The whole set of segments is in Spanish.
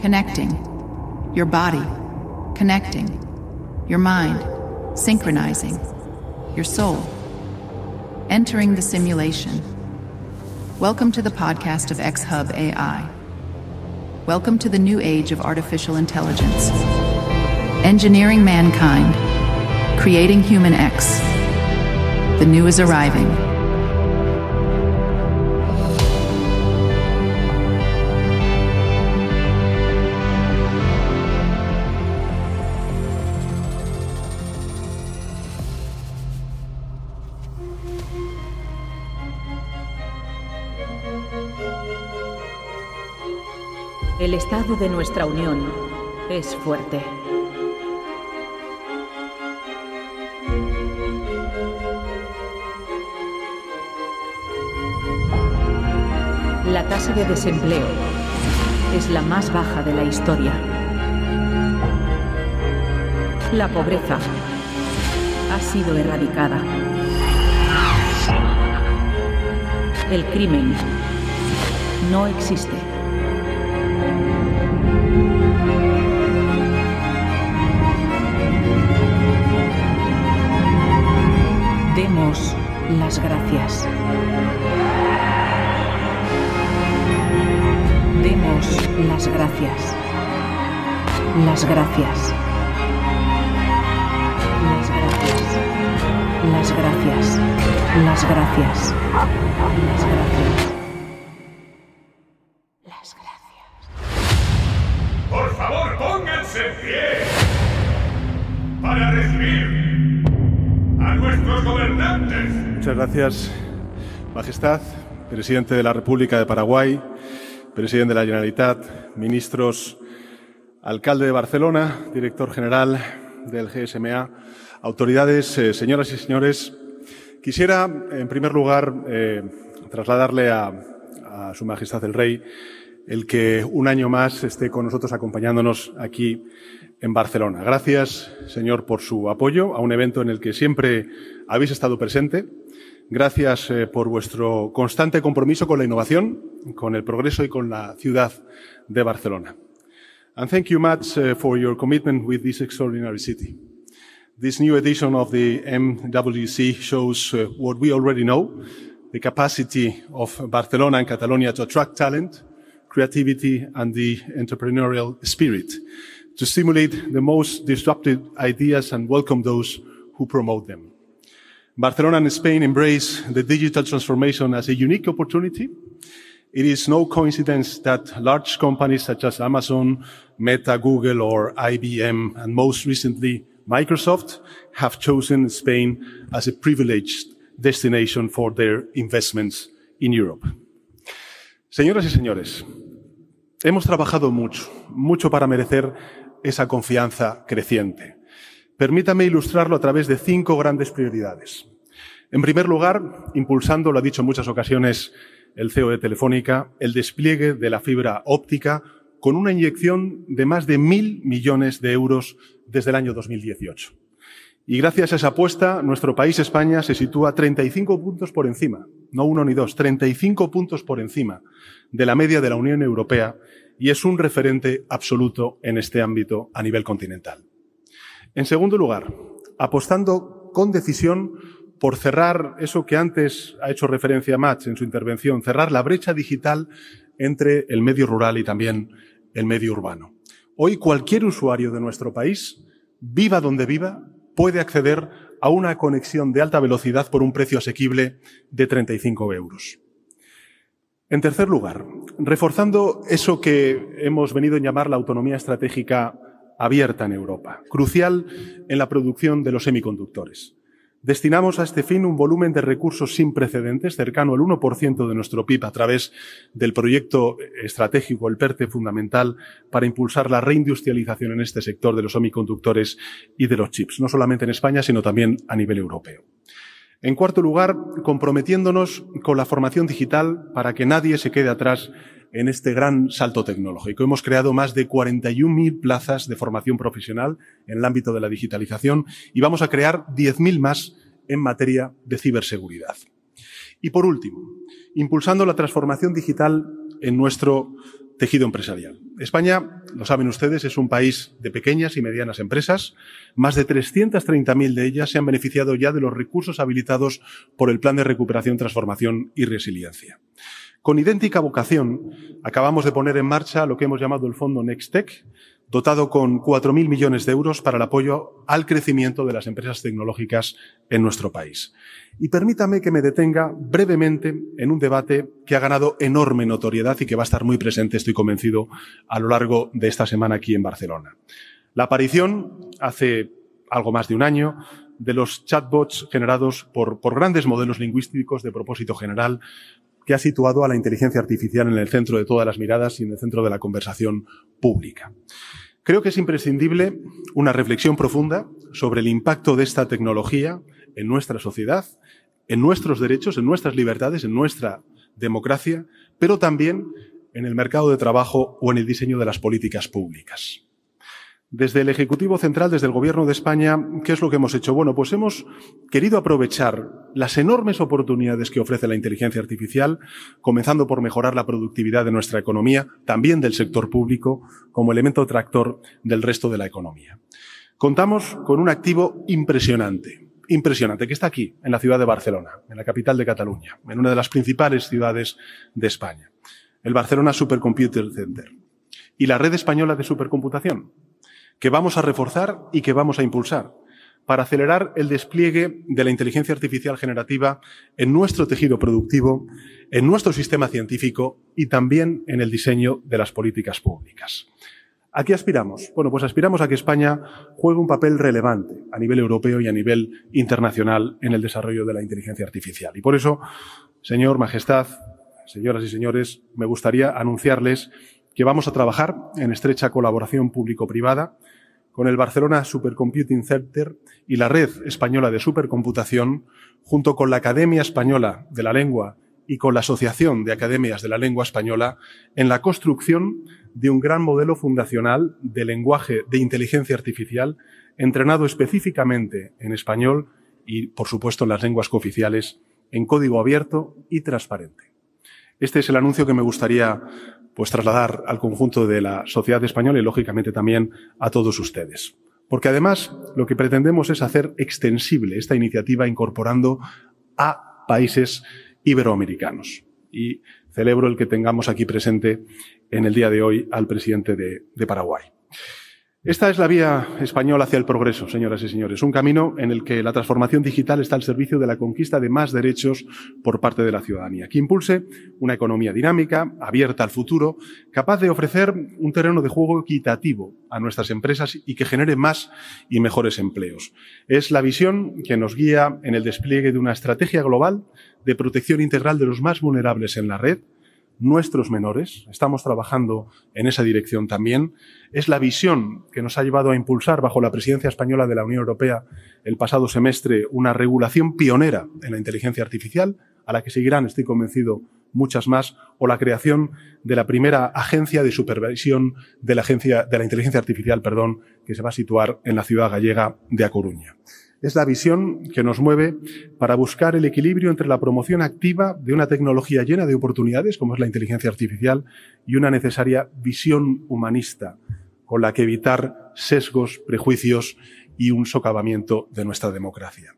connecting, your body, connecting, your mind, synchronizing, your soul, entering the simulation. Welcome to the podcast of X Hub AI. Welcome to the new age of artificial intelligence. Engineering mankind, creating human X. The new is arriving. El estado de nuestra unión es fuerte. La tasa de desempleo es la más baja de la historia. La pobreza ha sido erradicada. El crimen no existe. Demos las gracias. Demos las gracias. Las gracias. Las gracias. Las gracias. Las gracias. Las gracias. Gracias, Majestad, Presidente de la República de Paraguay, Presidente de la Generalitat, ministros, Alcalde de Barcelona, Director General del GSMA, autoridades, eh, señoras y señores. Quisiera, en primer lugar, eh, trasladarle a, a Su Majestad el Rey el que un año más esté con nosotros acompañándonos aquí en Barcelona. Gracias, señor, por su apoyo a un evento en el que siempre habéis estado presente. Gracias eh, por vuestro constante compromiso con la innovación, con el progreso y con la ciudad de Barcelona. And thank you much uh, for your commitment with this extraordinary city. This new edition of the MWC shows uh, what we already know, the capacity of Barcelona and Catalonia to attract talent, creativity and the entrepreneurial spirit to stimulate the most disruptive ideas and welcome those who promote them. Barcelona and Spain embrace the digital transformation as a unique opportunity. It is no coincidence that large companies such as Amazon, Meta, Google, or IBM, and most recently Microsoft, have chosen Spain as a privileged destination for their investments in Europe. Señoras y señores, hemos trabajado mucho, mucho para merecer esa confianza creciente. Permítame ilustrarlo a través de cinco grandes prioridades. En primer lugar, impulsando, lo ha dicho en muchas ocasiones el CEO de Telefónica, el despliegue de la fibra óptica con una inyección de más de mil millones de euros desde el año 2018. Y gracias a esa apuesta, nuestro país, España, se sitúa 35 puntos por encima, no uno ni dos, 35 puntos por encima de la media de la Unión Europea y es un referente absoluto en este ámbito a nivel continental. En segundo lugar, apostando con decisión por cerrar eso que antes ha hecho referencia Matt en su intervención, cerrar la brecha digital entre el medio rural y también el medio urbano. Hoy cualquier usuario de nuestro país, viva donde viva, puede acceder a una conexión de alta velocidad por un precio asequible de 35 euros. En tercer lugar, reforzando eso que hemos venido a llamar la autonomía estratégica abierta en Europa, crucial en la producción de los semiconductores. Destinamos a este fin un volumen de recursos sin precedentes, cercano al 1% de nuestro PIB a través del proyecto estratégico, el PERTE fundamental, para impulsar la reindustrialización en este sector de los semiconductores y de los chips, no solamente en España, sino también a nivel europeo. En cuarto lugar, comprometiéndonos con la formación digital para que nadie se quede atrás en este gran salto tecnológico. Hemos creado más de 41.000 plazas de formación profesional en el ámbito de la digitalización y vamos a crear 10.000 más en materia de ciberseguridad. Y por último, impulsando la transformación digital en nuestro tejido empresarial. España, lo saben ustedes, es un país de pequeñas y medianas empresas. Más de 330.000 de ellas se han beneficiado ya de los recursos habilitados por el Plan de Recuperación, Transformación y Resiliencia. Con idéntica vocación, acabamos de poner en marcha lo que hemos llamado el Fondo Nextec, dotado con 4.000 millones de euros para el apoyo al crecimiento de las empresas tecnológicas en nuestro país. Y permítame que me detenga brevemente en un debate que ha ganado enorme notoriedad y que va a estar muy presente, estoy convencido, a lo largo de esta semana aquí en Barcelona. La aparición, hace algo más de un año, de los chatbots generados por grandes modelos lingüísticos de propósito general, que ha situado a la inteligencia artificial en el centro de todas las miradas y en el centro de la conversación pública. Creo que es imprescindible una reflexión profunda sobre el impacto de esta tecnología en nuestra sociedad, en nuestros derechos, en nuestras libertades, en nuestra democracia, pero también en el mercado de trabajo o en el diseño de las políticas públicas. Desde el Ejecutivo Central, desde el Gobierno de España, ¿qué es lo que hemos hecho? Bueno, pues hemos querido aprovechar las enormes oportunidades que ofrece la inteligencia artificial, comenzando por mejorar la productividad de nuestra economía, también del sector público, como elemento tractor del resto de la economía. Contamos con un activo impresionante, impresionante, que está aquí, en la ciudad de Barcelona, en la capital de Cataluña, en una de las principales ciudades de España, el Barcelona Supercomputer Center y la red española de supercomputación, que vamos a reforzar y que vamos a impulsar para acelerar el despliegue de la inteligencia artificial generativa en nuestro tejido productivo, en nuestro sistema científico y también en el diseño de las políticas públicas. ¿A qué aspiramos? Bueno, pues aspiramos a que España juegue un papel relevante a nivel europeo y a nivel internacional en el desarrollo de la inteligencia artificial. Y por eso, señor Majestad, señoras y señores, me gustaría anunciarles que vamos a trabajar en estrecha colaboración público-privada con el Barcelona Supercomputing Center y la Red Española de Supercomputación, junto con la Academia Española de la Lengua y con la Asociación de Academias de la Lengua Española, en la construcción de un gran modelo fundacional de lenguaje de inteligencia artificial entrenado específicamente en español y, por supuesto, en las lenguas cooficiales, en código abierto y transparente. Este es el anuncio que me gustaría pues trasladar al conjunto de la sociedad española y lógicamente también a todos ustedes. Porque además lo que pretendemos es hacer extensible esta iniciativa incorporando a países iberoamericanos. Y celebro el que tengamos aquí presente en el día de hoy al presidente de, Paraguay. Esta es la vía española hacia el progreso, señoras y señores, un camino en el que la transformación digital está al servicio de la conquista de más derechos por parte de la ciudadanía, que impulse una economía dinámica, abierta al futuro, capaz de ofrecer un terreno de juego equitativo a nuestras empresas y que genere más y mejores empleos. Es la visión que nos guía en el despliegue de una estrategia global de protección integral de los más vulnerables en la red, nuestros menores, estamos trabajando en esa dirección también, es la visión que nos ha llevado a impulsar bajo la presidencia española de la Unión Europea el pasado semestre una regulación pionera en la inteligencia artificial, a la que seguirán, estoy convencido, muchas más, o la creación de la primera agencia de supervisión de la agencia de la inteligencia artificial, perdón, que se va a situar en la ciudad gallega de A Coruña. Es la visión que nos mueve para buscar el equilibrio entre la promoción activa de una tecnología llena de oportunidades, como es la inteligencia artificial, y una necesaria visión humanista, con la que evitar sesgos, prejuicios y un socavamiento de nuestra democracia.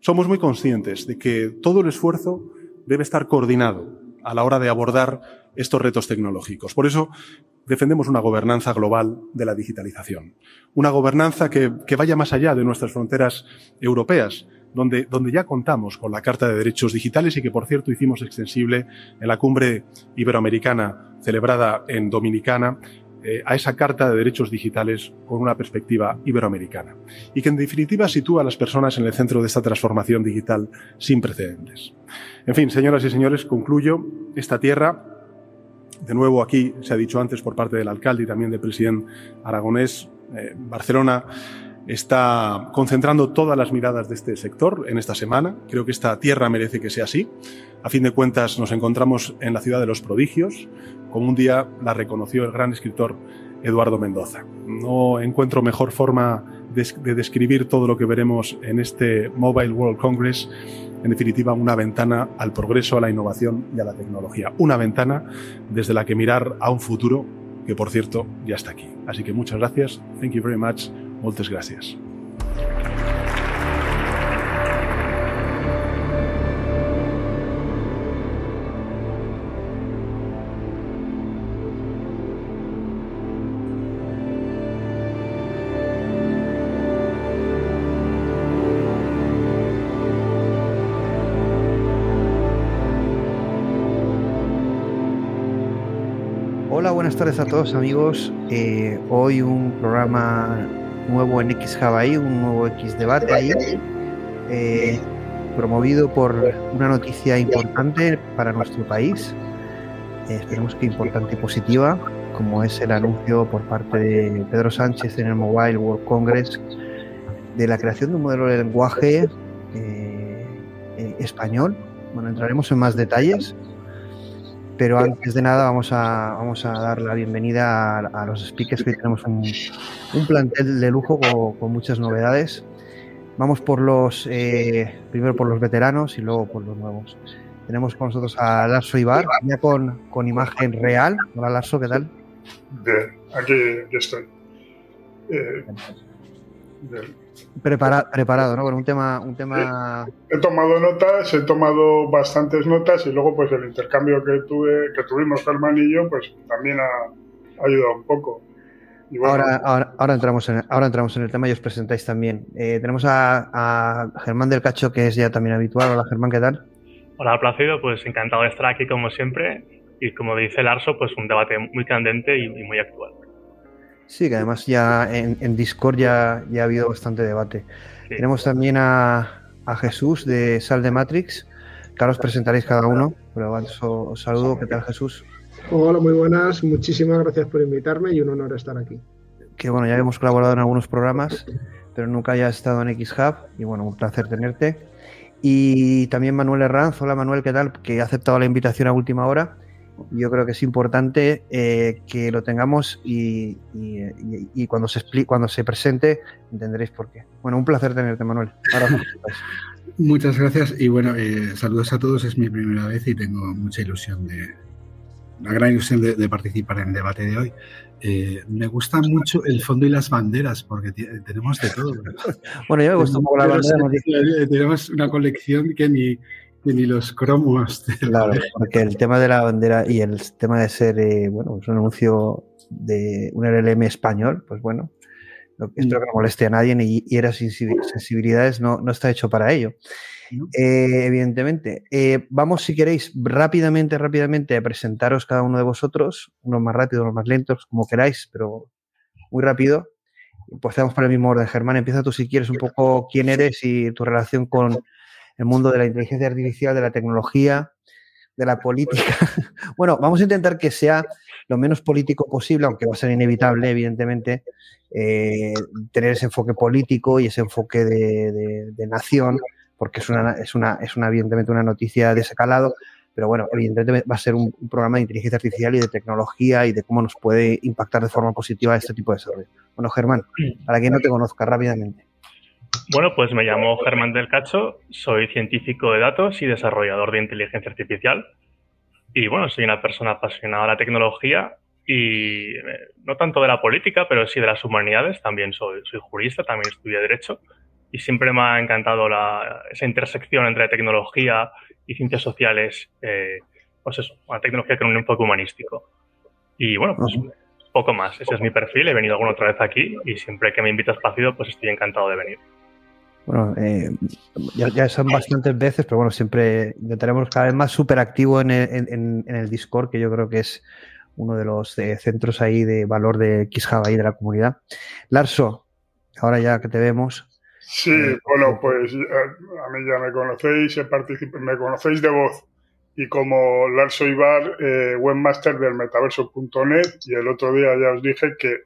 Somos muy conscientes de que todo el esfuerzo debe estar coordinado a la hora de abordar estos retos tecnológicos. Por eso defendemos una gobernanza global de la digitalización. Una gobernanza que, que vaya más allá de nuestras fronteras europeas, donde, donde, ya contamos con la Carta de Derechos Digitales y que, por cierto, hicimos extensible en la cumbre iberoamericana celebrada en Dominicana eh, a esa Carta de Derechos Digitales con una perspectiva iberoamericana y que, en definitiva, sitúa a las personas en el centro de esta transformación digital sin precedentes. En fin, señoras y señores, concluyo. Esta tierra de nuevo, aquí se ha dicho antes por parte del alcalde y también del presidente aragonés, eh, Barcelona está concentrando todas las miradas de este sector en esta semana. Creo que esta tierra merece que sea así. A fin de cuentas, nos encontramos en la ciudad de los prodigios, como un día la reconoció el gran escritor Eduardo Mendoza. No encuentro mejor forma de, describir todo lo que veremos en este Mobile World Congress en definitiva, una ventana al progreso, a la innovación y a la tecnología. Una ventana desde la que mirar a un futuro que, por cierto, ya está aquí. Así que muchas gracias. Thank you very much. Muchas gracias. Tardes a todos amigos. Eh, hoy un programa nuevo en X Hawaii, un nuevo X debate ahí, eh, promovido por una noticia importante para nuestro país. Eh, esperemos que importante y positiva, como es el anuncio por parte de Pedro Sánchez en el Mobile World Congress de la creación de un modelo de lenguaje español. Bueno, entraremos en más detalles pero antes de nada vamos a, vamos a dar la bienvenida a, los speakers, que hoy tenemos un, un plantel de lujo con, muchas novedades. Vamos por los, eh, primero por los veteranos y luego por los nuevos. Tenemos con nosotros a Larso Ibar, ya con, con imagen real. Hola Larso, ¿qué tal? Bien, aquí, estoy. Eh, preparado, ¿no? Con un tema, un tema. He, tomado notas, he tomado bastantes notas y luego, pues el intercambio que tuve, que tuvimos Germán y yo, pues también ha, ayudado un poco. ahora, ahora, ahora, entramos en, ahora entramos en el tema y os presentáis también. Eh, tenemos a, Germán del Cacho, que es ya también habitual. Hola Germán, ¿qué tal? Hola Placido, pues encantado de estar aquí como siempre. Y como dice Larso, pues un debate muy candente y muy actual. Sí, que además ya en, Discord ya, ya, ha habido bastante debate. Tenemos también a, Jesús de Sal de Matrix, que ahora os presentaréis cada uno, pero antes os, saludo. ¿Qué tal, Jesús? Hola, muy buenas. Muchísimas gracias por invitarme y un honor estar aquí. Que bueno, ya hemos colaborado en algunos programas, pero nunca haya estado en X-Hub y bueno, un placer tenerte. Y también Manuel Herranz. Hola, Manuel, ¿qué tal? Que ha aceptado la invitación a última hora yo creo que es importante eh, que lo tengamos y, cuando, se cuando se presente entenderéis por qué. Bueno, un placer tenerte, Manuel. Muchas gracias y bueno, eh, saludos a todos. Es mi primera vez y tengo mucha ilusión de, una gran ilusión de, participar en el debate de hoy. Eh, me gusta mucho el fondo y las banderas, porque tenemos de todo. bueno, yo me gusta un poco la bandera. Tenemos una colección que ni, ni los cromos. Claro, porque el tema de la bandera y el tema de ser, eh, bueno, es un anuncio de un LLM español, pues bueno, espero que no moleste a nadie y, y era sensibilidades no, no está hecho para ello. Eh, evidentemente. Eh, vamos, si queréis, rápidamente, rápidamente a presentaros cada uno de vosotros, unos más rápidos, unos más lentos, como queráis, pero muy rápido. Pues estamos por el mismo orden. Germán, empieza tú si quieres un poco quién eres y tu relación con, el mundo de la inteligencia artificial, de la tecnología, de la política. bueno, vamos a intentar que sea lo menos político posible, aunque va a ser inevitable, evidentemente, eh, tener ese enfoque político y ese enfoque de, nación, porque es una, es, una, es una, evidentemente una noticia de ese calado, pero bueno, evidentemente va a ser un, programa de inteligencia artificial y de tecnología y de cómo nos puede impactar de forma positiva este tipo de desarrollo. Bueno, Germán, para quien no te conozca rápidamente. Bueno, pues me llamo Germán del Cacho, soy científico de datos y desarrollador de inteligencia artificial. Y bueno, soy una persona apasionada de la tecnología y eh, no tanto de la política, pero sí de las humanidades. También soy, soy jurista, también estudié Derecho y siempre me ha encantado la, esa intersección entre tecnología y ciencias sociales, eh, pues eso, una tecnología con un enfoque humanístico. Y bueno, pues poco más. Ese es mi perfil. He venido alguna otra vez aquí y siempre que me invitas Placido, pues estoy encantado de venir. Bueno, eh, ya, son bastantes veces, pero bueno, siempre intentaremos cada vez más súper activo en el, Discord, que yo creo que es uno de los eh, centros ahí de valor de XHub ahí de la comunidad. Larso, ahora ya que te vemos. Sí, bueno, pues a, mí ya me conocéis, me conocéis de voz y como Larso Ibar, eh, webmaster del metaverso.net y el otro día ya os dije que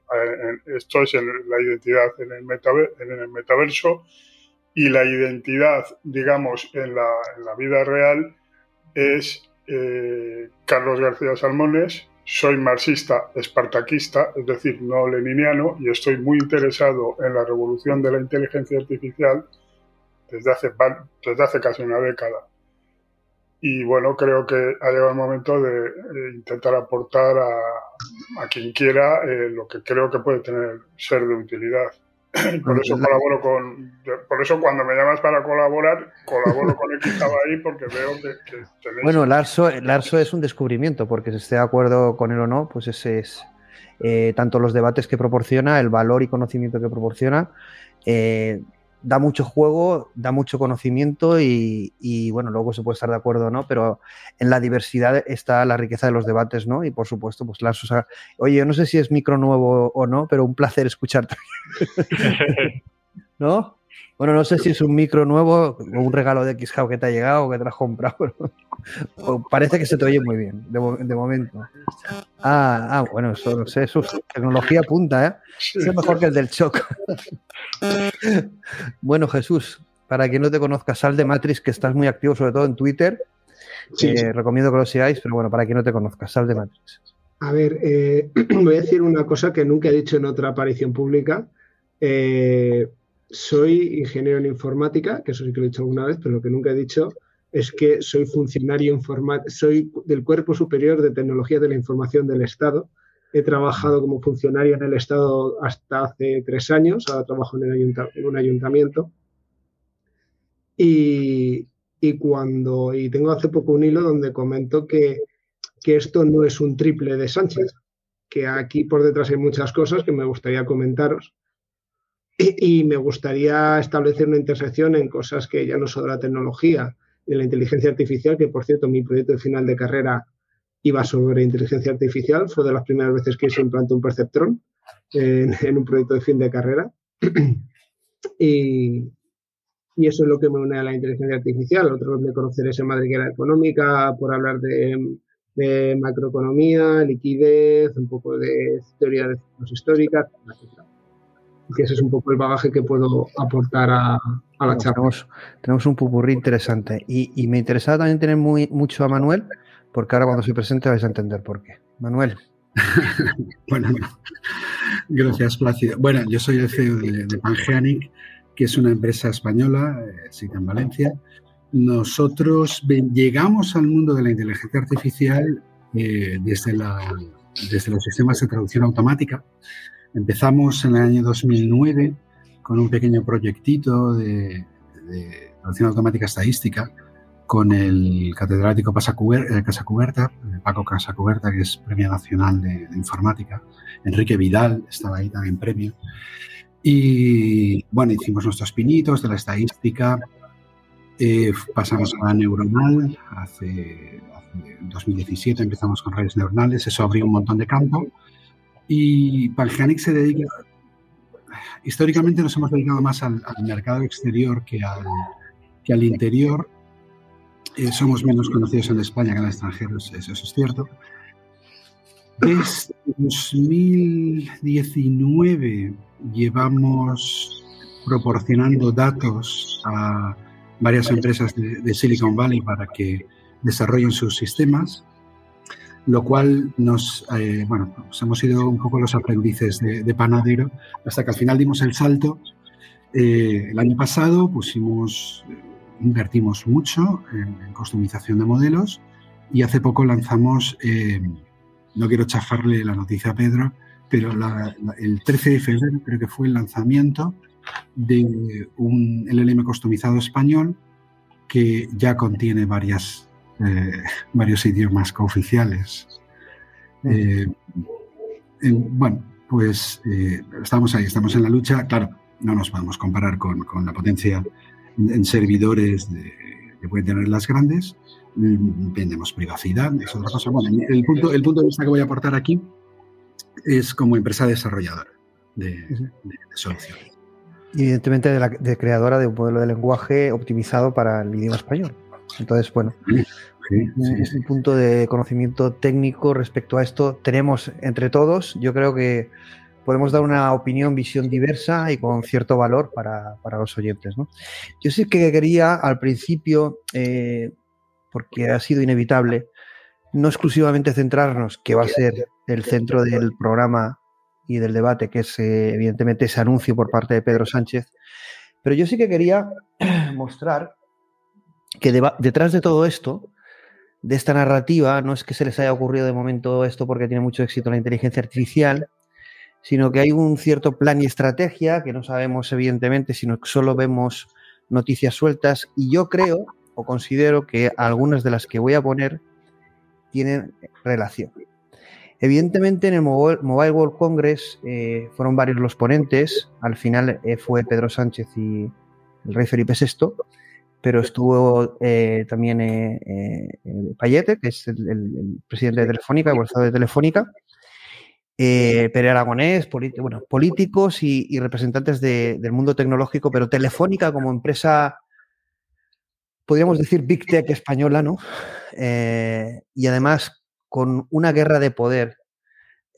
esto es la identidad en el, en el metaverso y la identidad, digamos, en la, en la vida real es eh, Carlos García Salmones, soy marxista espartaquista, es decir, no leniniano, y estoy muy interesado en la revolución de la inteligencia artificial, desde hace, desde hace casi una década. Y bueno, creo que ha llegado el momento de eh, intentar aportar a, a quien quiera eh, lo que creo que puede tener ser de utilidad. por eso colaboro con. Por eso cuando me llamas para colaborar, colaboro con el que estaba ahí porque veo que, que tenéis. Bueno, Larso, Larso es un descubrimiento, porque si esté de acuerdo con él o no, pues ese es eh, tanto los debates que proporciona, el valor y conocimiento que proporciona. Eh, da mucho juego, da mucho conocimiento y, y, bueno, luego se puede estar de acuerdo o no, pero en la diversidad está la riqueza de los debates, ¿no? Y por supuesto, pues Lars, o sea, oye, yo no sé si es micro nuevo o no, pero un placer escucharte. ¿No? Bueno, no sé si es un micro nuevo o un regalo de XHAO que te ha llegado o que te lo has comprado. Parece que se te oye muy bien, de, de momento. Ah, ah, bueno, eso no sé, tecnología punta, ¿eh? Es mejor que el del Choc. bueno, Jesús, para quien no te conozca, sal de Matrix, que estás muy activo, sobre todo en Twitter. Sí, eh, sí. Recomiendo que lo sigáis, pero bueno, para quien no te conozca, sal de Matrix. A ver, eh, voy a decir una cosa que nunca he dicho en otra aparición pública. Eh, soy ingeniero en informática, que eso sí que lo he dicho alguna vez, pero lo que nunca he dicho es que soy funcionario informático, soy del Cuerpo Superior de Tecnología de la Información del Estado. He trabajado como funcionario en el Estado hasta hace tres años, ahora trabajo en un ayuntamiento. Y, y, cuando, y tengo hace poco un hilo donde comento que, que esto no es un triple de Sánchez, que aquí por detrás hay muchas cosas que me gustaría comentaros. Y, me gustaría establecer una intersección en cosas que ya no son de la tecnología, de la inteligencia artificial, que por cierto mi proyecto de final de carrera iba sobre inteligencia artificial, fue de las primeras veces que se implantó un perceptrón en, un proyecto de fin de carrera. y, y, eso es lo que me une a la inteligencia artificial. Otros me conoceréis en Madriguera Económica por hablar de, macroeconomía, liquidez, un poco de teoría de históricas, etc que ese es un poco el bagaje que puedo aportar a, a la charla. Tenemos, tenemos, un pupurrí interesante y, y me interesaba también tener muy, mucho a Manuel, porque ahora cuando se presente vais a entender por qué. Manuel. bueno, gracias Plácido. Bueno, yo soy el CEO de, de Pangeanic, que es una empresa española, eh, en Valencia. Nosotros llegamos al mundo de la inteligencia artificial eh, desde, la, desde los sistemas de traducción automática. Empezamos en el año 2009 con un pequeño proyectito de, de traducción automática estadística con el catedrático eh, Casacuberta, Paco Casacuberta, que es Premio Nacional de, de, Informática. Enrique Vidal estaba ahí también premio. Y bueno, hicimos nuestros pinitos de la estadística. Eh, pasamos a la neuronal. Hace, hace 2017 empezamos con redes neuronales. Eso abrió un montón de campo. Y Pangeanic se dedica, históricamente nos hemos dedicado más al, mercado exterior que al, que al interior. Eh, somos menos conocidos en España que en el extranjero, eso, es cierto. Desde 2019 llevamos proporcionando datos a varias empresas de Silicon Valley para que desarrollen sus sistemas lo cual nos, eh, bueno, pues hemos sido un poco los aprendices de, de, panadero hasta que al final dimos el salto. Eh, el año pasado pusimos, invertimos mucho en, en, customización de modelos y hace poco lanzamos, eh, no quiero chafarle la noticia a Pedro, pero el 13 de febrero creo que fue el lanzamiento de un LLM customizado español que ya contiene varias eh, varios idiomas cooficiales. Eh, en, bueno, pues eh, estamos ahí, estamos en la lucha. Claro, no nos podemos comparar con, con la potencia en, servidores de, que pueden tener las grandes. Mm, vendemos privacidad, es otra cosa. Bueno, el punto, el punto de vista que voy a aportar aquí es como empresa desarrolladora de, de, de soluciones. Evidentemente de, la, de creadora de un modelo de lenguaje optimizado para el idioma español. Entonces, bueno, sí, sí, sí, un punto de conocimiento técnico respecto a esto tenemos entre todos. Yo creo que podemos dar una opinión, visión diversa y con cierto valor para, para los oyentes. ¿no? Yo sí que quería al principio, eh, porque ha sido inevitable, no exclusivamente centrarnos, que va a ser el centro del programa y del debate, que es eh, evidentemente ese anuncio por parte de Pedro Sánchez, Pero yo sí que quería mostrar que detrás de todo esto, de esta narrativa, no es que se les haya ocurrido de momento esto porque tiene mucho éxito la inteligencia artificial, sino que hay un cierto plan y estrategia que no sabemos evidentemente, sino que solo vemos noticias sueltas. Y yo creo o considero que algunas de las que voy a poner tienen relación. Evidentemente en el Mobile World Congress eh, fueron varios los ponentes, al final eh, fue Pedro Sánchez y el rey Felipe VI, pero estuvo eh, también Payete, que es el, presidente de Telefónica, el de Telefónica, Pere Aragonés, bueno, políticos y, representantes del mundo tecnológico, pero Telefónica como empresa, podríamos decir Big Tech española, ¿no? y además con una guerra de poder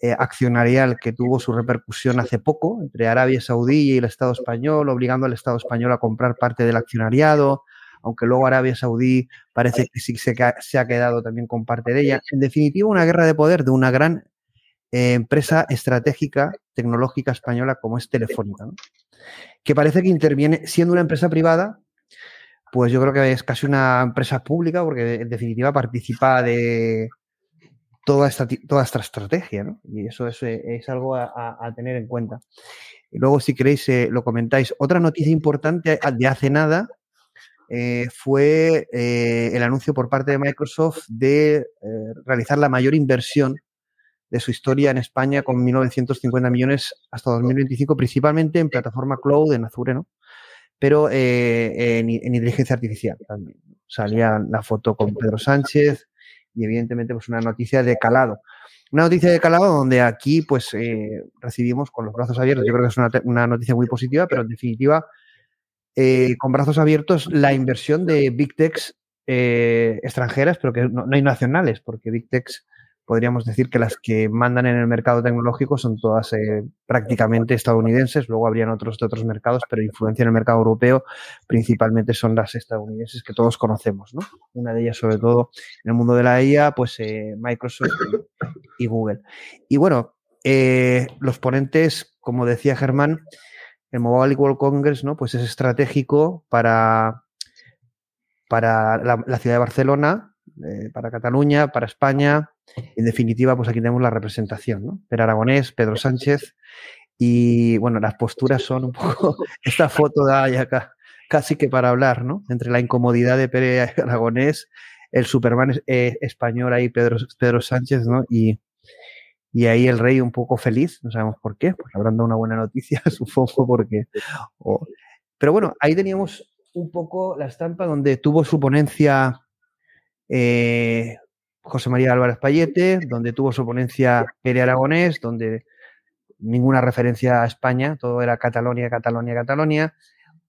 eh, accionarial que tuvo su repercusión hace poco entre Arabia Saudí y el Estado español, obligando al Estado español a comprar parte del accionariado, aunque luego Arabia Saudí parece que sí se, ha quedado también con parte de ella. En definitiva, una guerra de poder de una gran eh, empresa estratégica tecnológica española como es Telefónica, que parece que interviene, siendo una empresa privada, pues yo creo que es casi una empresa pública porque en definitiva participa de, toda esta, toda esta estrategia, ¿no? Y eso es, eh, algo a, tener en cuenta. Y luego, si queréis, eh, lo comentáis. Otra noticia importante de hace nada eh, fue el anuncio por parte de Microsoft de realizar la mayor inversión de su historia en España con 1.950 millones hasta 2025, principalmente en plataforma cloud, en Azure, ¿no? Pero en, en inteligencia artificial también. Salía la foto con Pedro Sánchez, y evidentemente pues una noticia de calado. Una noticia de calado donde aquí pues eh, recibimos con los brazos abiertos, yo creo que es una, noticia muy positiva, pero en definitiva eh, con brazos abiertos la inversión de Big Techs eh, extranjeras, pero que no, hay nacionales, porque Big Techs podríamos decir que las que mandan en el mercado tecnológico son todas eh, prácticamente estadounidenses, luego habrían otros de otros mercados, pero influencia en el mercado europeo principalmente son las estadounidenses que todos conocemos, ¿no? Una de ellas, sobre todo en el mundo de la IA, pues Microsoft y, Google. Y bueno, los ponentes, como decía Germán, el Mobile World Congress, ¿no? Pues es estratégico para, para la ciudad de Barcelona, eh, para Cataluña, para España. En definitiva, pues aquí tenemos la representación, ¿no? Pedro Aragonés, Pedro Sánchez. Y bueno, las posturas son un poco. Esta foto da ya casi que para hablar, ¿no? Entre la incomodidad de Pedro Aragonés, el Superman eh, español ahí, Pedro, Pedro Sánchez, ¿no? Y, y ahí el rey un poco feliz, no sabemos por qué, pues habrán una buena noticia, supongo, porque. pero bueno, ahí teníamos un poco la estampa donde tuvo su ponencia eh, José María Álvarez Payete, donde tuvo su ponencia Pere Aragonés, donde ninguna referencia a España, todo era Cataluña, Cataluña, Cataluña.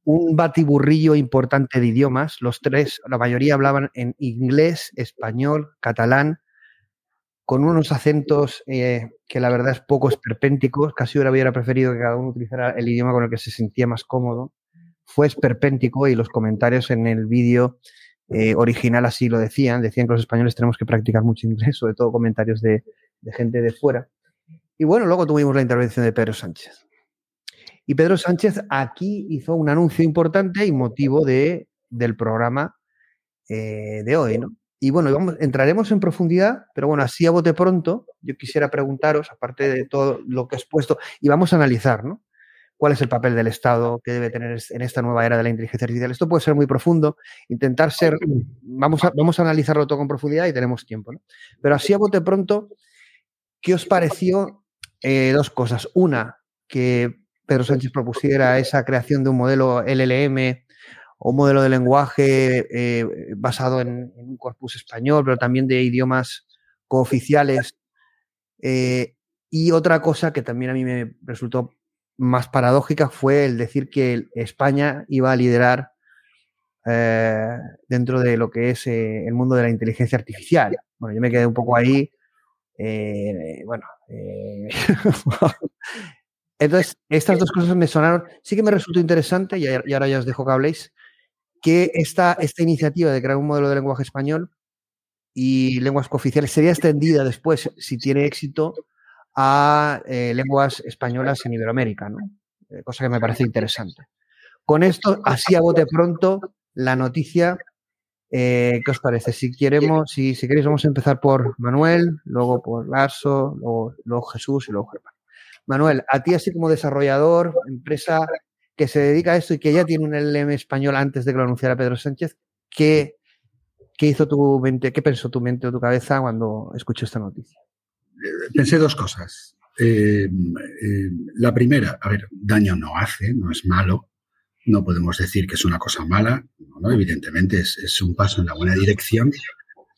Un batiburrillo importante de idiomas, los tres, la mayoría hablaban en inglés, español, catalán, con unos acentos eh, que la verdad es poco esperpénticos, casi hubiera preferido que cada uno utilizara el idioma con el que se sentía más cómodo. Fue esperpéntico y los comentarios en el vídeo eh, original así lo decían, decían que los españoles tenemos que practicar mucho inglés, sobre todo comentarios de, gente de fuera. Y bueno, luego tuvimos la intervención de Pedro Sánchez. Y Pedro Sánchez aquí hizo un anuncio importante y motivo de, del programa eh, de hoy, ¿no? Y bueno, vamos, entraremos en profundidad, pero bueno, así a bote pronto, yo quisiera preguntaros, aparte de todo lo que has puesto, y vamos a analizar, ¿no? cuál es el papel del Estado que debe tener en esta nueva era de la inteligencia artificial. Esto puede ser muy profundo, intentar ser, vamos a, vamos a analizarlo todo con profundidad y tenemos tiempo. ¿no? Pero así a bote pronto, ¿qué os pareció? Eh, dos cosas. Una, que Pedro Sánchez propusiera esa creación de un modelo LLM o modelo de lenguaje eh, basado en, un corpus español, pero también de idiomas cooficiales. Eh, y otra cosa que también a mí me resultó más paradójica fue el decir que España iba a liderar eh, dentro de lo que es el mundo de la inteligencia artificial. Bueno, yo me quedé un poco ahí. Bueno. Entonces, estas dos cosas me sonaron. Sí que me resultó interesante, y, ahora ya os dejo que habléis, que esta, esta iniciativa de crear un modelo de lenguaje español y lenguas cooficiales sería extendida después, si tiene éxito, a eh, lenguas españolas en Iberoamérica, ¿no? Eh, cosa que me parece interesante. con esto, así a bote pronto, la noticia, eh, ¿qué os parece? Si queremos, si, si queréis, vamos a empezar por Manuel, luego por Larso, luego, Jesús y luego Germán. Manuel, a ti así como desarrollador, empresa que se dedica a esto y que ya tiene un LM español antes de que lo anunciara Pedro Sánchez, ¿qué, qué hizo tu mente, qué pensó tu mente o tu cabeza cuando escuchó esta noticia? Pensé dos cosas. Eh, eh, la primera, a ver, daño no hace, no es malo. No podemos decir que es una cosa mala, no, evidentemente es, un paso en la buena dirección.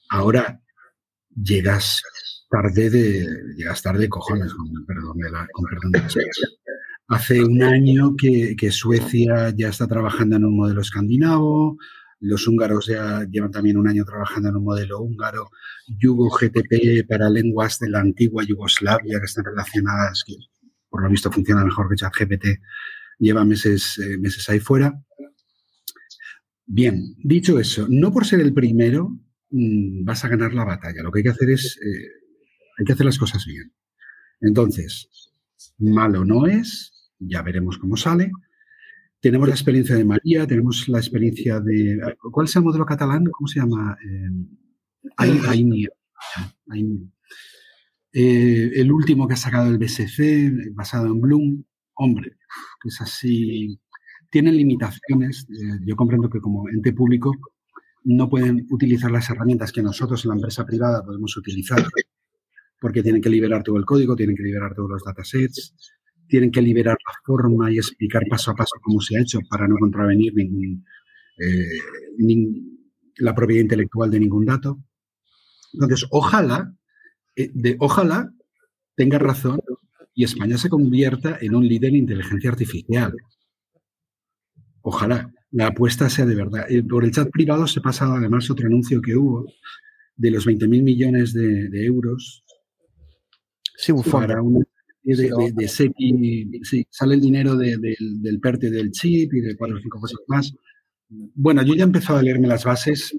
Ahora llegas tarde de, llegas tarde cojones, con perdón de la, con perdón de Hace un año que, Suecia ya está trabajando en un modelo escandinavo, los húngaros ya llevan también un año trabajando en un modelo húngaro. Yugo GTP para lenguas de la antigua Yugoslavia que están relacionadas, que por lo visto funciona mejor que ChatGPT, lleva meses, eh, meses ahí fuera. Bien, dicho eso, no por ser el primero mm, vas a ganar la batalla. Lo que hay que hacer es, eh, hay que hacer las cosas bien. Entonces, malo no es, ya veremos cómo sale. Tenemos la experiencia de María, tenemos la experiencia de... ¿Cuál es el modelo catalán? ¿Cómo se llama? Eh, eh, el último que ha sacado el BSC, basado en Bloom, hombre, que es así... Tienen limitaciones. Eh, yo comprendo que como ente público no pueden utilizar las herramientas que nosotros en la empresa privada podemos utilizar, porque tienen que liberar todo el código, tienen que liberar todos los datasets, tienen que liberar la forma y explicar paso a paso cómo se ha hecho para no contravenir ningún, eh, la propiedad intelectual de ningún dato. Entonces, ojalá, eh, de, ojalá tenga razón y España se convierta en un líder en inteligencia artificial. Ojalá la apuesta sea de verdad. Por el chat privado se pasa además otro anuncio que hubo de los 20.000 millones de, euros sí, un para una de, de, sí, sale el dinero del PERTE del chip y de cuatro o cinco cosas más. Bueno, yo ya he empezado a leerme las bases.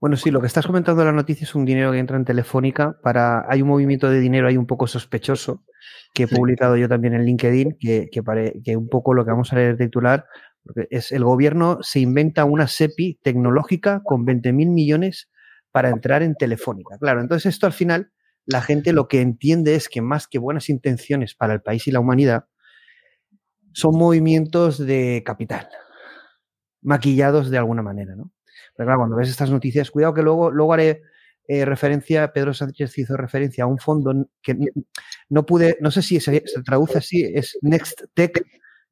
Bueno, sí, lo que estás comentando en la noticia es un dinero que entra en Telefónica para. Hay un movimiento de dinero ahí un poco sospechoso que he publicado yo también en LinkedIn, que, que, que un poco lo que vamos a leer titular es el gobierno se inventa una SEPI tecnológica con 20.000 millones para entrar en Telefónica. Claro, entonces esto al final la gente lo que entiende es que más que buenas intenciones para el país y la humanidad, son movimientos de capital, maquillados de alguna manera, ¿no? Pero claro, cuando ves estas noticias, cuidado que luego, luego haré eh, referencia, Pedro Sánchez hizo referencia a un fondo que no pude, no sé si se, traduce así, es Next Tech,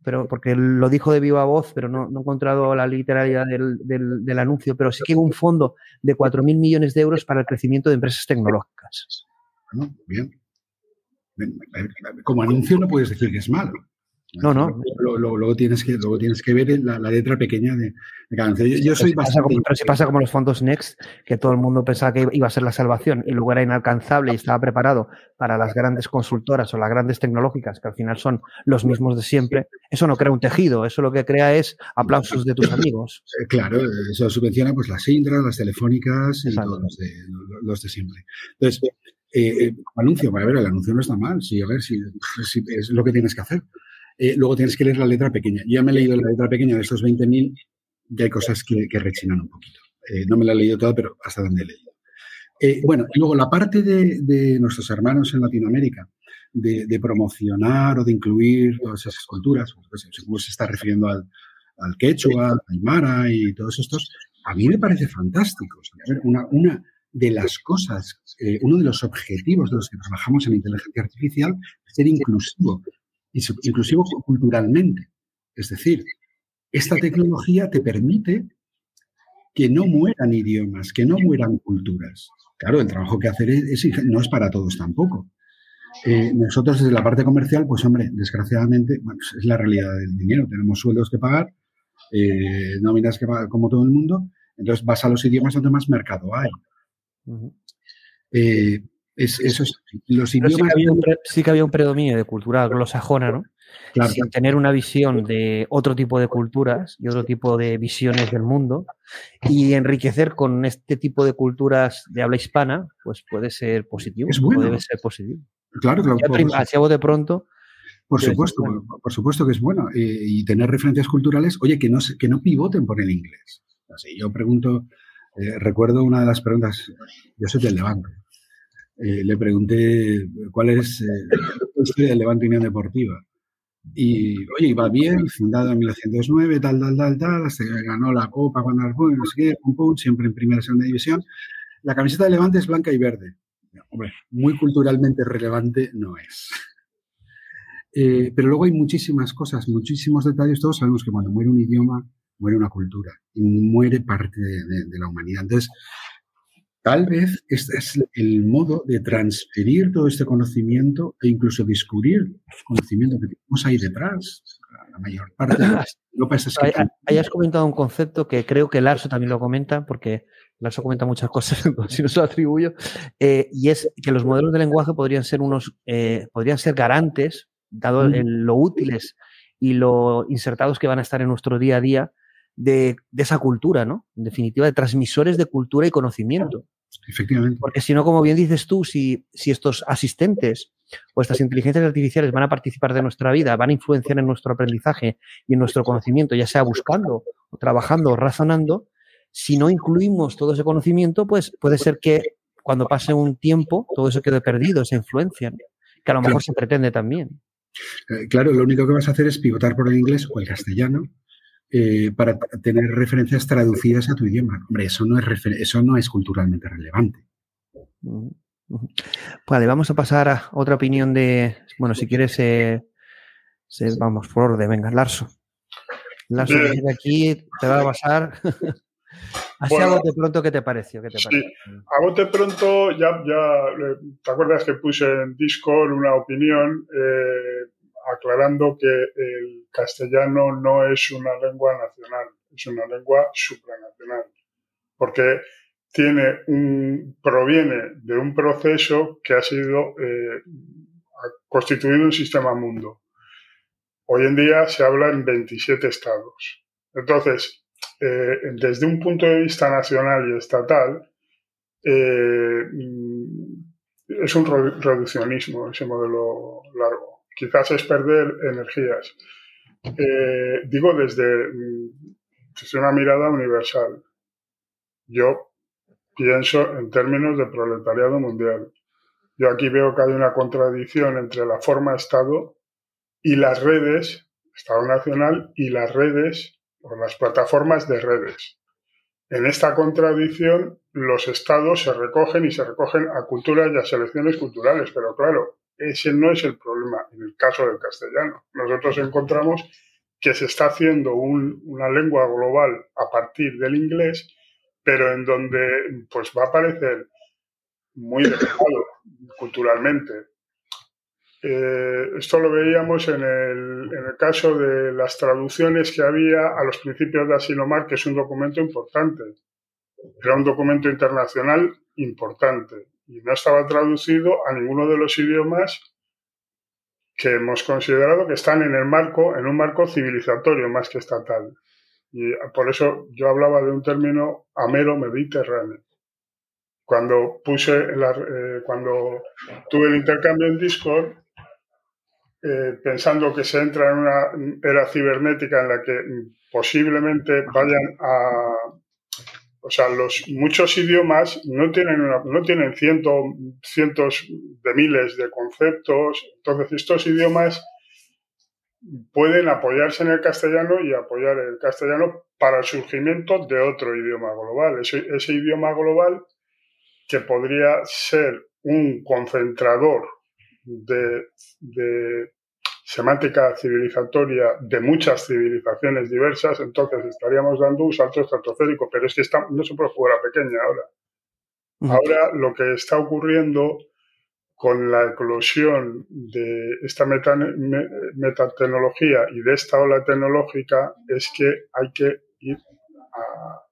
pero porque lo dijo de viva voz, pero no, he encontrado la literalidad del, anuncio, pero sí que hubo un fondo de 4.000 millones de euros para el crecimiento de empresas tecnológicas. Bien. Como anuncio no puedes decir que es malo. No, no. Luego, tienes, que, luego tienes que ver la, letra pequeña de, cada. Yo, soy bastante... pero si pasa como los fondos Next, que todo el mundo pensaba que iba a ser la salvación y luego era inalcanzable y estaba preparado para las grandes consultoras o las grandes tecnológicas, que al final son los mismos de siempre. Eso no crea un tejido, eso lo que crea es aplausos de tus amigos. Eh, claro, eso subvenciona pues las Indras, las telefónicas y todos los de, los de siempre. Entonces, eh, eh, anuncio, a ver, el anuncio no está mal, sí, a ver si, es lo que tienes que hacer. Eh, luego tienes que leer la letra pequeña. Ya me he leído la letra pequeña de estos 20.000 y hay cosas que, rechinan un poquito. no me la he leído toda, pero hasta donde he leído. bueno, y luego la parte de, nuestros hermanos en Latinoamérica, de, promocionar o de incluir todas esas culturas, pues, como se está refiriendo al, quechua, al aymara y todos estos, a mí me parece fantástico. una, una, de las cosas, eh, uno de los objetivos de los que trabajamos en inteligencia artificial es ser inclusivo, inclusivo culturalmente. Es decir, esta tecnología te permite que no mueran idiomas, que no mueran culturas. Claro, el trabajo que hacer es, no es para todos tampoco. Eh, nosotros desde la parte comercial, pues hombre, desgraciadamente, bueno, es la realidad del dinero. Tenemos sueldos que pagar, eh, nóminas que pagar como todo el mundo. Entonces vas a los idiomas donde más mercado hay. Eh, es, eso los idiomas... Sí que, había un, predominio de cultura anglosajona, ¿no? Sin tener una visión de otro tipo de culturas y otro tipo de visiones del mundo y enriquecer con este tipo de culturas de habla hispana, pues puede ser positivo. Es bueno. Debe ser positivo. Claro, claro. De pronto. Por supuesto, por, supuesto que es bueno. Eh, y tener referencias culturales, oye, que no, que no pivoten por el inglés. Así, yo pregunto, eh, recuerdo una de las preguntas, yo soy del Levante. Eh, le pregunté cuál es la historia del Levante Unión Deportiva. Y, oye, iba bien, fundado en 1909, tal, tal, tal, tal, que ganó la Copa cuando no sé qué, siempre en primera y segunda división. La camiseta de Levante es blanca y verde. Hombre, muy culturalmente relevante no es. Eh, pero luego hay muchísimas cosas, muchísimos detalles. Todos sabemos que cuando muere un idioma, muere una cultura y muere parte de, la humanidad. Entonces, tal vez este es el modo de transferir todo este conocimiento e incluso descubrir el conocimiento que tenemos ahí detrás. La mayor parte de Europa es Ahí has comentado un concepto que creo que Larso también lo comenta, porque Larso comenta muchas cosas, si no se lo atribuyo, eh, y es que los modelos de lenguaje podrían ser unos, eh, podrían ser garantes dado lo útiles y lo insertados que van a estar en nuestro día a día de, esa cultura, ¿no? En definitiva, de transmisores de cultura y conocimiento. Efectivamente. Porque si no, como bien dices tú, si, si estos asistentes o estas inteligencias artificiales van a participar de nuestra vida, van a influenciar en nuestro aprendizaje y en nuestro conocimiento, ya sea buscando o trabajando o razonando, si no incluimos todo ese conocimiento, pues puede ser que cuando pase un tiempo todo eso quede perdido, esa influencia, que a lo mejor se pretende también. Eh, claro, lo único que vas a hacer es pivotar por el inglés o el castellano eh, para tener referencias traducidas a tu idioma. Hombre, eso no es, eso no es culturalmente relevante. Vale, vamos a pasar a otra opinión de, bueno, si quieres, eh, vamos por orden, venga, Larso. Larso, de aquí te va a pasar. Así a bote pronto, ¿qué te pareció? ¿Qué te sí, a bote pronto, ya, ya, ¿te acuerdas que puse en Discord una opinión eh, aclarando que el castellano no es una lengua nacional, es una lengua supranacional? Porque tiene un, proviene de un proceso que ha sido eh, constituido un sistema mundo. Hoy en día se habla en 27 estados. Entonces, eh, desde un punto de vista nacional y estatal, eh, es un reduccionismo ese modelo largo. Quizás es perder energías. Eh, digo desde, desde una mirada universal. Yo pienso en términos de proletariado mundial. Yo aquí veo que hay una contradicción entre la forma Estado y las redes, Estado Nacional, y las redes por las plataformas de redes. En esta contradicción, los estados se recogen y se recogen a culturas y a selecciones culturales, pero claro, ese no es el problema en el caso del castellano. Nosotros encontramos que se está haciendo una lengua global a partir del inglés, pero en donde pues va a aparecer muy dejado culturalmente. Eh, esto lo veíamos en el, en el, caso de las traducciones que había a los principios de Asinomar, que es un documento importante. Era un documento internacional importante y no estaba traducido a ninguno de los idiomas que hemos considerado que están en el marco, en un marco civilizatorio más que estatal. Y por eso yo hablaba de un término amero mediterráneo. Cuando puse, eh, cuando tuve el intercambio en Discord, eh, pensando que se entra en una era cibernética en la que posiblemente vayan a... O sea, los, muchos idiomas no tienen, no tienen cientos de miles de conceptos. Entonces, estos idiomas pueden apoyarse en el castellano y apoyar el castellano para el surgimiento de otro idioma global. Ese, ese idioma global que podría ser un concentrador de, semántica civilizatoria de muchas civilizaciones diversas, entonces estaríamos dando un salto estratosférico, pero es que está, no se puede jugar a pequeña ahora. Ahora lo que está ocurriendo con la eclosión de esta metatecnología y de esta ola tecnológica es que hay que ir a,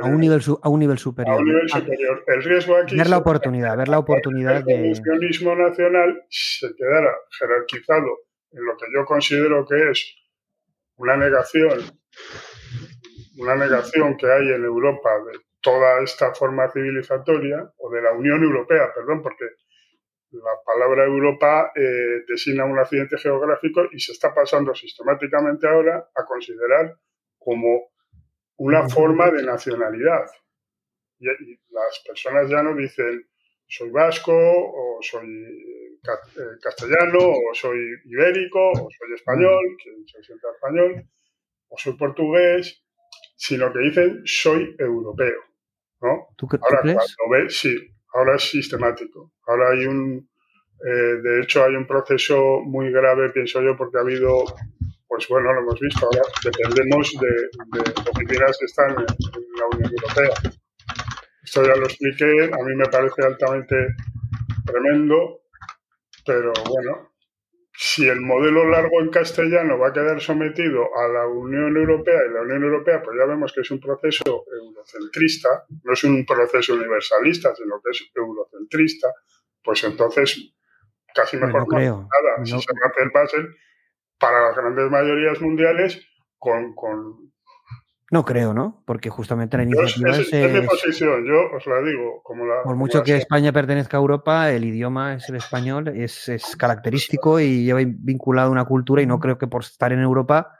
a un nivel, a un nivel superior. A un nivel superior. El riesgo aquí. Ver la oportunidad, ver la oportunidad el, de. El nacional se quedara jerarquizado en lo que yo considero que es una negación, una negación que hay en Europa de toda esta forma civilizatoria, o de la Unión Europea, perdón, porque la palabra Europa eh, designa un accidente geográfico y se está pasando sistemáticamente ahora a considerar como una forma de nacionalidad. Y, las personas ya no dicen soy vasco o soy eh, castellano o soy ibérico o soy español, que se sienta español, o soy portugués, sino que dicen soy europeo. ¿no? ahora, cuando ves, sí, ahora es sistemático. Ahora hay un, eh, de hecho, hay un proceso muy grave, pienso yo, porque ha habido, pues bueno, lo hemos visto, ahora dependemos de, de oficinas que están en, la Unión Europea. Esto ya lo expliqué, a mí me parece altamente tremendo, pero bueno, si el modelo largo en castellano va a quedar sometido a la Unión Europea y la Unión Europea, pues ya vemos que es un proceso eurocentrista, no es un proceso universalista, sino que es eurocentrista, pues entonces casi mejor no creo. nada. Si se va a hacer para las grandes mayorías mundiales con, con no creo, ¿no? Porque justamente la iniciativa es, es, mi posición, yo os la digo. Como la, por mucho que España pertenezca a Europa, el idioma es el español, es, es característico y lleva vinculado a una cultura y no creo que por estar en Europa...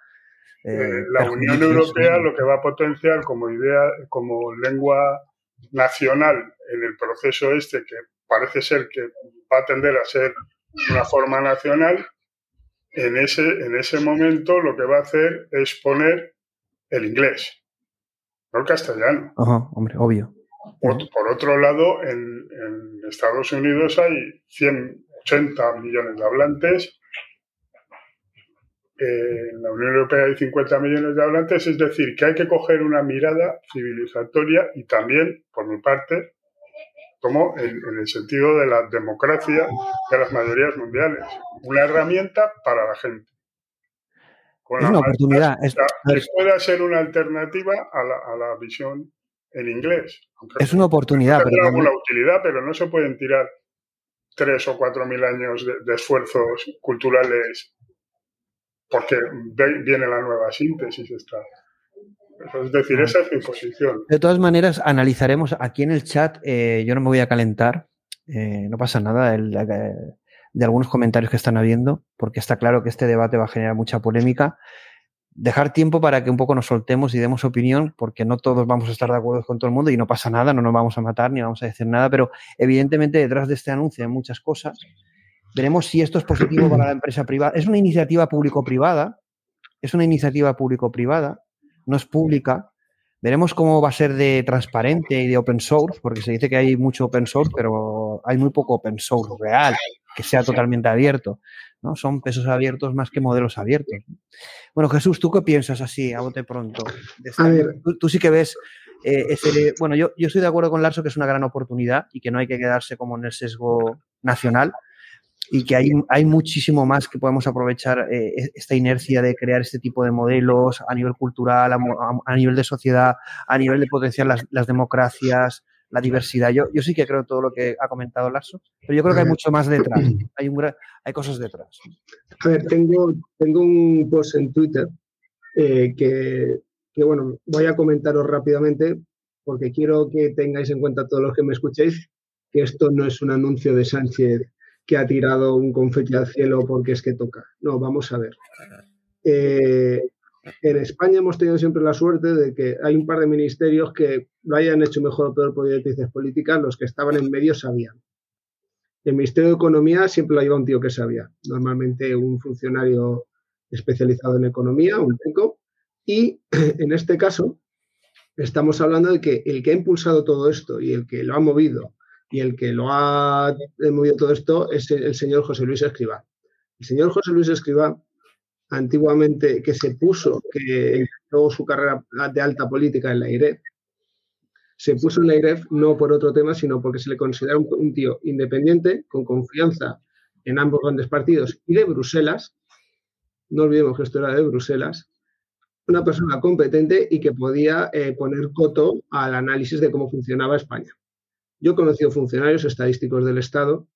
Eh, eh la Unión Europea lo que va a potenciar como idea, como lengua nacional en el proceso este, que parece ser que va a tender a ser una forma nacional, en ese, en ese momento lo que va a hacer es poner el inglés, no el castellano. Ajá, hombre, obvio. Por, otro lado, en, Estados Unidos hay 180 millones de hablantes, en la Unión Europea hay 50 millones de hablantes, es decir, que hay que coger una mirada civilizatoria y también, por mi parte, como en, el sentido de la democracia de las mayorías mundiales. Una herramienta para la gente. es una oportunidad. Es, que pueda ser una alternativa a la, visión en inglés. es una oportunidad. Tendrá alguna utilidad, pero no se pueden tirar tres o cuatro mil años de esfuerzos culturales porque viene la nueva síntesis. Está. Es decir, esa es mi posición. De todas maneras, analizaremos aquí en el chat. Eh, yo no me voy a calentar, eh, no pasa nada de algunos comentarios que están habiendo, porque está claro que este debate va a generar mucha polémica. Dejar tiempo para que un poco nos soltemos y demos opinión, porque no todos vamos a estar de acuerdo con todo el mundo y no pasa nada, no nos vamos a matar ni vamos a decir nada, pero evidentemente detrás de este anuncio hay muchas cosas. Veremos si esto es positivo para la empresa privada. Es una iniciativa público-privada, es una iniciativa público-privada no es pública. Veremos cómo va a ser de transparente y de open source, porque se dice que hay mucho open source, pero hay muy poco open source real, que sea totalmente abierto. ¿no? Son pesos abiertos más que modelos abiertos. Bueno, Jesús, ¿tú qué piensas así, a bote pronto? A ver. Tú, sí que ves eh, ese, bueno, yo, yo estoy de acuerdo con Larso que es una gran oportunidad y que no hay que quedarse como en el sesgo nacional, y que hay, hay muchísimo más que podemos aprovechar eh, e, esta inercia de crear este tipo de modelos a nivel cultural, a, nivel de sociedad, a nivel de potenciar las, las democracias, la diversidad. Yo, yo sí que creo todo lo que ha comentado Larso, pero yo creo que hay mucho más detrás. Hay, un, hay cosas detrás. A ver, tengo, tengo un post en Twitter eh, que, que, bueno, voy a comentaros rápidamente porque quiero que tengáis en cuenta todos los que me escuchéis que esto no es un anuncio de Sánchez que ha tirado un confeti al cielo porque es que toca. No, vamos a ver. Eh, en España hemos tenido siempre la suerte de que hay un par de ministerios que lo hayan hecho mejor o peor por directrices políticas, los que estaban en medio sabían. El Ministerio de Economía siempre lo lleva un tío que sabía, normalmente un funcionario especializado en economía, un técnico, y en este caso estamos hablando de que el que ha impulsado todo esto y el que lo ha movido y el que lo ha movido todo esto es el, señor José Luis Escribá. El señor José Luis Escribá, antiguamente que se puso, que empezó su carrera de alta política en la IREF, se puso en la IREF no por otro tema, sino porque se le considera un, tío independiente, con confianza en ambos grandes partidos y de Bruselas, no olvidemos que esto era de Bruselas, una persona competente y que podía eh, poner coto al análisis de cómo funcionaba España. Yo he conocido funcionarios estadísticos del Estado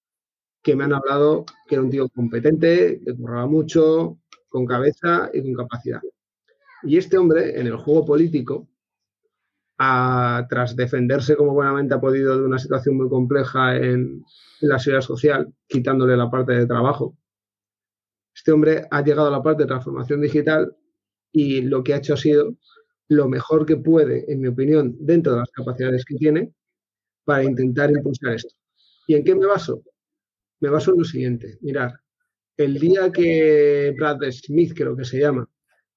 que me han hablado que era un tío competente, que curraba mucho, con cabeza y con capacidad. Y este hombre, en el juego político, tras defenderse como buenamente ha podido de una situación muy compleja en, la seguridad social, quitándole la parte de trabajo. Este hombre ha llegado a la parte de transformación digital y lo que ha hecho ha sido lo mejor que puede, en mi opinión, dentro de las capacidades que tiene, para intentar impulsar esto. ¿Y en qué me baso? Me baso en lo siguiente. Mirar, el día que Brad Smith, creo que se llama,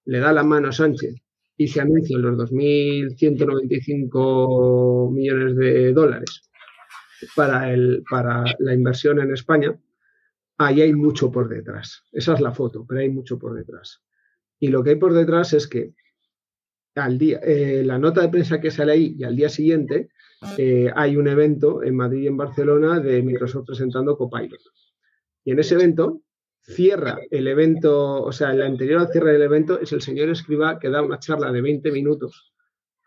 le da la mano a Sánchez y se anuncian los 2.195 millones de dólares para, el, para la inversión en España, ahí hay mucho por detrás. Esa es la foto, pero hay mucho por detrás. Y lo que hay por detrás es que al día, eh, la nota de prensa que sale ahí y al día siguiente eh, hay un evento en Madrid y en Barcelona de Microsoft presentando Copilot. Y en ese evento cierra el evento, o sea, el anterior al cierre del evento es el señor Escriba que da una charla de 20 minutos,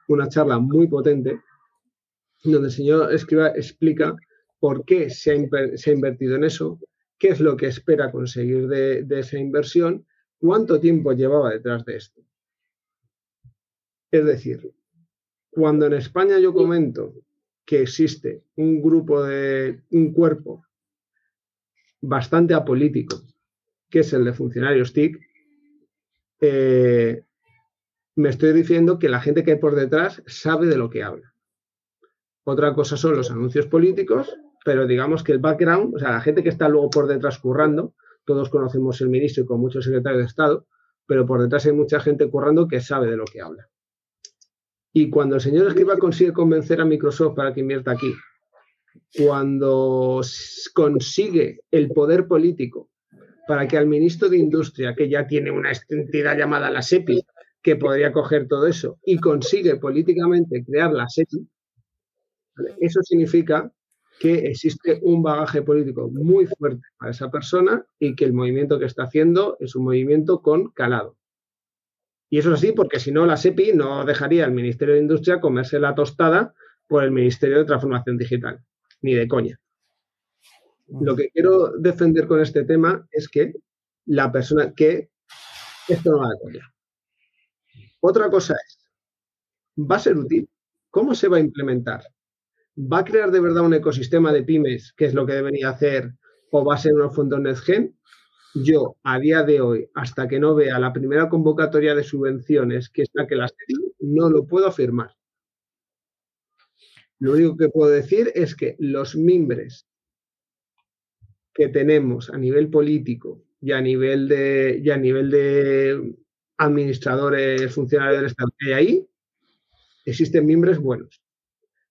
una charla muy potente, donde el señor Escriba explica por qué se ha, invertido en eso, qué es lo que espera conseguir de, esa inversión, cuánto tiempo llevaba detrás de esto. Es decir, cuando en España yo comento que existe un grupo de un cuerpo bastante apolítico que es el de funcionarios TIC, eh, me estoy diciendo que la gente que hay por detrás sabe de lo que habla. Otra cosa son los anuncios políticos, pero digamos que el background, o sea, la gente que está luego por detrás currando, todos conocemos el ministro y con muchos secretarios de Estado, pero por detrás hay mucha gente currando que sabe de lo que habla. Y cuando el señor Escriba consigue convencer a Microsoft para que invierta aquí, cuando consigue el poder político para que al ministro de Industria, que ya tiene una entidad llamada la SEPI, que podría coger todo eso, y consigue políticamente crear la SEPI, eso significa que existe un bagaje político muy fuerte para esa persona y que el movimiento que está haciendo es un movimiento con calado. Y eso es así porque si no, la SEPI no dejaría al Ministerio de Industria comerse la tostada por el Ministerio de Transformación Digital, ni de coña. Lo que quiero defender con este tema es que la persona que esto no va a cambiar. Otra cosa es, ¿va a ser útil? ¿Cómo se va a implementar? ¿Va a crear de verdad un ecosistema de pymes, que es lo que debería hacer, o va a ser unos fondos NetGen? Yo, a día de hoy, hasta que no vea la primera convocatoria de subvenciones que es la que las no lo puedo afirmar. Lo único que puedo decir es que los mimbres que tenemos a nivel político y a nivel de, y a nivel de administradores, funcionarios del Estado que hay ahí, existen miembros buenos.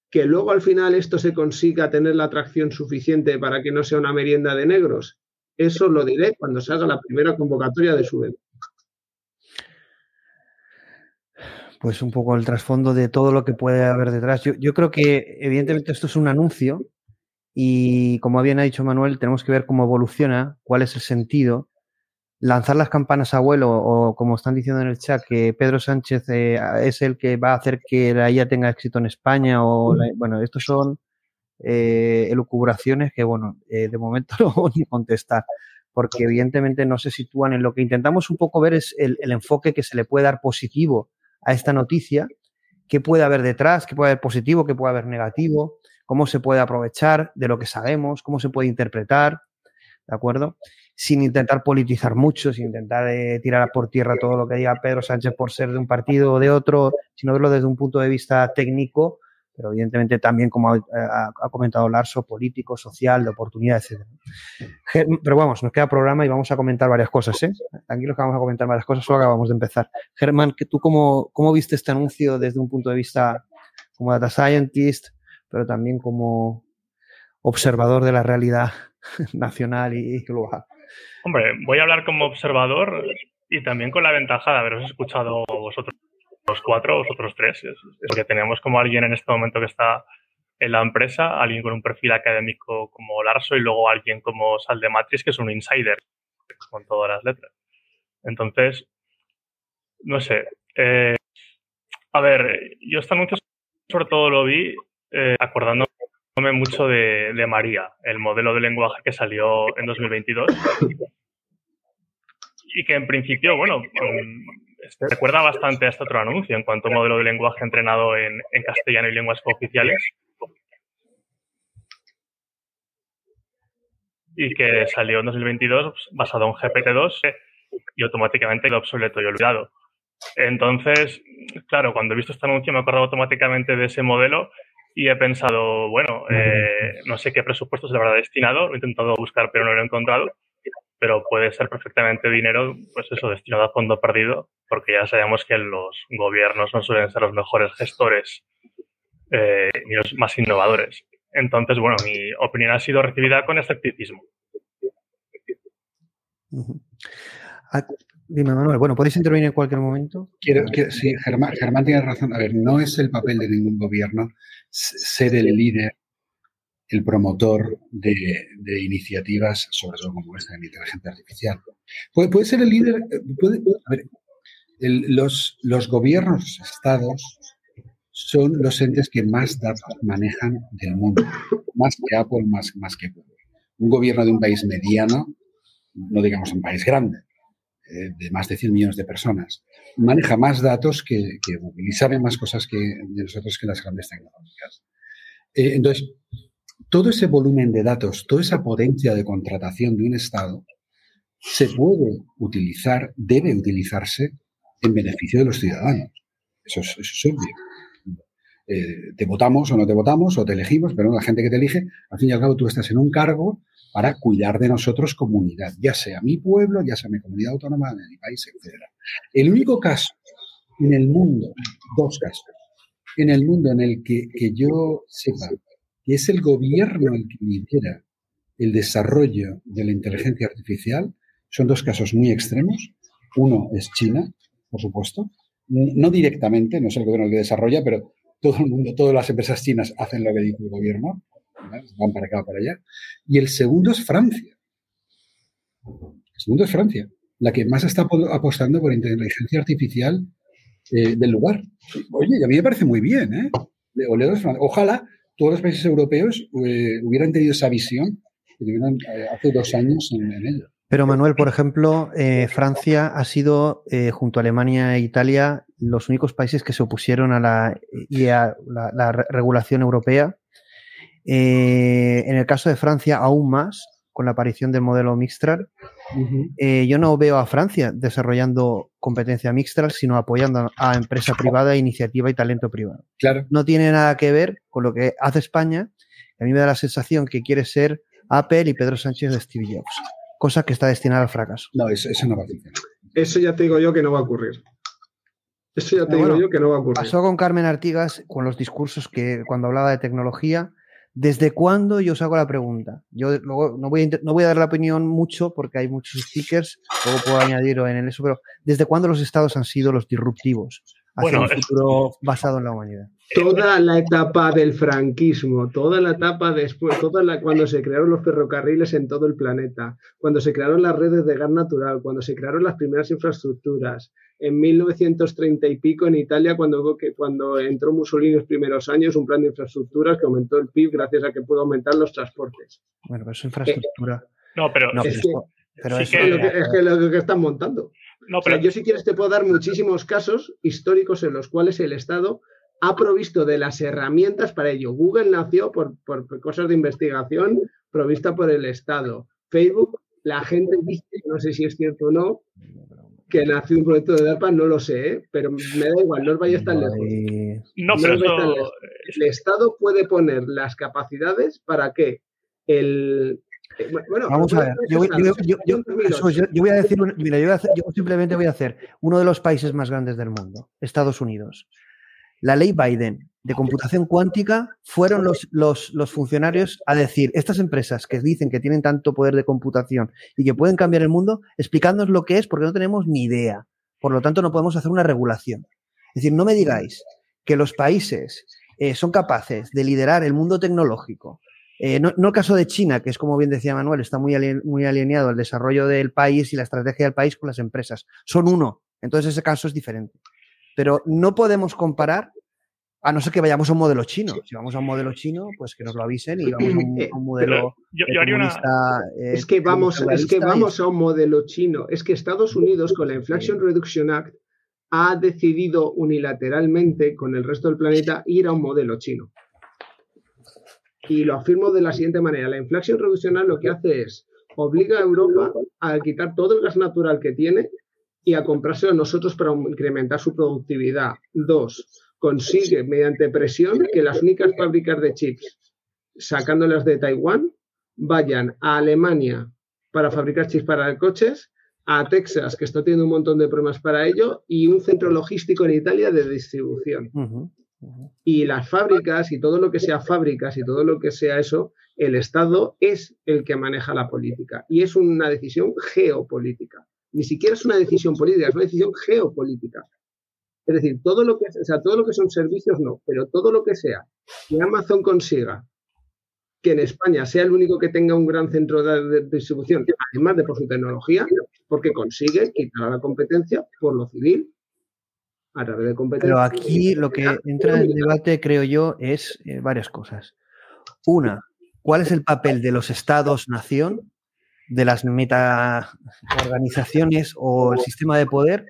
Que luego al final esto se consiga tener la atracción suficiente para que no sea una merienda de negros, eso lo diré cuando salga la primera convocatoria de su Pues un poco el trasfondo de todo lo que puede haber detrás. Yo, yo creo que evidentemente esto es un anuncio y como bien ha dicho Manuel, tenemos que ver cómo evoluciona, cuál es el sentido. Lanzar las campanas a vuelo, o como están diciendo en el chat, que Pedro Sánchez eh, es el que va a hacer que la IA tenga éxito en España, o bueno, estos son eh, elucubraciones que, bueno, eh, de momento no voy a contestar, porque evidentemente no se sitúan en lo que intentamos un poco ver es el, el enfoque que se le puede dar positivo a esta noticia, qué puede haber detrás, qué puede haber positivo, qué puede haber negativo cómo se puede aprovechar de lo que sabemos, cómo se puede interpretar, ¿de acuerdo? Sin intentar politizar mucho, sin intentar eh, tirar por tierra todo lo que diga Pedro Sánchez por ser de un partido o de otro, sino verlo desde un punto de vista técnico, pero evidentemente también, como ha, comentado Larso, político, social, de oportunidad, etc. Pero vamos, nos queda programa y vamos a comentar varias cosas, ¿eh? Tranquilos que vamos a comentar varias cosas, solo acabamos de empezar. Germán, ¿tú cómo, cómo viste este anuncio desde un punto de vista como data scientist? pero también como observador de la realidad nacional y global. Hombre, voy a hablar como observador y también con la ventaja de haberos escuchado vosotros los cuatro, vosotros tres. Es, que tenemos como alguien en este momento que está en la empresa, alguien con un perfil académico como Larso y luego alguien como Sal de Matrix, que es un insider con todas las letras. Entonces, no sé. Eh, a ver, yo este anuncio sobre todo lo vi eh, acordándome mucho de, María, el modelo de lenguaje que salió en 2022. y que en principio, bueno, recuerda bastante a este otro anuncio en cuanto a modelo de lenguaje entrenado en, en castellano y lenguas oficiales. Y que salió en 2022 basado en GPT-2 y automáticamente quedó obsoleto y olvidado. Entonces, claro, cuando he visto este anuncio me he acordado automáticamente de ese modelo y he pensado, bueno, eh, no sé qué presupuesto se le habrá destinado, he intentado buscar pero no lo he encontrado, pero puede ser perfectamente dinero, pues eso, destinado a fondo perdido, porque ya sabemos que los gobiernos no suelen ser los mejores gestores eh, ni los más innovadores. Entonces, bueno, mi opinión ha sido recibida con escepticismo. Dime, Manuel. Bueno, podéis intervenir en cualquier momento. Quiero, sí, Germán, Germán, tiene razón. A ver, no es el papel de ningún gobierno ser el líder, el promotor de, iniciativas, sobre todo como esta de inteligencia artificial. Puede, puede ser el líder. Puede, a ver, los, los gobiernos, estados, son los entes que más datos manejan del mundo, más que Apple, más, más que Google. Un gobierno de un país mediano, no digamos un país grande, eh, de más de 100 millones de personas, maneja más datos que, Google y sabe más cosas que de nosotros que las grandes tecnológicas. Eh, entonces, todo ese volumen de datos, toda esa potencia de contratación de un Estado, se puede utilizar, debe utilizarse en beneficio de los ciudadanos. Eso es, obvio. Eh, te votamos o no te votamos, o te elegimos, pero la gente que te elige, al fin y al cabo tú estás en un cargo para cuidar de nosotros comunidad, ya sea mi pueblo, ya sea mi comunidad autónoma, mi país, etc. El único caso en el mundo, dos casos, en el mundo en el que, que yo sepa que es el gobierno el que lidera el desarrollo de la inteligencia artificial, son dos casos muy extremos. Uno es China, por supuesto, no directamente, no es el gobierno el que desarrolla, pero todo el mundo, todas las empresas chinas hacen lo que dice el gobierno van para acá, para allá. Y el segundo es Francia. El segundo es Francia, la que más está apostando por inteligencia artificial eh, del lugar. Oye, a mí me parece muy bien, ¿eh? Ojalá todos los países europeos eh, hubieran tenido esa visión que tuvieron eh, hace dos años en, ello. Pero Manuel, por ejemplo, Francia ha sido, junto a Alemania e Italia, los únicos países que se opusieron a la, la regulación europea eh, en el caso de Francia, aún más, con la aparición del modelo Mixtral. Eh, yo no veo a Francia desarrollando competencia Mixtral, sino apoyando a empresa privada, iniciativa y talento privado. Claro. No tiene nada que ver con lo que hace España. A mí me da la sensación que quiere ser Apple y Pedro Sánchez de Steve Jobs, cosa que está destinada al fracaso. No, eso, no va a ocurrir. Eso ya te digo yo que no va a ocurrir. Eso ya te digo yo que no va a ocurrir. Pasó con Carmen Artigas con los discursos que cuando hablaba de tecnología ¿Desde cuándo? Yo os hago la pregunta. Yo luego no voy, a, no voy a dar la opinión mucho porque hay muchos stickers, luego puedo añadirlo en eso, pero ¿desde cuándo los estados han sido los disruptivos hacia un futuro basado en la humanidad? Toda la etapa del franquismo, toda la etapa después, toda la, cuando se crearon los ferrocarriles en todo el planeta, cuando se crearon las redes de gas natural, cuando se crearon las primeras infraestructuras, en 1930 y pico en Italia, cuando, cuando entró Mussolini en los primeros años, un plan de infraestructuras que aumentó el PIB gracias a que pudo aumentar los transportes. Bueno, pero es infraestructura. no, pero, es, que, lo que, están montando. No, pero... yo si quieres te puedo dar muchísimos casos históricos en los cuales el Estado ha provisto de las herramientas para ello. Google nació por, por cosas de investigación provista por el Estado. Facebook, la gente dice, no sé si es cierto o no, que nació un proyecto de DARPA, no lo sé, ¿eh? pero me da igual, no os vayáis tan lejos. No, pero El Estado puede poner las capacidades para que el... Eh, bueno, vamos a ver, yo, voy a decir, mira, yo simplemente voy a hacer uno de los países más grandes del mundo, Estados Unidos. La ley Biden de computación cuántica fueron los, los, funcionarios a decir, estas empresas que dicen que tienen tanto poder de computación y que pueden cambiar el mundo, explicándonos lo que es porque no tenemos ni idea. Por lo tanto, no podemos hacer una regulación. Es decir, no me digáis que los países eh, son capaces de liderar el mundo tecnológico. Eh, no, el caso de China, que es como bien decía Manuel, está muy, muy alineado al desarrollo del país y la estrategia del país con las empresas. Son uno. Entonces ese caso es diferente. Pero no podemos comparar, a no ser que vayamos a un modelo chino. Si vamos a un modelo chino, pues que nos lo avisen y vamos a un, eh, modelo. Yo, haría una... Eh, es que vamos, es que vamos a un modelo chino. Es que Estados Unidos, con la Inflation Reduction Act, ha decidido unilateralmente con el resto del planeta ir a un modelo chino. Y lo afirmo de la siguiente manera. La inflación reduccional lo que hace es obliga a Europa a quitar todo el gas natural que tiene y a comprárselo a nosotros para incrementar su productividad. Dos, consigue mediante presión que las únicas fábricas de chips, sacándolas de Taiwán, vayan a Alemania para fabricar chips para coches, a Texas, que está teniendo un montón de problemas para ello, y un centro logístico en Italia de distribución. Y las fábricas y todo lo que sea fábricas y todo lo que sea eso, el Estado es el que maneja la política y es una decisión geopolítica. Ni siquiera es una decisión política, es una decisión geopolítica. Es decir, todo lo que, o sea, todo lo que son servicios no, pero todo lo que sea que Amazon consiga que en España sea el único que tenga un gran centro de distribución, además de por su tecnología, porque consigue quitar a la competencia por lo civil a través de competencia. Pero aquí lo que entra en debate, creo yo, es eh, varias cosas. Una, ¿cuál es el papel de los estados-nación, de las metaorganizaciones o el sistema de poder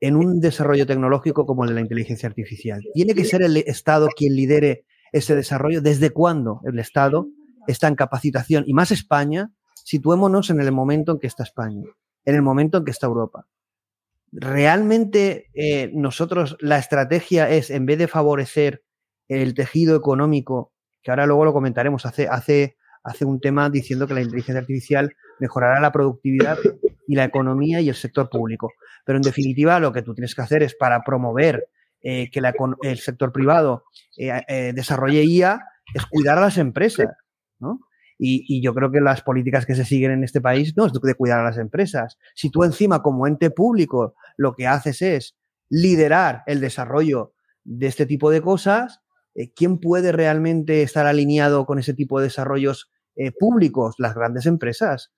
en un desarrollo tecnológico como el de la inteligencia artificial? ¿Tiene que ser el Estado quien lidere ese desarrollo? ¿Desde cuándo el Estado está en capacitación? Y más España, situémonos en el momento en que está España, en el momento en que está Europa. ¿Realmente eh, nosotros la estrategia es, en vez de favorecer el tejido económico, que ahora luego lo comentaremos, hace, hace, hace un tema diciendo que la inteligencia artificial mejorará la productividad y la economía y el sector público. Pero en definitiva, lo que tú tienes que hacer es para promover eh, que el sector privado eh, eh, desarrolle IA, es cuidar a las empresas, ¿no? Y, yo creo que las políticas que se siguen en este país no es de cuidar a las empresas. Si tú encima como ente público lo que haces es liderar el desarrollo de este tipo de cosas, ¿quién puede realmente estar alineado con ese tipo de desarrollos públicos? Las grandes empresas.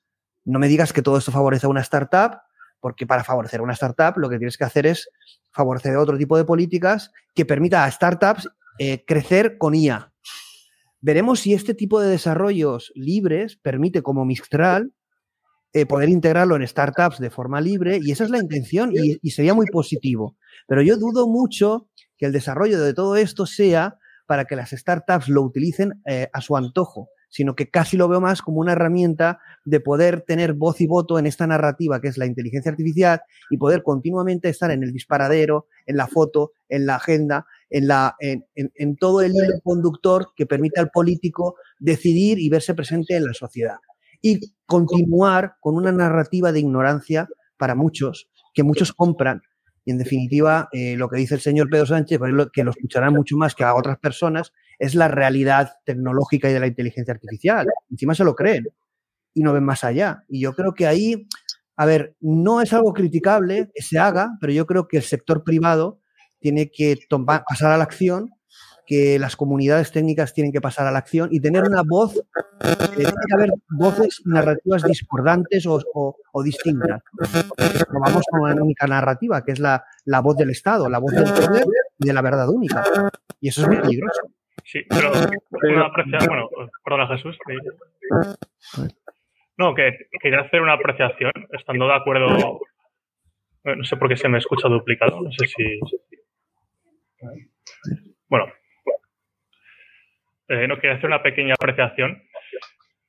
No me digas que todo esto favorece a una startup porque para favorecer una startup lo que tienes que hacer es favorecer otro tipo de políticas que permita a startups eh, crecer con IA. Veremos si este tipo de desarrollos libres permite, como Mistral, eh, poder integrarlo en startups de forma libre y esa es la intención y, sería muy positivo. Pero yo dudo mucho que el desarrollo de todo esto sea para que las startups lo utilicen eh, a su antojo sino que casi lo veo más como una herramienta de poder tener voz y voto en esta narrativa que es la inteligencia artificial y poder continuamente estar en el disparadero, en la foto, en la agenda, en, la, en, todo el hilo conductor que permite al político decidir y verse presente en la sociedad. Y continuar con una narrativa de ignorancia para muchos, que muchos compran y en definitiva, eh, lo que dice el señor Pedro Sánchez, pues, que lo escucharán mucho más que a otras personas, es la realidad tecnológica y de la inteligencia artificial. Encima se lo creen y no ven más allá. Y yo creo que ahí, a ver, no es algo criticable que se haga, pero yo creo que el sector privado tiene que pasar a la acción que las comunidades técnicas tienen que pasar a la acción y tener una voz, eh, tiene que haber voces narrativas discordantes o, distintas. Vamos con una única narrativa, que es la, voz del Estado, la voz del poder y de la verdad única. Y eso es muy peligroso. Sí, pero una apreciación, bueno, perdona Jesús. No, que quería hacer una apreciación, estando de acuerdo, no sé por qué se me escucha duplicado, no sé si... Bueno, eh, no quería hacer una pequeña apreciación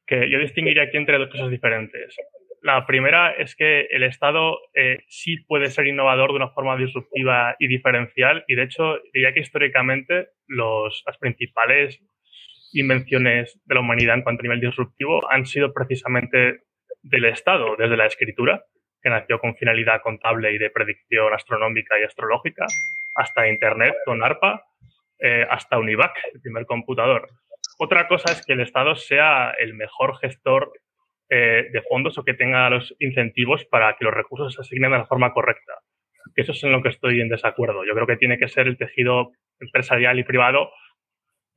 que yo distinguiría aquí entre dos cosas diferentes. La primera es que el Estado eh, sí puede ser innovador de una forma disruptiva y diferencial y de hecho diría que históricamente los, las principales invenciones de la humanidad en cuanto a nivel disruptivo han sido precisamente del Estado, desde la escritura, que nació con finalidad contable y de predicción astronómica y astrológica, hasta Internet con ARPA eh, hasta Univac, el primer computador. Otra cosa es que el Estado sea el mejor gestor eh, de fondos o que tenga los incentivos para que los recursos se asignen de la forma correcta. Eso es en lo que estoy en desacuerdo. Yo creo que tiene que ser el tejido empresarial y privado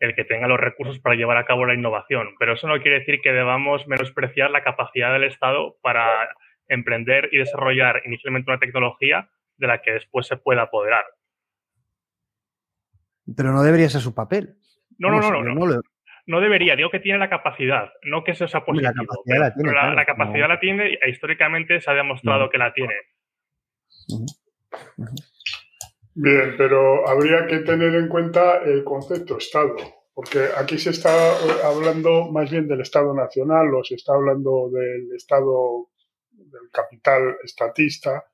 el que tenga los recursos para llevar a cabo la innovación. Pero eso no quiere decir que debamos menospreciar la capacidad del Estado para emprender y desarrollar inicialmente una tecnología de la que después se pueda apoderar. Pero no debería ser su papel. No, no, no, no. No, debería, digo que tiene la capacidad, no que eso sea positivo. La capacidad la tiene. la, capacidad la tiene e históricamente se ha demostrado que la tiene. Bien, pero habría que tener en cuenta el concepto Estado, porque aquí se está hablando más bien del Estado nacional o se está hablando del Estado del capital estatista,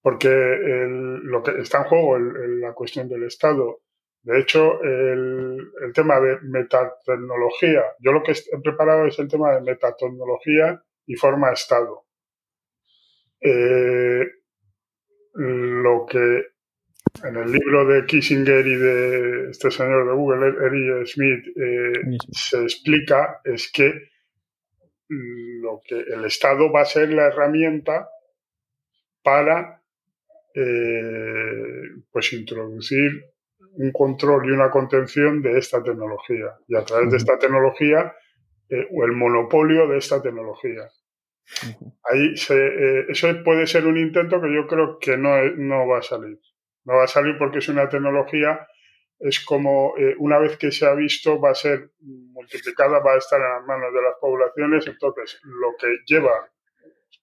porque lo que está en juego es la cuestión del Estado. De hecho, el, tema de metatecnología, yo lo que he preparado es el tema de metatecnología y forma Estado. Eh, lo que en el libro de Kissinger y de este señor de Google, Eric Smith, eh, se explica es que lo que el Estado va a ser la herramienta para eh, pues introducir un control y una contención de esta tecnología y a través de esta tecnología eh, o el monopolio de esta tecnología. Ahí eso puede ser un intento que yo creo que no, no va a salir. No va a salir porque es una tecnología, es como eh, una vez que se ha visto va a ser multiplicada, va a estar en las manos de las poblaciones. Entonces, lo que lleva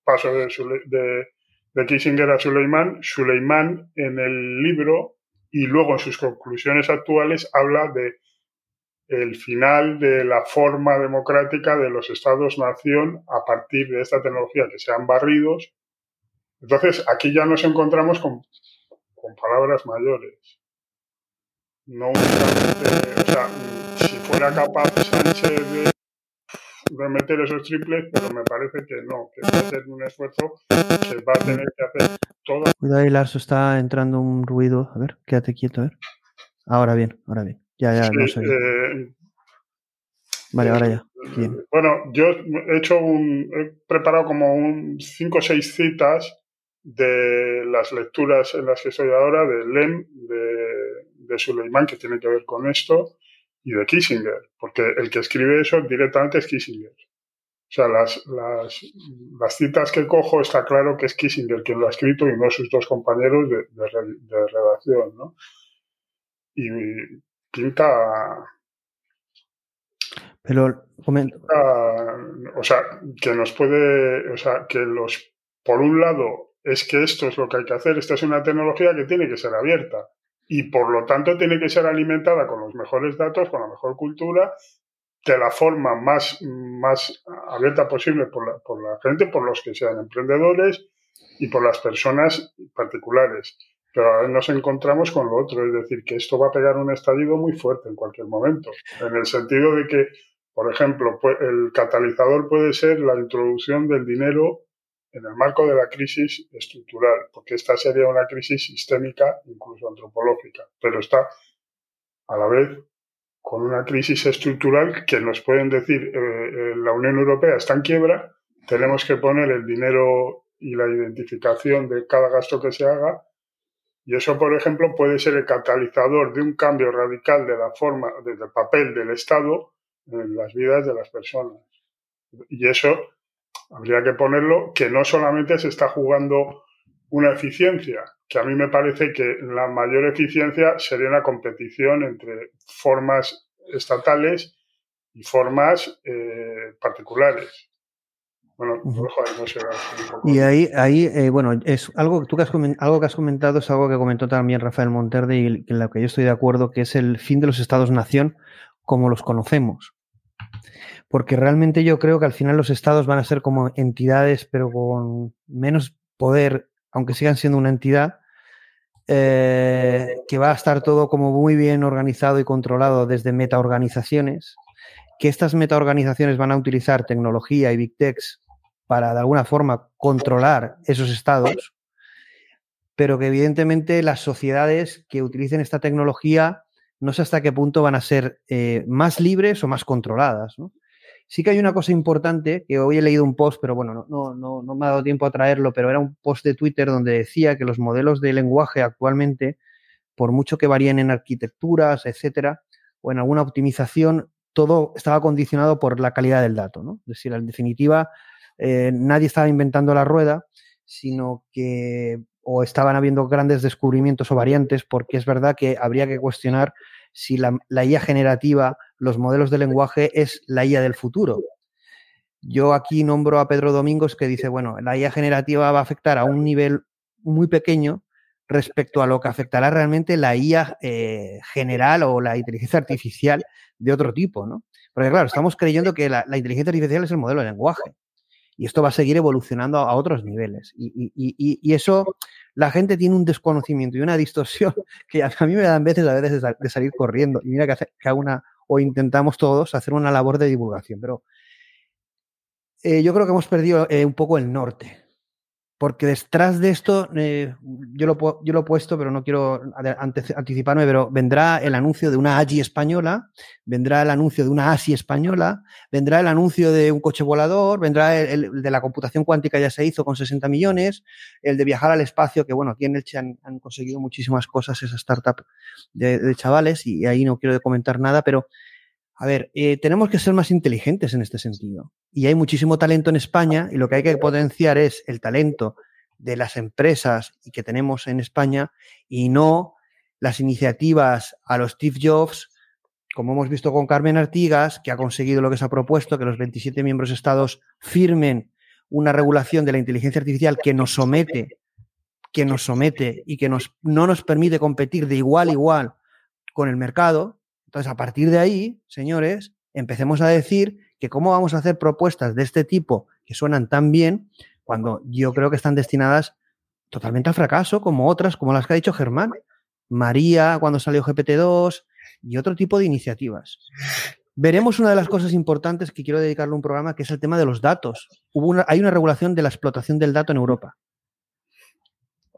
paso de, de, de Kissinger a Suleiman, Suleiman en el libro y luego en sus conclusiones actuales habla de el final de la forma democrática de los estados-nación a partir de esta tecnología que sean barridos. Entonces, aquí ya nos encontramos con con palabras mayores. No únicamente, o sea, si fuera capaz Sánchez de, meter esos triples, pero me parece que no, que va a ser un esfuerzo que va a tener que hacer todo. Cuidado, ahí, Larso, está entrando un ruido. A ver, quédate quieto, a ver. Ahora bien, ahora bien. Ya, ya, no. Eh, vale, ahora ya. Bueno, yo he hecho un, he preparado como un cinco o seis citas de las lecturas en las que estoy ahora, de Lem, de, de Suleiman, que tiene que ver con esto, y de Kissinger, porque el que escribe eso directamente es Kissinger. O sea, las, las, las citas que cojo está claro que es Kissinger quien lo ha escrito y no sus dos compañeros de, de, redacción, ¿no? Y pinta... Pero, o sea, que nos puede, o sea, que los, por un lado, es que esto es lo que hay que hacer. Esta es una tecnología que tiene que ser abierta y por lo tanto tiene que ser alimentada con los mejores datos, con la mejor cultura, de la forma más, más abierta posible por la, por la gente, por los que sean emprendedores y por las personas particulares. Pero ahora nos encontramos con lo otro, es decir, que esto va a pegar un estallido muy fuerte en cualquier momento, en el sentido de que, por ejemplo, el catalizador puede ser la introducción del dinero en el marco de la crisis estructural, porque esta sería una crisis sistémica, incluso antropológica, pero está a la vez con una crisis estructural que nos pueden decir eh, eh, la Unión Europea está en quiebra, tenemos que poner el dinero y la identificación de cada gasto que se haga y eso, por ejemplo, puede ser el catalizador de un cambio radical de la forma, del papel del Estado en las vidas de las personas. Y eso habría que ponerlo que no solamente se está jugando una eficiencia, que a mí me parece que la mayor eficiencia sería la competición entre formas estatales y formas eh, particulares. Bueno, no sé, y ahí, ahí eh, bueno, es algo, tú que has algo que has comentado es algo que comentó también Rafael Monterde y en lo que yo estoy de acuerdo, que es el fin de los estados-nación como los conocemos porque realmente yo creo que al final los estados van a ser como entidades, pero con menos poder, aunque sigan siendo una entidad, eh, que va a estar todo como muy bien organizado y controlado desde metaorganizaciones, que estas metaorganizaciones van a utilizar tecnología y big techs para de alguna forma controlar esos estados, pero que evidentemente las sociedades que utilicen esta tecnología no sé hasta qué punto van a ser eh, más libres o más controladas. Sí que hay una cosa importante, que hoy he leído un post, pero bueno, no, no, no me ha dado tiempo a traerlo, pero era un post de Twitter donde decía que los modelos de lenguaje actualmente, por mucho que varíen en arquitecturas, etcétera, o en alguna optimización, todo estaba condicionado por la calidad del dato. ¿no? Es decir, en definitiva, eh, nadie estaba inventando la rueda, sino que o estaban habiendo grandes descubrimientos o variantes, porque es verdad que habría que cuestionar si la, la IA generativa los modelos de lenguaje es la IA del futuro. Yo aquí nombro a Pedro Domingos que dice, bueno, la IA generativa va a afectar a un nivel muy pequeño respecto a lo que afectará realmente la IA eh, general o la inteligencia artificial de otro tipo, ¿no? Porque claro, estamos creyendo que la, inteligencia artificial es el modelo de lenguaje y esto va a seguir evolucionando a, otros niveles. Y, eso, la gente tiene un desconocimiento y una distorsión que a, mí me dan veces a veces de, salir corriendo. Y mira que, hace, una, o intentamos todos hacer una labor de divulgación, pero eh, yo creo que hemos perdido eh, un poco el norte porque detrás de esto, eh, yo, lo, yo lo he puesto, pero no quiero anticiparme, pero vendrá el anuncio de una AGI española, vendrá el anuncio de una ASI española, vendrá el anuncio de un coche volador, vendrá el, de la computación cuántica ya se hizo con 60 millones, el de viajar al espacio, que bueno, aquí en Elche han, han conseguido muchísimas cosas esa startup de, de, chavales y ahí no quiero comentar nada, pero a ver, eh, tenemos que ser más inteligentes en este sentido. Y hay muchísimo talento en España y lo que hay que potenciar es el talento de las empresas que tenemos en España y no las iniciativas a los Steve Jobs, como hemos visto con Carmen Artigas, que ha conseguido lo que se ha propuesto, que los 27 miembros estados firmen una regulación de la inteligencia artificial que nos somete, que nos somete y que nos, no nos permite competir de igual a igual con el mercado, entonces, a partir de ahí, señores, empecemos a decir que cómo vamos a hacer propuestas de este tipo que suenan tan bien cuando yo creo que están destinadas totalmente al fracaso, como otras, como las que ha dicho Germán. María, cuando salió GPT-2 y otro tipo de iniciativas. Veremos una de las cosas importantes que quiero dedicarle a un programa, que es el tema de los datos. Hubo hay una regulación de la explotación del dato en Europa.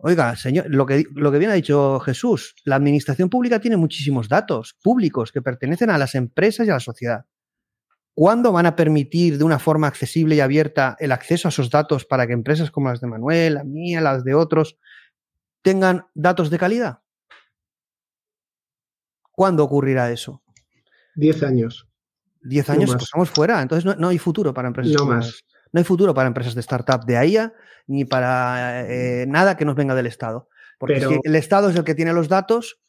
Oiga, señor, lo que, lo que bien ha dicho Jesús, la administración pública tiene muchísimos datos públicos que pertenecen a las empresas y a la sociedad. ¿Cuándo van a permitir de una forma accesible y abierta el acceso a esos datos para que empresas como las de Manuel, la mía, las de otros, tengan datos de calidad? ¿Cuándo ocurrirá eso? Diez años. Diez años, pues estamos fuera. Entonces no, hay futuro para empresas. No más. No hay futuro para empresas de startup de AIA ni para eh, nada que nos venga del Estado. Porque si el Estado es el que tiene los datos,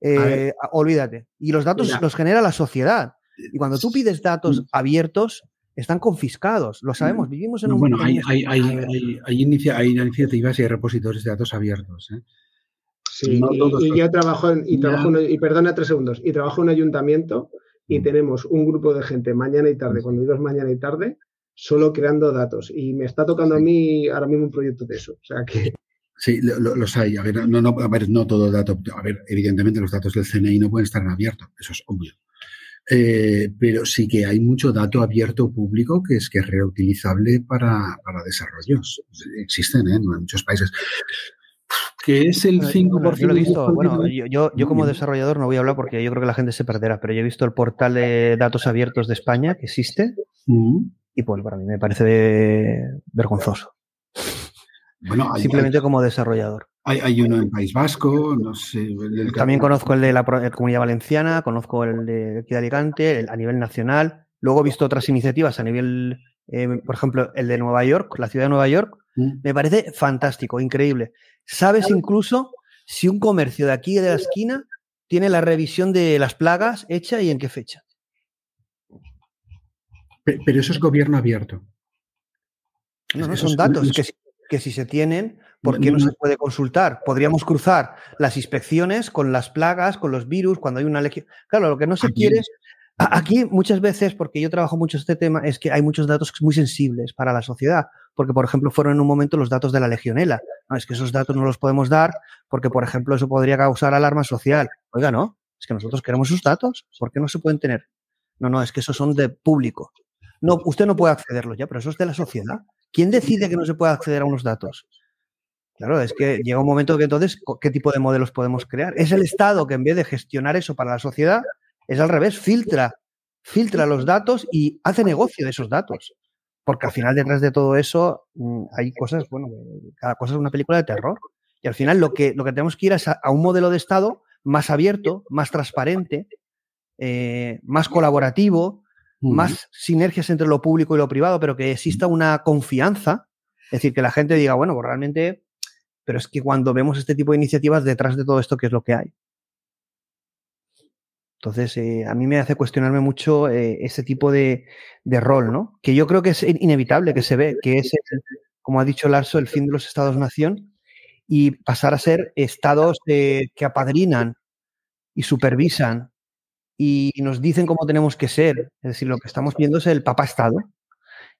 eh, olvídate. Y los datos los genera la sociedad. Y cuando tú pides datos mm. abiertos, están confiscados. Lo sabemos, vivimos en un... Bueno, hay, hay, hay, hay, iniciativas y hay repositorios de datos abiertos. ¿eh? Sí, y, yo trabajo en, y trabajo y perdona tres segundos, y trabajo en un ayuntamiento y mm. tenemos un grupo de gente mañana y tarde, cuando digo mañana y tarde, solo creando datos. Y me está tocando a mí ahora mismo un proyecto de eso. O sea que. Sí, los hay. A ver, no, no, a ver, no todo dato. A ver, evidentemente los datos del CNI no pueden estar en abierto, eso es obvio. Eh, pero sí que hay mucho dato abierto público que es que es reutilizable para, para desarrollos. Existen ¿eh? en muchos países. Que es el 5%. Yo, lo he visto, bueno, yo, yo, como desarrollador no voy a hablar porque yo creo que la gente se perderá, pero yo he visto el portal de datos abiertos de España que existe. Y pues para mí me parece vergonzoso. Bueno, Simplemente como desarrollador. Hay, uno en País Vasco, no sé. También conozco el de la Comunidad Valenciana, conozco el de aquí de Alicante, a nivel nacional. Luego he visto otras iniciativas a nivel, eh, por ejemplo, el de Nueva York, la ciudad de Nueva York. Mm. Me parece fantástico, increíble. ¿Sabes incluso si un comercio de aquí de la esquina tiene la revisión de las plagas hecha y en qué fecha? Pero eso es gobierno abierto. No, no, son datos que si, se tienen, ¿por qué no, se puede consultar? Podríamos cruzar las inspecciones con las plagas, con los virus, cuando hay una legión. Claro, lo que no se quiere es. Aquí muchas veces, porque yo trabajo mucho este tema, es que hay muchos datos muy sensibles para la sociedad, porque por ejemplo fueron en un momento los datos de la legionela. No, es que esos datos no los podemos dar porque, por ejemplo, eso podría causar alarma social. Oiga, no, es que nosotros queremos esos datos, ¿por qué no se pueden tener? No, no, es que esos son de público. No, usted no puede accederlo ya, pero eso es de la sociedad. ¿Quién decide que no se puede acceder a unos datos? Claro, es que llega un momento que entonces, ¿qué tipo de modelos podemos crear? Es el Estado que en vez de gestionar eso para la sociedad, es al revés, filtra, filtra los datos y hace negocio de esos datos. Porque al final detrás de todo eso mm, hay cosas, bueno, cada cosa es una película de terror. Y al final lo que, lo que tenemos que ir es a, un modelo de Estado más abierto, más transparente, eh, más colaborativo, más sinergias entre lo público y lo privado, pero que exista una confianza, es decir, que la gente diga, bueno, pues realmente, pero es que cuando vemos este tipo de iniciativas, detrás de todo esto, ¿qué es lo que hay? Entonces, eh, a mí me hace cuestionarme mucho eh, ese tipo de, rol, ¿no? Que yo creo que es inevitable que se ve, que es, como ha dicho Larso, el fin de los Estados-nación. y pasar a ser estados eh, que apadrinan y supervisan y nos dicen cómo tenemos que ser. Es decir, lo que estamos viendo es el papá Estado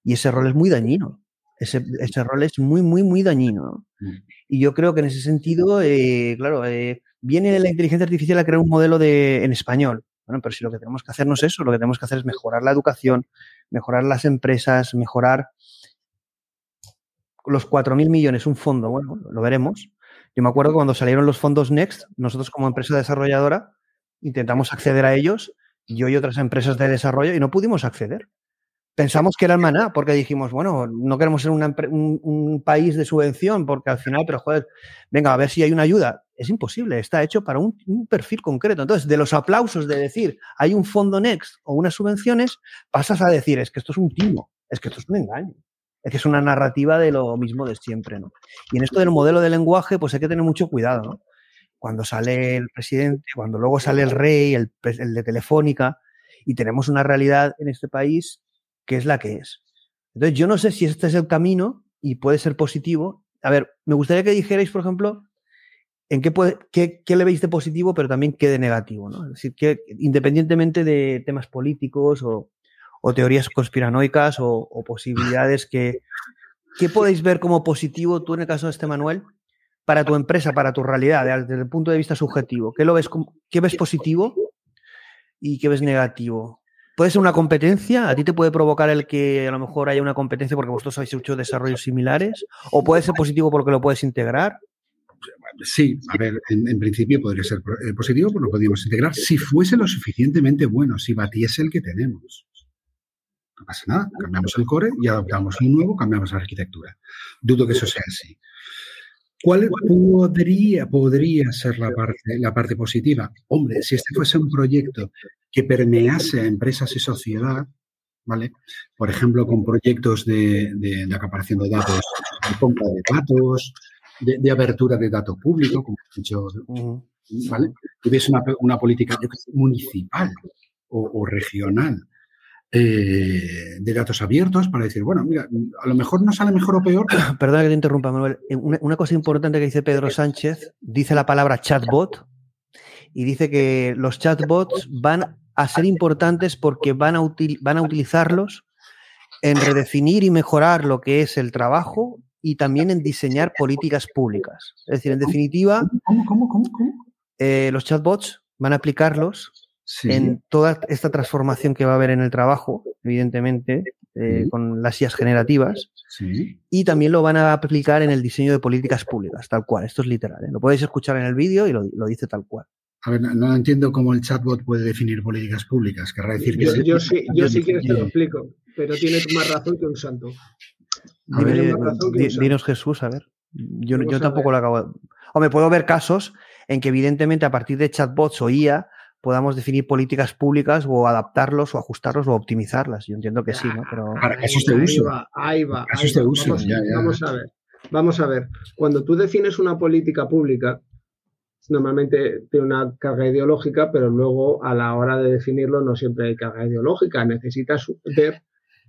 y ese rol es muy dañino. Ese, ese rol es muy, muy, muy dañino. Mm. Y yo creo que en ese sentido, eh, claro, eh, viene la inteligencia artificial a crear un modelo de, en español. Bueno, pero si lo que tenemos que hacer no es eso, lo que tenemos que hacer es mejorar la educación, mejorar las empresas, mejorar los 4.000 millones, un fondo, bueno, lo veremos. Yo me acuerdo cuando salieron los fondos Next, nosotros como empresa desarrolladora intentamos acceder a ellos, yo y otras empresas de desarrollo, y no pudimos acceder. Pensamos que era el maná, porque dijimos, bueno, no queremos ser una un país de subvención, porque al final, pero joder, venga, a ver si hay una ayuda. Es imposible, está hecho para un, un perfil concreto. Entonces, de los aplausos de decir, hay un fondo Next o unas subvenciones, pasas a decir, es que esto es un timo, es que esto es un engaño. Es que es una narrativa de lo mismo de siempre, ¿no? Y en esto del modelo de lenguaje, pues hay que tener mucho cuidado, ¿no? Cuando sale el presidente, cuando luego sale el rey, el, el de Telefónica, y tenemos una realidad en este país que es la que es. Entonces, yo no sé si este es el camino y puede ser positivo. A ver, me gustaría que dijerais, por ejemplo, en qué, puede, qué, qué le veis de positivo, pero también qué de negativo, ¿no? Es decir, que independientemente de temas políticos o, o teorías conspiranoicas o, o posibilidades que, ¿qué podéis ver como positivo tú en el caso de este Manuel para tu empresa, para tu realidad, de- desde el punto de vista subjetivo? ¿Qué, lo ves, qué ves positivo y qué ves negativo? ¿Puede ser una competencia? ¿A ti te puede provocar el que a lo mejor haya una competencia porque vosotros habéis hecho desarrollos similares? ¿O puede ser positivo porque lo puedes integrar? Sí, a ver, en, en principio podría ser eh, positivo, pues lo podríamos integrar si fuese lo suficientemente bueno, si batiese el que tenemos. No pasa nada, cambiamos el core y adoptamos un nuevo, cambiamos la arquitectura. Dudo que eso sea así. ¿Cuál podría, podría ser la parte, la parte positiva? Hombre, si este fuese un proyecto que permease a empresas y sociedad, ¿vale? Por ejemplo, con proyectos de, de, de acaparación de datos, de compra de datos, de, de abertura de dato público, como he dicho, ¿vale? Que una, una política municipal o, o regional eh, de datos abiertos para decir, bueno, mira, a lo mejor no sale mejor o peor. pero- Perdona que te interrumpa, Manuel. Eh, Una, una cosa importante que dice Pedro Sánchez, dice la palabra chatbot y dice que los chatbots van a ser importantes porque van a, util- van a utilizarlos en redefinir y mejorar lo que es el trabajo y también en diseñar políticas públicas. Es decir, en definitiva, ¿Cómo, cómo, cómo, cómo? eh, los chatbots van a aplicarlos Sí. en toda esta transformación que va a haber en el trabajo, evidentemente, eh, Sí. con las IAS generativas, Sí. y también lo van a aplicar en el diseño de políticas públicas, tal cual. Esto es literal. ¿eh? Lo podéis escuchar en el vídeo y lo, lo dice tal cual. A ver, no, no entiendo cómo el chatbot puede definir políticas públicas. Querrá decir que Yo, se- yo sí, yo sí que te lo explico, pero tienes más razón que un santo. Ver, Eh, di- dinos Jesús, a ver. Yo, yo tampoco ver. lo acabo. de- Hombre, puedo ver casos en que evidentemente a partir de chatbots o IA podamos definir políticas públicas o adaptarlos o ajustarlos o optimizarlas. Yo entiendo que sí, ¿no? Pero Para casos de Ahí uso. va, ahí va. Ahí de va. uso, Vamos, ya, ya. vamos a ver. Vamos a ver. Cuando tú defines una política pública, normalmente tiene una carga ideológica, pero luego a la hora de definirlo no siempre hay carga ideológica. Necesitas ver,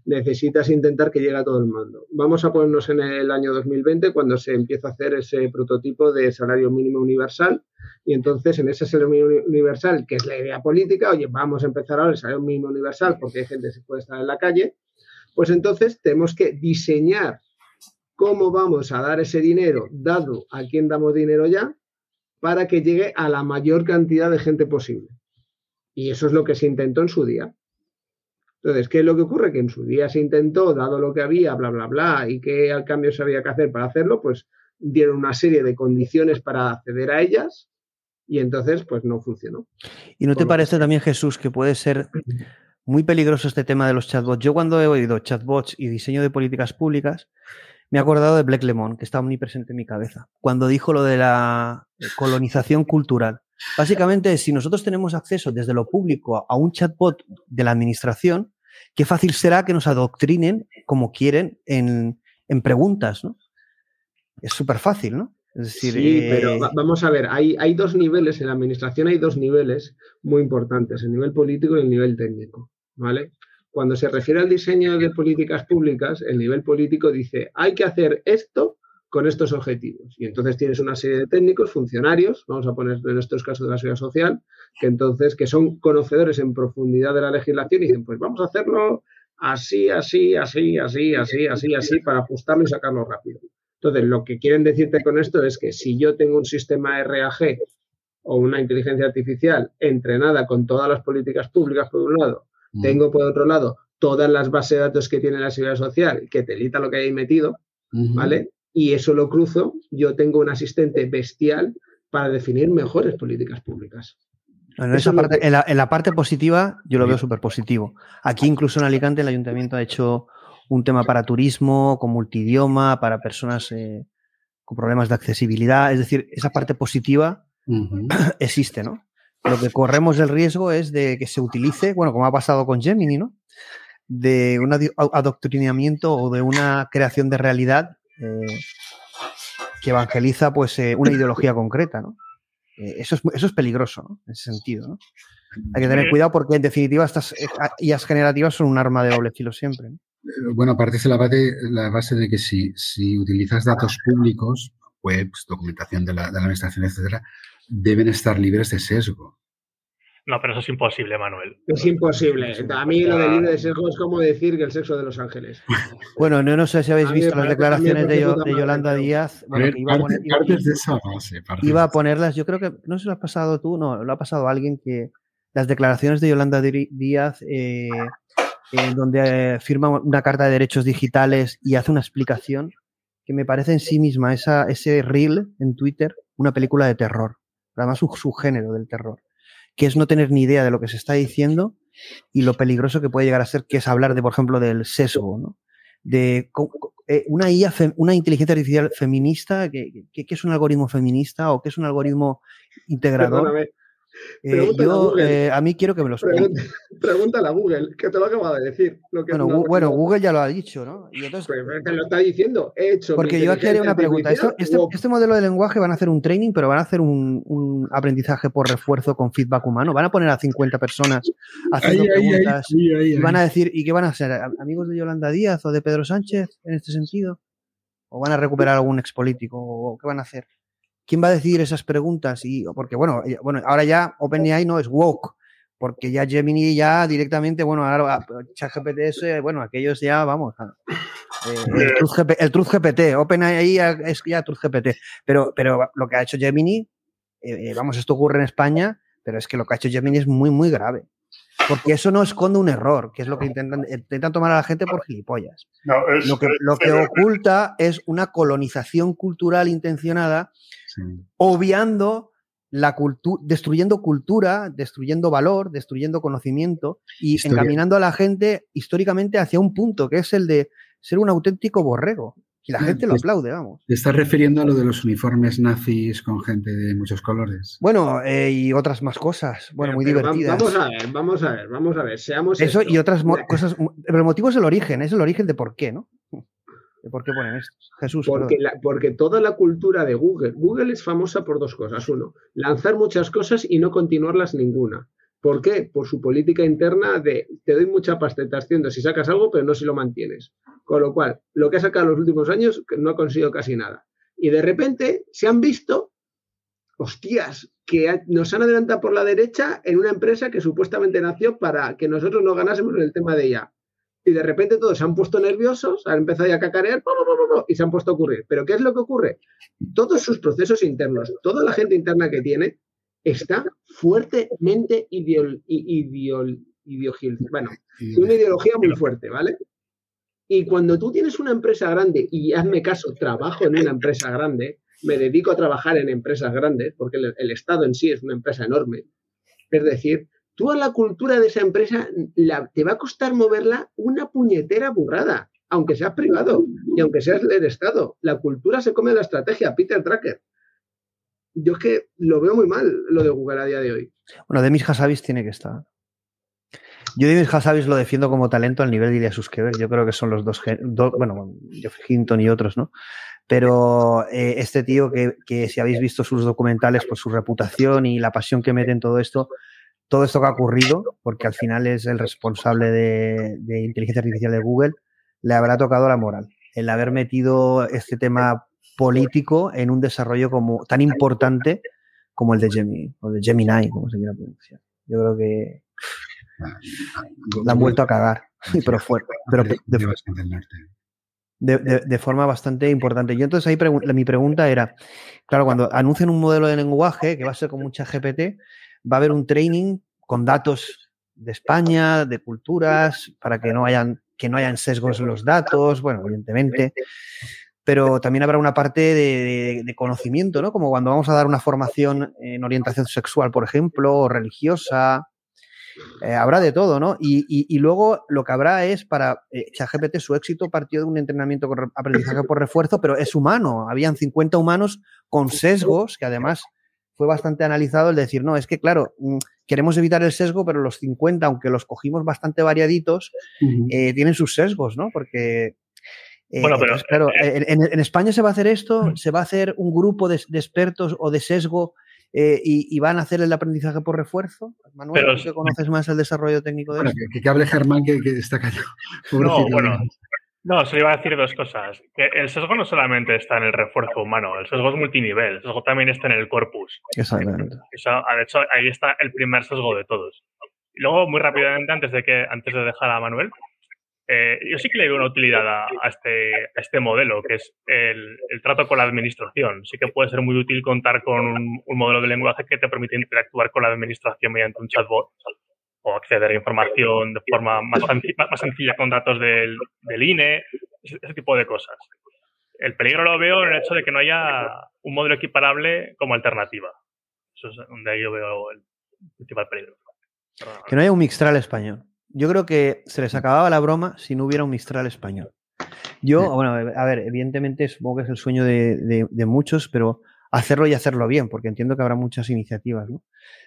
necesitas intentar que llegue a todo el mundo. Vamos a ponernos en el año 2020 cuando se empieza a hacer ese prototipo de salario mínimo universal y entonces en ese salario mínimo universal, que es la idea política, oye, vamos a empezar ahora el salario mínimo universal porque hay gente que puede estar en la calle, pues entonces tenemos que diseñar cómo vamos a dar ese dinero, dado a quién damos dinero ya, para que llegue a la mayor cantidad de gente posible. Y eso es lo que se intentó en su día. Entonces, ¿qué es lo que ocurre? Que en su día se intentó, dado lo que había, bla, bla, bla, y qué al cambio se había que hacer para hacerlo, pues dieron una serie de condiciones para acceder a ellas y entonces pues no funcionó. ¿Y no te que parece también, Jesús, que puede ser muy peligroso este tema de los chatbots? Yo cuando he oído chatbots y diseño de políticas públicas, me he acordado de Black Lemon, que está omnipresente en mi cabeza, cuando dijo lo de la colonización cultural. Básicamente, si nosotros tenemos acceso desde lo público a un chatbot de la administración, qué fácil será que nos adoctrinen como quieren en, en preguntas, ¿no? Es súper fácil, ¿no? Es decir, sí, eh, pero va- vamos a ver, hay, hay dos niveles, en la administración hay dos niveles muy importantes, el nivel político y el nivel técnico, ¿vale? Cuando se refiere al diseño de políticas públicas, el nivel político dice, hay que hacer esto con estos objetivos. Y entonces tienes una serie de técnicos, funcionarios, vamos a poner en estos casos de la seguridad social, que entonces, que son conocedores en profundidad de la legislación y dicen, pues vamos a hacerlo así, así, así, así, así, así, así, para ajustarlo y sacarlo rápido. Entonces, lo que quieren decirte con esto es que si yo tengo un sistema RAG o una inteligencia artificial entrenada con todas las políticas públicas, por un lado, mm. tengo por otro lado todas las bases de datos que tiene la seguridad social, que te telita lo que hay metido, ¿vale? Y eso lo cruzo, yo tengo un asistente bestial para definir mejores políticas públicas. en, esa parte, en, la, parte positiva yo lo veo súper positivo. Aquí incluso en Alicante el ayuntamiento ha hecho un tema para turismo, con multidioma, para personas eh, con problemas de accesibilidad. Es decir, esa parte positiva existe, ¿no? Lo que corremos el riesgo es de que se utilice, bueno, como ha pasado con Gemini, ¿no? De un adoctrinamiento o de una creación de realidad eh, que evangeliza pues eh, una ideología concreta, ¿no? eso, es, eso es peligroso, ¿no? En ese sentido, ¿no? Hay que tener cuidado porque en definitiva estas IAS generativas son un arma de doble filo siempre. ¿no? Bueno, parte de la base, la base de que si, si utilizas datos públicos, webs, documentación de la, de la administración, etcétera, deben estar libres de sesgo. No, pero eso es imposible, Manuel. Es imposible. A mí lo de libre de sesgo es como decir que el sexo de Los Ángeles. Bueno, no, no sé si habéis visto las declaraciones de, Yolanda Díaz. iba, a poner, de esa base, iba a ponerlas, yo creo que, no se lo has pasado tú, no, lo ha pasado alguien que las declaraciones de Yolanda Díaz eh, donde firma una carta de derechos digitales y hace una explicación que me parece en sí misma esa, ese reel en Twitter, una película de terror, además su, su género del terror, que es no tener ni idea de lo que se está diciendo y lo peligroso que puede llegar a ser, que es hablar de, por ejemplo, del sesgo, ¿no? de eh, una IA, una inteligencia artificial feminista, que, es un algoritmo feminista o que es un algoritmo integrador. Eh, yo, eh, a mí quiero que me lo explique. Pregúntale a Google, que te lo acaba de decir. bueno, Google ya lo ha dicho, ¿no? Y entonces, pues, te lo está diciendo, he hecho. Porque yo aquí haría una pregunta. este, este, modelo de lenguaje van a hacer un training, pero van a hacer un, aprendizaje por refuerzo con feedback humano. Van a poner a 50 personas haciendo preguntas y van a decir, ¿y qué van a hacer? ¿Amigos de Yolanda Díaz o de Pedro Sánchez en este sentido? ¿O van a recuperar algún expolítico? ¿O qué van a hacer? ¿Quién va a decidir esas preguntas? Y, porque, bueno, bueno, ahora ya OpenAI no es woke, porque ya Gemini ya directamente, bueno, ahora ah, ChatGPT, bueno, aquellos ya, vamos, ah, eh, el, Truth GPT, OpenAI es ya Truth GPT, pero, pero lo que ha hecho Gemini, eh, eh, vamos, esto ocurre en España, pero es que lo que ha hecho Gemini es muy, muy grave. Porque eso no esconde un error, que es lo que intentan, intentan tomar a la gente por gilipollas. lo que, lo que oculta es una colonización cultural intencionada obviando la cultura, destruyendo cultura, destruyendo valor, destruyendo conocimiento y encaminando a la gente históricamente hacia un punto que es el de ser un auténtico borrego. Y la gente lo aplaude, vamos. ¿Te estás refiriendo a lo de los uniformes nazis con gente de muchos colores? Bueno, eh, y otras más cosas, bueno, muy divertidas. Vamos a ver, vamos a ver, vamos a ver, seamos... Eso y otras cosas, pero el motivo es el origen, es el origen de por qué, ¿no? ¿Por qué ponen esto? Jesús. Porque, porque toda la cultura de Google, Google es famosa por dos cosas. Uno, lanzar muchas cosas y no continuarlas ninguna. ¿Por qué? Por su política interna de te doy mucha pasta, haciendo si sacas algo, pero no si lo mantienes. Con lo cual, lo que ha sacado en los últimos años no ha conseguido casi nada. Y de repente se han visto, hostias, que nos han adelantado por la derecha en una empresa que supuestamente nació para que nosotros no ganásemos en el tema de ella y de repente todos se han puesto nerviosos, han empezado a cacarear y se han puesto a ocurrir. Pero ¿qué es lo que ocurre? Todos sus procesos internos, toda la gente interna que tiene, está fuertemente ideol, bueno, una ideología muy fuerte, ¿vale? Y cuando tú tienes una empresa grande, y hazme caso, trabajo en una empresa grande, me dedico a trabajar en empresas grandes, porque el Estado en sí es una empresa enorme, es decir, tú a la cultura de esa empresa te va a costar moverla una puñetera burrada, aunque seas privado y aunque seas del Estado. La cultura se come la estrategia, Peter Tracker. Yo es que lo veo muy mal lo de Google a día de hoy. Bueno, Demis Hassabis tiene que estar. Yo Demis Hassabis lo defiendo como talento al nivel de Ilya Suskever. Yo creo que son los dos, bueno, Jeff Hinton y otros, ¿no? Pero eh, este tío que, que, si habéis visto sus documentales, pues su reputación y la pasión que mete en todo esto, todo esto que ha ocurrido, porque al final es el responsable de, inteligencia artificial de Google, le habrá tocado la moral. El haber metido este tema político en un desarrollo como tan importante como el de Gemini, o de Gemini, como se quiera pronunciar. Yo creo que la han vuelto a cagar, pero fuerte. Pero de, de, forma bastante importante. Yo entonces ahí mi pregunta era, claro, cuando anuncian un modelo de lenguaje que va a ser con mucha GPT, va a haber un training con datos de España, de culturas, para que no hayan, que no sesgos en los datos, bueno, evidentemente, pero también habrá una parte de, conocimiento, ¿no? Como cuando vamos a dar una formación en orientación sexual, por ejemplo, o religiosa, eh, habrá de todo, ¿no? Y, luego lo que habrá es para eh, su éxito partió de un entrenamiento con aprendizaje por refuerzo, pero es humano. Habían 50 humanos con sesgos, que además fue bastante analizado el decir, no, es que claro, mm, queremos evitar el sesgo, pero los 50, aunque los cogimos bastante variaditos, eh, tienen sus sesgos, ¿no? Porque bueno, pero claro, en, España se va a hacer esto, se va a hacer un grupo de, expertos o de sesgo eh, y, van a hacer el aprendizaje por refuerzo? Manuel, ¿tú conoces más el desarrollo técnico de bueno, Que, hable Germán, que, está callado. No, bueno. No, se le iba a decir dos cosas. Que el sesgo no solamente está en el refuerzo humano, el sesgo es multinivel, el sesgo también está en el corpus. Exactamente. de hecho, ahí está el primer sesgo de todos. Y luego, muy rápidamente, antes de que antes de dejar a Manuel, eh, yo sí que le doy una utilidad a, este, este, modelo, que es el, trato con la administración. Sí que puede ser muy útil contar con un, modelo de lenguaje que te permite interactuar con la administración mediante un chatbot o acceder a información de forma más, más sencilla con datos del, INE, ese, tipo de cosas. El peligro lo veo en el hecho de que no haya un modelo equiparable como alternativa. Eso es donde yo veo el principal peligro. Que no haya un Mixtral español yo creo que se les acababa la broma si no hubiera un Mistral español. Yo, bueno, a ver, evidentemente supongo que es el sueño de, muchos, pero hacerlo y hacerlo bien, porque entiendo que habrá muchas iniciativas, ¿no?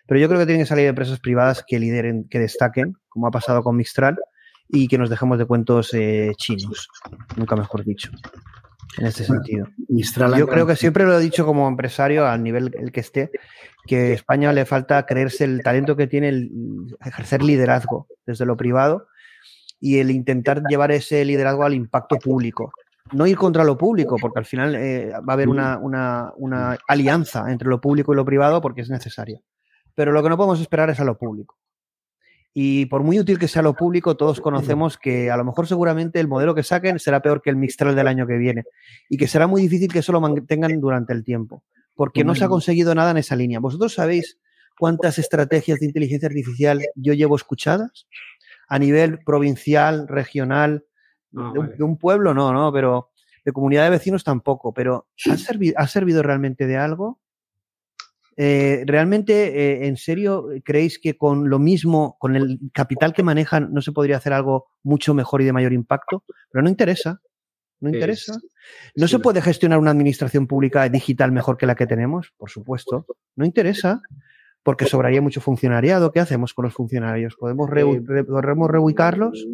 Pero yo creo que tienen que salir empresas privadas que lideren, que destaquen, como ha pasado con Mistral, y que nos dejemos de cuentos eh, chinos, nunca mejor dicho en este sentido. Yo creo que siempre lo he dicho como empresario, al nivel el que esté, que a España le falta creerse el talento que tiene el ejercer liderazgo desde lo privado y el intentar llevar ese liderazgo al impacto público. No ir contra lo público, porque al final eh, va a haber una, una alianza entre lo público y lo privado porque es necesaria. Pero lo que no podemos esperar es a lo público. Y por muy útil que sea lo público, todos conocemos que a lo mejor seguramente el modelo que saquen será peor que el Mixtral del año que viene y que será muy difícil que eso lo mantengan durante el tiempo, porque no se ha conseguido nada en esa línea. ¿Vosotros sabéis cuántas estrategias de inteligencia artificial yo llevo escuchadas? A nivel provincial, regional, ah, de, un, pueblo no, no, pero de comunidad de vecinos tampoco. Pero ¿ha, ¿ha servido realmente de algo? Eh, ¿Realmente, eh, en serio, creéis que con lo mismo, con el capital que manejan, no se podría hacer algo mucho mejor y de mayor impacto? Pero no interesa. No interesa. ¿No se puede gestionar una administración pública digital mejor que la que tenemos? Por supuesto. No interesa. Porque sobraría mucho funcionariado. ¿Qué hacemos con los funcionarios? ¿Podemos, reubicarlos?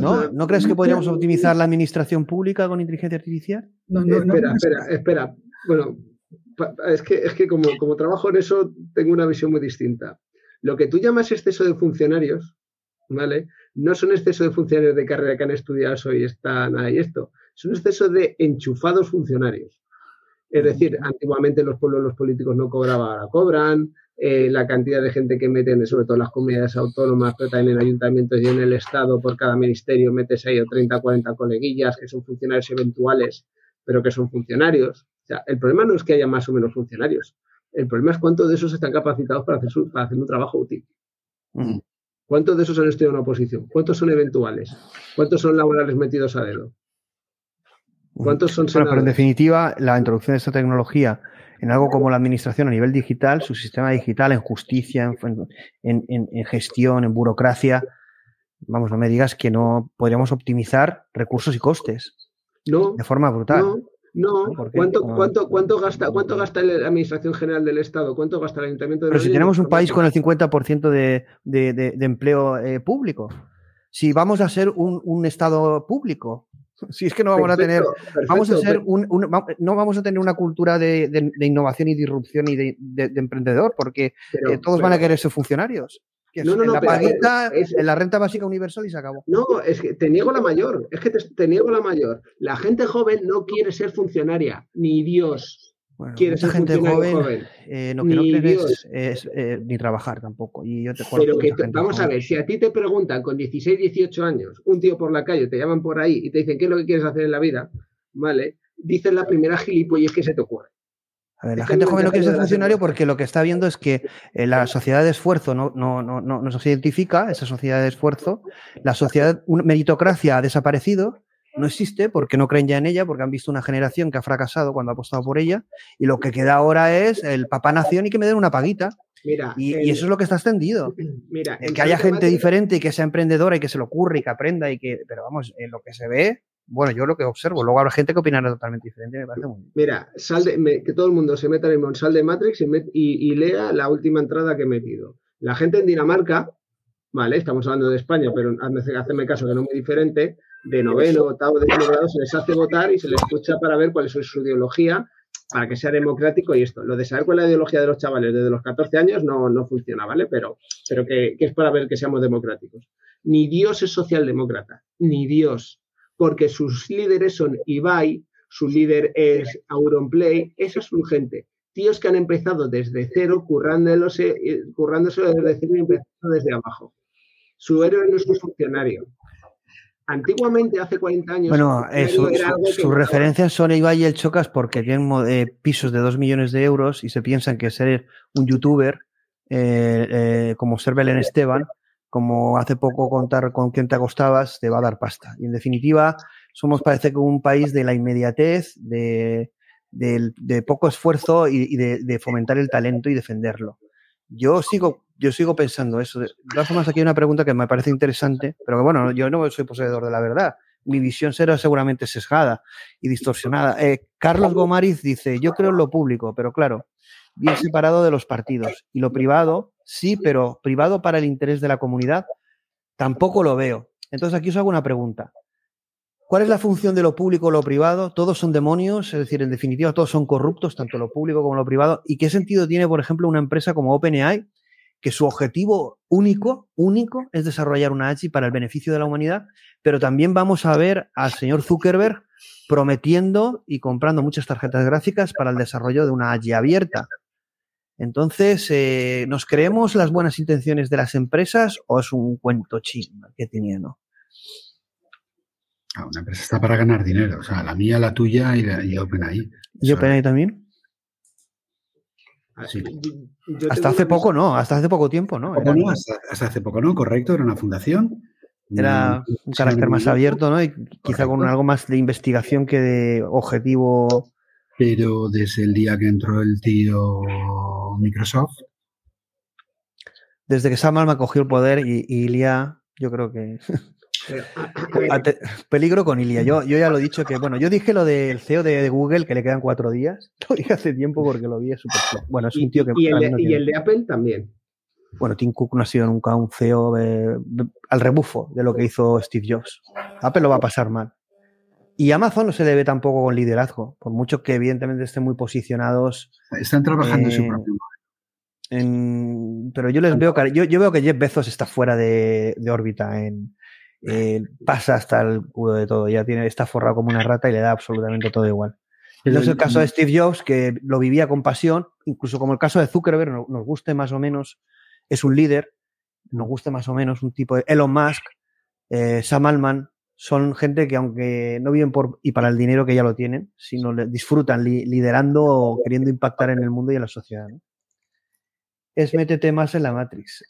¿No? ¿No crees que podríamos optimizar la administración pública con inteligencia artificial? No, no, espera, espera, espera. Bueno, es que, es que como, como trabajo en eso, tengo una visión muy distinta. Lo que tú llamas exceso de funcionarios, ¿vale? No son exceso de funcionarios de carrera que han estudiado eso y están ahí esto. Son exceso de enchufados funcionarios. Es decir, antiguamente los pueblos los políticos no cobraban, ahora cobran. Eh, la cantidad de gente que meten, sobre todo en las comunidades autónomas, pero también en ayuntamientos y en el Estado, por cada ministerio metes ahí 30 40 coleguillas que son funcionarios eventuales, pero que son funcionarios el problema no es que haya más o menos funcionarios. El problema es cuántos de esos están capacitados para hacer, para hacer un trabajo útil. ¿Cuántos de esos han estudiado una oposición? ¿Cuántos son eventuales? ¿Cuántos son laborales metidos a dedo? ¿Cuántos son pero en definitiva, la introducción de esta tecnología en algo como la administración a nivel digital, su sistema digital, en justicia, en, gestión, en burocracia, vamos, no me digas que no podríamos optimizar recursos y costes no, de forma brutal. No, ¿Cuánto, cuánto, cuánto, gasta, ¿cuánto gasta la Administración General del Estado? ¿Cuánto gasta el Ayuntamiento de Pero si tenemos un país con el 50% de, de, de, empleo eh, público, si vamos a ser un, un, Estado público, si es que no vamos a tener, vamos a ser un, no vamos a tener una cultura de, innovación y disrupción y de, emprendedor, porque eh, todos van a querer ser funcionarios. No, no, no, la paguita, en la renta básica universal y se acabó. No, es que te niego la mayor, es que te, niego la mayor. La gente joven no quiere ser funcionaria, ni Dios quiere ser gente funcionario joven. Eh, no, ni es, eh, ni trabajar tampoco. Y yo te Pero que vamos a ver, si a ti te preguntan con 16, 18 años, un tío por la calle, te llaman por ahí y te dicen qué es lo que quieres hacer en la vida, ¿vale? Dices la primera gilipollas que se te ocurre. A ver, la gente joven no quiere ser funcionario porque lo que está viendo es que eh, la sociedad de esfuerzo no, no, no, no, se identifica, esa sociedad de esfuerzo. La sociedad, una meritocracia ha desaparecido, no existe porque no creen ya en ella, porque han visto una generación que ha fracasado cuando ha apostado por ella. Y lo que queda ahora es el papá nación y que me den una paguita. Mira, y, eso es lo que está extendido. Mira, que haya gente diferente y que sea emprendedora y que se lo ocurra y que aprenda y que, pero vamos, en lo que se ve, bueno, yo lo que observo, luego habrá gente que opinará totalmente diferente, me parece muy bien. Mira, sal que todo el mundo se meta en sal de Matrix y, lea la última entrada que he metido. La gente en Dinamarca, vale, estamos hablando de España, pero hacerme caso que no es muy diferente, de noveno, octavo, décimo grado, se les hace votar y se les escucha para ver cuál es su ideología, para que sea democrático y esto. Lo de saber cuál es la ideología de los chavales desde los 14 años no, no funciona, ¿vale? Pero, pero que, que es para ver que seamos democráticos. Ni Dios es socialdemócrata, ni Dios porque sus líderes son Ibai, su líder es Auronplay, esa es su gente. Tíos que han empezado desde cero, currándose, eh, currándose desde cero y empezando desde abajo. Su héroe no es un funcionario. Antiguamente, hace 40 años. Bueno, sus referencias son Ibai y el Chocas porque tienen eh, pisos de 2 millones de euros y se piensan que ser un youtuber eh, como ser Belén Esteban como hace poco contar con quién te acostabas, te va a dar pasta. Y en definitiva, somos parece que un país de la inmediatez, de, poco esfuerzo y, de, fomentar el talento y defenderlo. Yo sigo, yo sigo pensando eso. De todas formas, aquí hay una pregunta que me parece interesante, pero que bueno, yo no soy poseedor de la verdad. Mi visión será seguramente sesgada y distorsionada. Eh, Carlos Gomariz dice, yo creo en lo público, pero claro, bien separado de los partidos. Y lo privado, sí, pero privado para el interés de la comunidad, tampoco lo veo. Entonces aquí os hago una pregunta. ¿Cuál es la función de lo público o lo privado? Todos son demonios, es decir, en definitiva, todos son corruptos, tanto lo público como lo privado. ¿Y qué sentido tiene, por ejemplo, una empresa como OpenAI, que su objetivo único, único, es desarrollar una AGI para el beneficio de la humanidad? Pero también vamos a ver al señor Zuckerberg prometiendo y comprando muchas tarjetas gráficas para el desarrollo de una AGI abierta. Entonces, eh, ¿nos creemos las buenas intenciones de las empresas o es un cuento chino que tiene, no? Ah, una empresa está para ganar dinero. O sea, la mía, la tuya y, la, y OpenAI. ¿Y OpenAI también? Sí. Hasta hace poco no, hasta hace poco tiempo, ¿no? hasta, hace poco no, correcto, era una fundación. Era un carácter más abierto, ¿no? Y quizá con algo más de investigación que de objetivo. Pero desde el día que entró el tío Microsoft. Desde que Sam Alma cogió el poder y, Ilia, yo creo que. peligro con Ilia. Yo, yo ya lo he dicho que, bueno, yo dije lo del CEO de, Google que le quedan cuatro días. Lo dije hace tiempo porque lo vi súper. Bueno, es un tío que. Y, el de, Apple también. Bueno, Tim Cook no ha sido nunca un CEO al rebufo de lo que hizo Steve Jobs. Apple lo va a pasar mal. Y Amazon no se le ve tampoco con liderazgo, por mucho que evidentemente estén muy posicionados. Están trabajando en su propio pero yo les veo, yo, yo veo que Jeff Bezos está fuera de, órbita, en, pasa hasta el culo de todo, ya tiene, está forrado como una rata y le da absolutamente todo igual. No es el caso de Steve Jobs, que lo vivía con pasión, incluso como el caso de Zuckerberg, nos guste más o menos, es un líder, nos guste más o menos un tipo de Elon Musk, eh, Sam Altman, son gente que aunque no viven por y para el dinero que ya lo tienen, sino disfrutan liderando o queriendo impactar en el mundo y en la sociedad. Es métete más en la Matrix.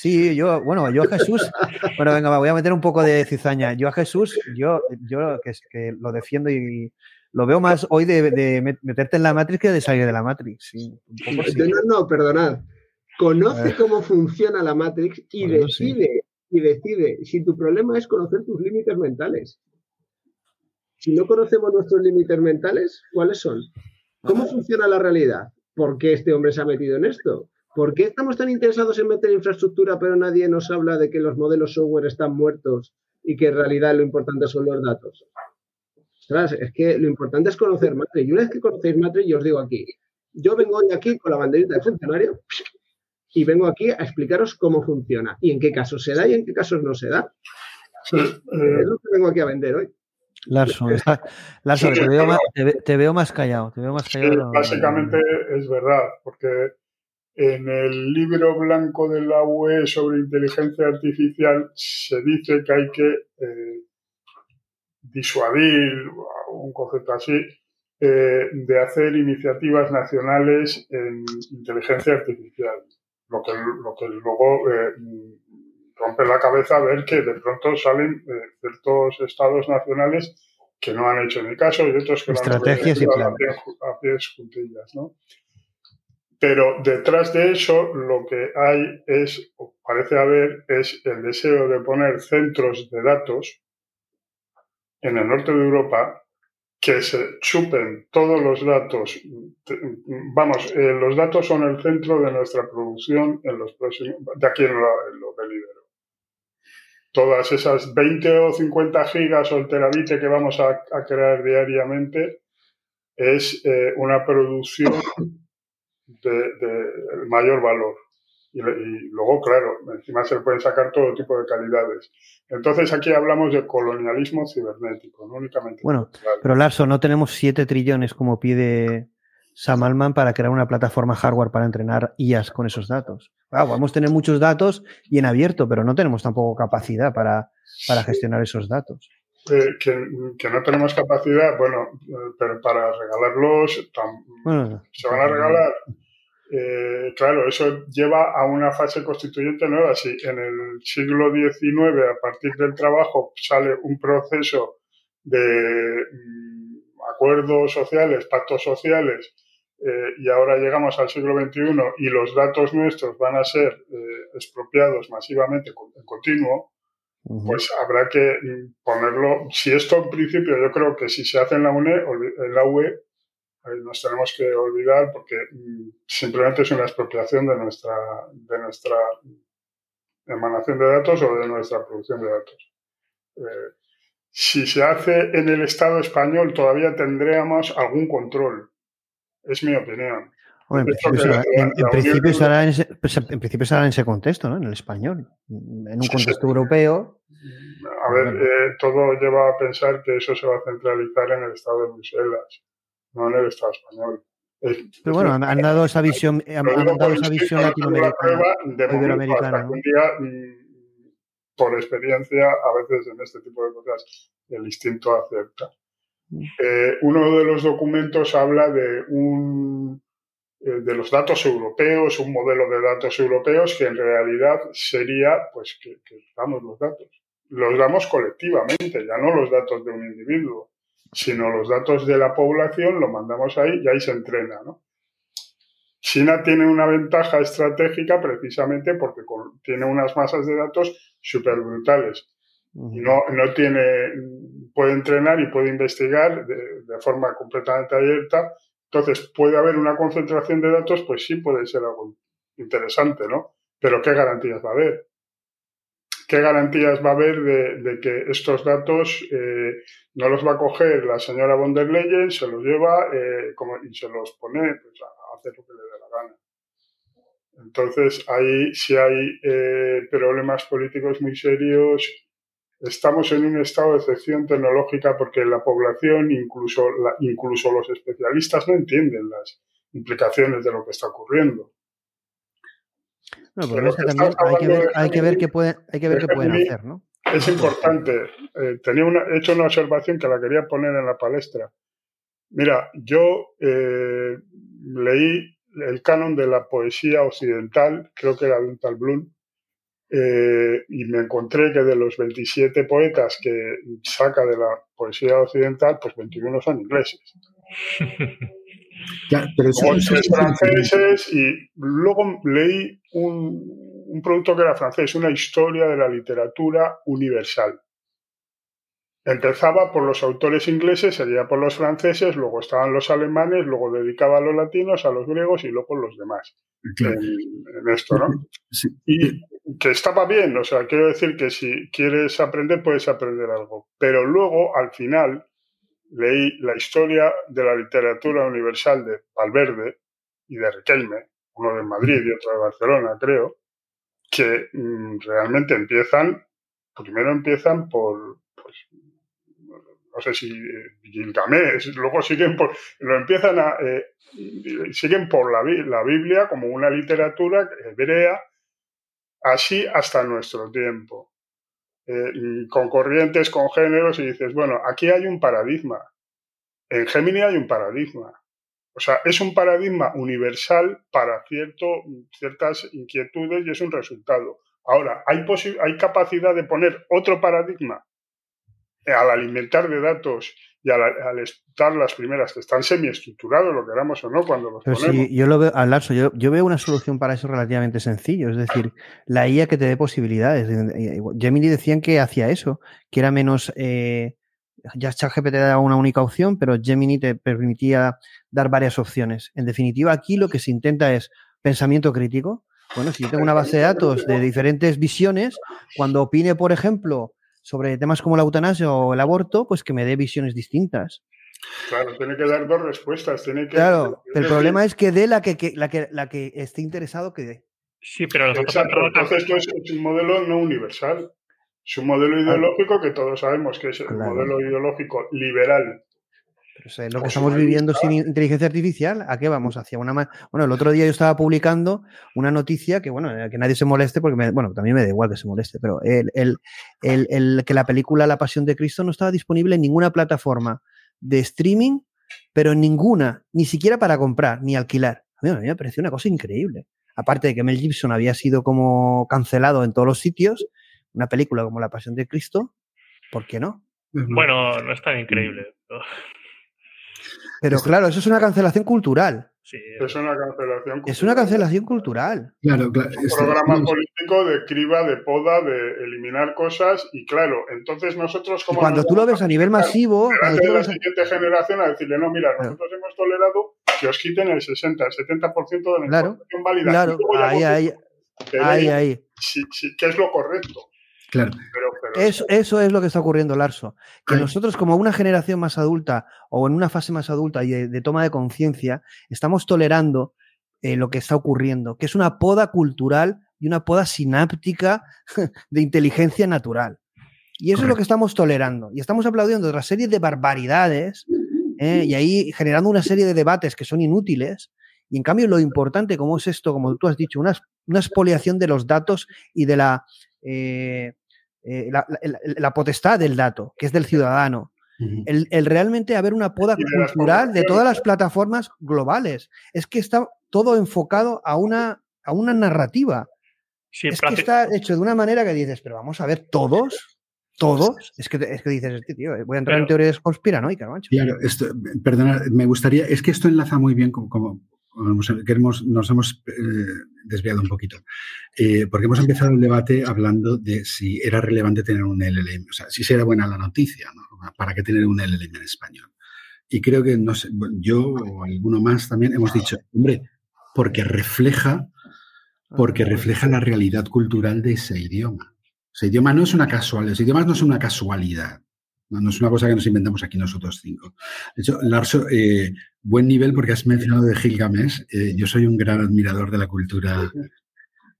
Sí, yo, bueno, yo a Jesús, bueno, venga, voy a meter un poco de cizaña. Yo a Jesús, yo, yo que, que lo defiendo y lo veo más hoy de, meterte en la Matrix que de salir de la Matrix. No, no, perdonad. Conoce cómo funciona la Matrix y decide y decide si tu problema es conocer tus límites mentales. Si no conocemos nuestros límites mentales, ¿cuáles son? ¿Cómo funciona la realidad? ¿Por qué este hombre se ha metido en esto? ¿Por qué estamos tan interesados en meter infraestructura, pero nadie nos habla de que los modelos software están muertos y que en realidad lo importante son los datos? es que lo importante es conocer Matrix. Y una vez que conocéis Matrix, yo os digo aquí, yo vengo hoy aquí con la banderita de funcionario y vengo aquí a explicaros cómo funciona y en qué casos se da y en qué casos no se da. Sí, Es eh, lo que vengo aquí a vender hoy. Larso, está- Larso, Sí, te, veo más, te, ve- te veo más callado. Te veo más Sí, callado. básicamente es verdad, porque en el libro blanco de la UE sobre inteligencia artificial se dice que hay que eh, disuadir, un concepto así, eh, de hacer iniciativas nacionales en inteligencia artificial. Lo que, lo que luego eh, rompe la cabeza ver que de pronto salen eh, ciertos estados nacionales que no han hecho ni caso y otros que lo han Estrategias y obedecido a planes. pies ju- a pies juntillas, ¿no? Pero detrás de eso lo que hay es, o parece haber, es el deseo de poner centros de datos en el norte de Europa que se chupen todos los datos. Vamos, eh, los datos son el centro de nuestra producción en los próximos, de aquí en lo, en. Todas esas 20 o 50 gigas o el terabit que vamos a, a crear diariamente es eh, una producción de, de mayor valor. Y, y luego, claro, encima se pueden sacar todo tipo de calidades. Entonces aquí hablamos de colonialismo cibernético, no únicamente. Bueno, cultural. pero Larso, no tenemos 7 trillones como pide Sam Altman para crear una plataforma hardware para entrenar IAS con esos datos. Claro, podemos tener muchos datos y en abierto, pero no tenemos tampoco capacidad para, para gestionar esos datos. Eh, que, que no tenemos capacidad, bueno, eh, pero para regalarlos tam- Bueno, se van a regalar. Eh, claro, eso lleva a una fase constituyente nueva. Si en el siglo XIX, a partir del trabajo, sale un proceso de mm, acuerdos sociales, pactos sociales, eh, y ahora llegamos al siglo XXI y los datos nuestros van a ser eh, expropiados masivamente en continuo, pues habrá que mm, ponerlo. Si esto en principio, yo creo que si se hace en la UNE, en la UE, nos tenemos que olvidar porque mm, simplemente es una expropiación de nuestra, de nuestra emanación de datos o de nuestra producción de datos. Eh, si se hace en el Estado español, todavía tendríamos algún control. Es mi opinión. En principio, será, en- en principio será en ese, en principio será en ese contexto, ¿no? En el español. En un Sí, contexto sí. europeo. A ver, eh, todo lleva a pensar que eso se va a centralizar en el Estado de Bruselas, no en el Estado español. Es- Pero bueno, han, han dado esa visión, han, han dado esa visión latinoamericana. prueba, de iberoamericana, ¿no? un día, mm, por experiencia, a veces en este tipo de cosas, el instinto acepta. Mm. Eh, uno de los documentos habla de un eh, de los datos europeos, un modelo de datos europeos que en realidad sería pues que, que damos los datos. Los damos colectivamente, ya no los datos de un individuo, sino los datos de la población, lo mandamos ahí y ahí se entrena, ¿no? China tiene una ventaja estratégica precisamente porque tiene unas masas de datos súper brutales no, no tiene, puede entrenar y puede investigar de, de forma completamente abierta. Entonces, puede haber una concentración de datos, pues sí puede ser algo interesante, ¿no? Pero ¿qué garantías va a haber? ¿Qué garantías va a haber de, de que estos datos eh, no los va a coger la señora von der Leyen, se los lleva eh, como, y se los pone pues, a hacer lo que le dé la gana? Entonces, ahí sí hay eh, problemas políticos muy serios. Estamos en un estado de excepción tecnológica porque la población, incluso, la- incluso los especialistas, no entienden las implicaciones de lo que está ocurriendo. No, Pero también hay que ver, hay que ver qué pueden, hay que ver qué pueden hacer, ¿no? Es importante. Eh, tenía una, he hecho una observación que la quería poner en la palestra. Mira, yo eh, leí el canon de la poesía occidental, creo que era de un tal Bloom, eh, y me encontré que de los 27 poetas que saca de la poesía occidental, pues 21 son ingleses. Ya, pero eso, eso franceses y luego leí un, un producto que era francés, una historia de la literatura universal. Empezaba por los autores ingleses, seguía por los franceses, luego estaban los alemanes, luego dedicaba a los latinos, a los griegos y luego los demás Claro. en, en esto, ¿no? Sí. Y que estaba bien, o sea, quiero decir que si quieres aprender, puedes aprender algo. Pero luego, al final, leí la historia de la literatura universal de Valverde y de Riquelme, uno de Madrid y otro de Barcelona, creo, que mm, realmente empiezan, primero empiezan por, pues, no sé si eh, Gilgamesh, luego siguen por, lo empiezan a, eh, siguen por la, la Biblia como una literatura hebrea, así hasta nuestro tiempo. Eh, con corrientes, con géneros, y dices, bueno, aquí hay un paradigma. En Gemini hay un paradigma. O sea, es un paradigma universal para cierto, ciertas inquietudes y es un resultado. Ahora, ¿hay, ¿hay capacidad de poner otro paradigma al alimentar de datos y al, estar las primeras que están semiestructurados, lo queramos o no, cuando los ponemos. Sí, yo lo veo, Alonso, yo, yo, veo una solución para eso relativamente sencillo, es decir, la IA que te dé posibilidades. Gemini decían que hacía eso, que era menos. Eh, ya ChatGPT daba una única opción, pero Gemini te permitía dar varias opciones. En definitiva, aquí lo que se intenta es pensamiento crítico. Bueno, si yo tengo una base de datos de diferentes visiones, cuando opine, por ejemplo, sobre temas como la eutanasia o el aborto, pues que me dé visiones distintas. Claro, tiene que dar dos respuestas. Tiene que, claro, el problema es que dé la que, la, que, la que esté interesado que dé. Sí, pero Exacto, entonces esto es, un modelo no universal. Es un modelo ideológico que todos sabemos que es el modelo ideológico liberal lo que estamos viviendo sin inteligencia artificial, ¿a qué vamos? Hacia una Bueno, el otro día yo estaba publicando una noticia que, bueno, que nadie se moleste, porque, bueno, también me da igual que se moleste, pero el, el, que la película La Pasión de Cristo no estaba disponible en ninguna plataforma de streaming, pero en ninguna, ni siquiera para comprar, ni alquilar. A mí, me pareció una cosa increíble. Aparte de que Mel Gibson había sido como cancelado en todos los sitios, una película como La Pasión de Cristo, ¿por qué no? Bueno, no es tan increíble. Pero claro, eso es una cancelación cultural. Sí, es una cancelación cultural. Es una cancelación cultural. Claro, claro. Un programa político de criba, de poda, de eliminar cosas y claro, entonces nosotros como... Cuando tú lo ves a nivel masivo... Tú la siguiente generación a decirle, no, mira, nosotros hemos tolerado que os quiten el 60, el 70% de la información válida. Claro, ahí, ahí, ahí, ahí. Sí, sí, que es lo correcto. Claro. Eso, eso, es lo que está ocurriendo, Larso. Que nosotros, como una generación más adulta o en una fase más adulta y de, toma de conciencia, estamos tolerando eh, lo que está ocurriendo, que es una poda cultural y una poda sináptica de inteligencia natural. Y eso es lo que estamos tolerando. Y estamos aplaudiendo otra serie de barbaridades ¿eh? y ahí generando una serie de debates que son inútiles. Y en cambio, lo importante, como es esto, como tú has dicho, una, una expoliación de los datos y de la eh, eh, la, potestad del dato, que es del ciudadano. el, realmente haber una poda cultural de todas las plataformas globales. Es que está todo enfocado a una, a una narrativa. es que está hecho de una manera que dices, pero vamos a ver, todos, todos, es. Que, es que dices, tío, voy a entrar en teorías conspiranoicas, Claro, esto, perdona, me gustaría, es que esto enlaza muy bien como, como nos hemos eh, desviado un poquito, eh, porque hemos empezado el debate hablando de si era relevante tener un LLM, o sea, si era buena la noticia, ¿no? ¿Para qué tener un LLM en español? Y creo que no sé, yo o alguno más también hemos dicho, hombre, porque refleja, porque refleja la realidad cultural de ese idioma. Ese idioma no es una casualidad, ese idioma no es una casualidad. No, es una cosa que nos inventamos aquí nosotros cinco. De hecho, Larso, eh, buen nivel porque has mencionado de Gilgamesh. Eh, yo soy un gran admirador de la cultura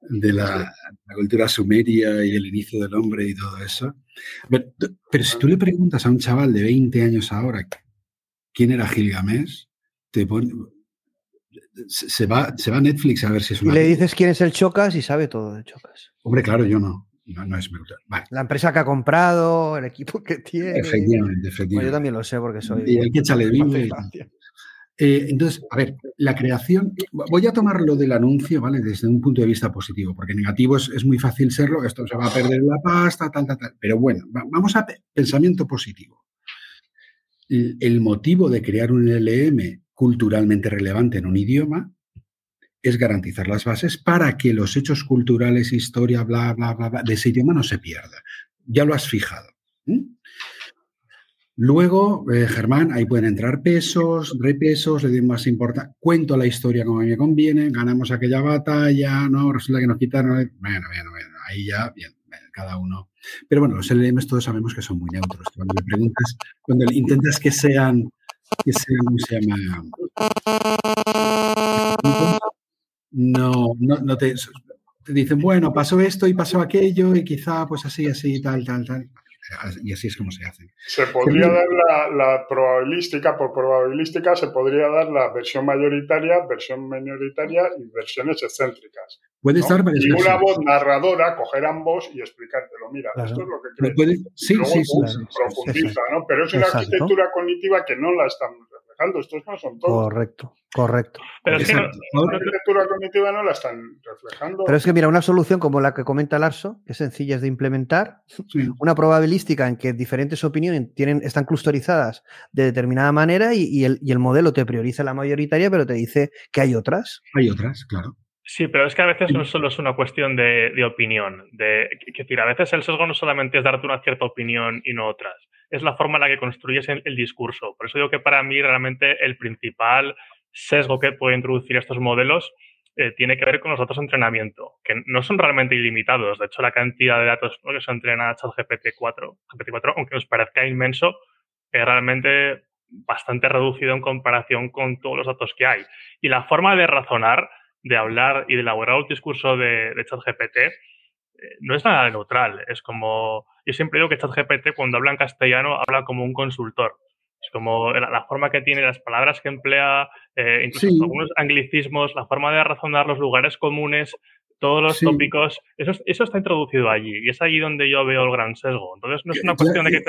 de la, cultura sumeria y el inicio del hombre y todo eso. Pero, si tú le preguntas a un chaval de 20 años ahora quién era Gilgamesh, te se, va, se va a Netflix a ver si es una... Y le dices quién es el Chocas y sabe todo de Chocas. Hombre, claro, yo no. No, es brutal. La empresa que ha comprado, el equipo que tiene. Efectivamente, efectivamente. yo también lo sé porque soy. Y hay que echarle eh, entonces, a ver, la creación, voy a tomarlo del anuncio, ¿vale? Desde un punto de vista positivo, porque negativo es, muy fácil serlo, esto se va a perder la pasta, tal, tal, tal. Pero bueno, vamos a pensamiento positivo. el motivo de crear un LM culturalmente relevante en un idioma es garantizar las bases para que los hechos culturales, historia, bla, bla, bla, bla de ese idioma no se pierda. Ya lo has fijado. Luego, eh, Germán, ahí pueden entrar pesos, repesos, le doy más importancia. Cuento la historia como a mí me conviene, ganamos aquella batalla, ¿no? Resulta que nos quitaron. Bueno, bueno, bueno, ahí ya, bien, cada uno. Pero bueno, los LMs todos sabemos que son muy neutros. Cuando le preguntas, cuando intentas que sean, que sean, ¿cómo se llama? no, no, no te, te dicen, bueno, pasó esto y pasó aquello y quizá pues así, así, tal, tal, tal. Y así es como se hace. Se podría dar la, la, probabilística, por probabilística se podría dar la versión mayoritaria, versión minoritaria y versiones excéntricas. Puede ¿no? estar varias Y una versiones. voz narradora, coger ambos y explicártelo. Mira, Claro. esto es lo que Puede- crees. puede- sí, Luego sí, sí, claro. profundiza, ¿no? Pero es una Exacto. arquitectura cognitiva que no la estamos reflejando. Estos no son todos. Correcto, correcto. Pero es que no-. La arquitectura cognitiva no la están reflejando. Pero es que mira, una solución como la que comenta Larso, que es sencilla de implementar, sí. una probabilística en que diferentes opiniones tienen, están clusterizadas de determinada manera y, y el, y el modelo te prioriza la mayoritaria, pero te dice que hay otras. Hay otras, claro. Sí, pero es que a veces no solo es una cuestión de, de opinión. De, es decir, a veces el sesgo no solamente es darte una cierta opinión y no otras. Es la forma en la que construyes el, el discurso. Por eso digo que para mí realmente el principal sesgo que puede introducir estos modelos eh, tiene que ver con los datos de entrenamiento, que no son realmente ilimitados. De hecho, la cantidad de datos que se entrena ChatGPT-4, GPT-4, aunque nos parezca inmenso, es realmente bastante reducido en comparación con todos los datos que hay. Y la forma de razonar de hablar y de elaborar un discurso de, de ChatGPT eh, no es nada neutral. Es como, yo siempre digo que ChatGPT cuando habla en castellano habla como un consultor. Es como la, la forma que tiene, las palabras que emplea, eh, incluso Sí. algunos anglicismos, la forma de razonar los lugares comunes, todos los Sí. tópicos, eso, es- eso está introducido allí y es allí donde yo veo el gran sesgo. Entonces no es una cuestión de que... eh,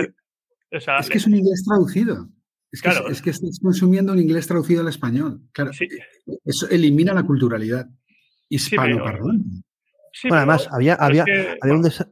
te- o sea, Es que es un inglés traducido. Es que, Claro. es, que estás consumiendo un inglés traducido al español. Claro, Sí. eso elimina la culturalidad hispanoparlante. sí, bueno, además, había, había, que- había un desa-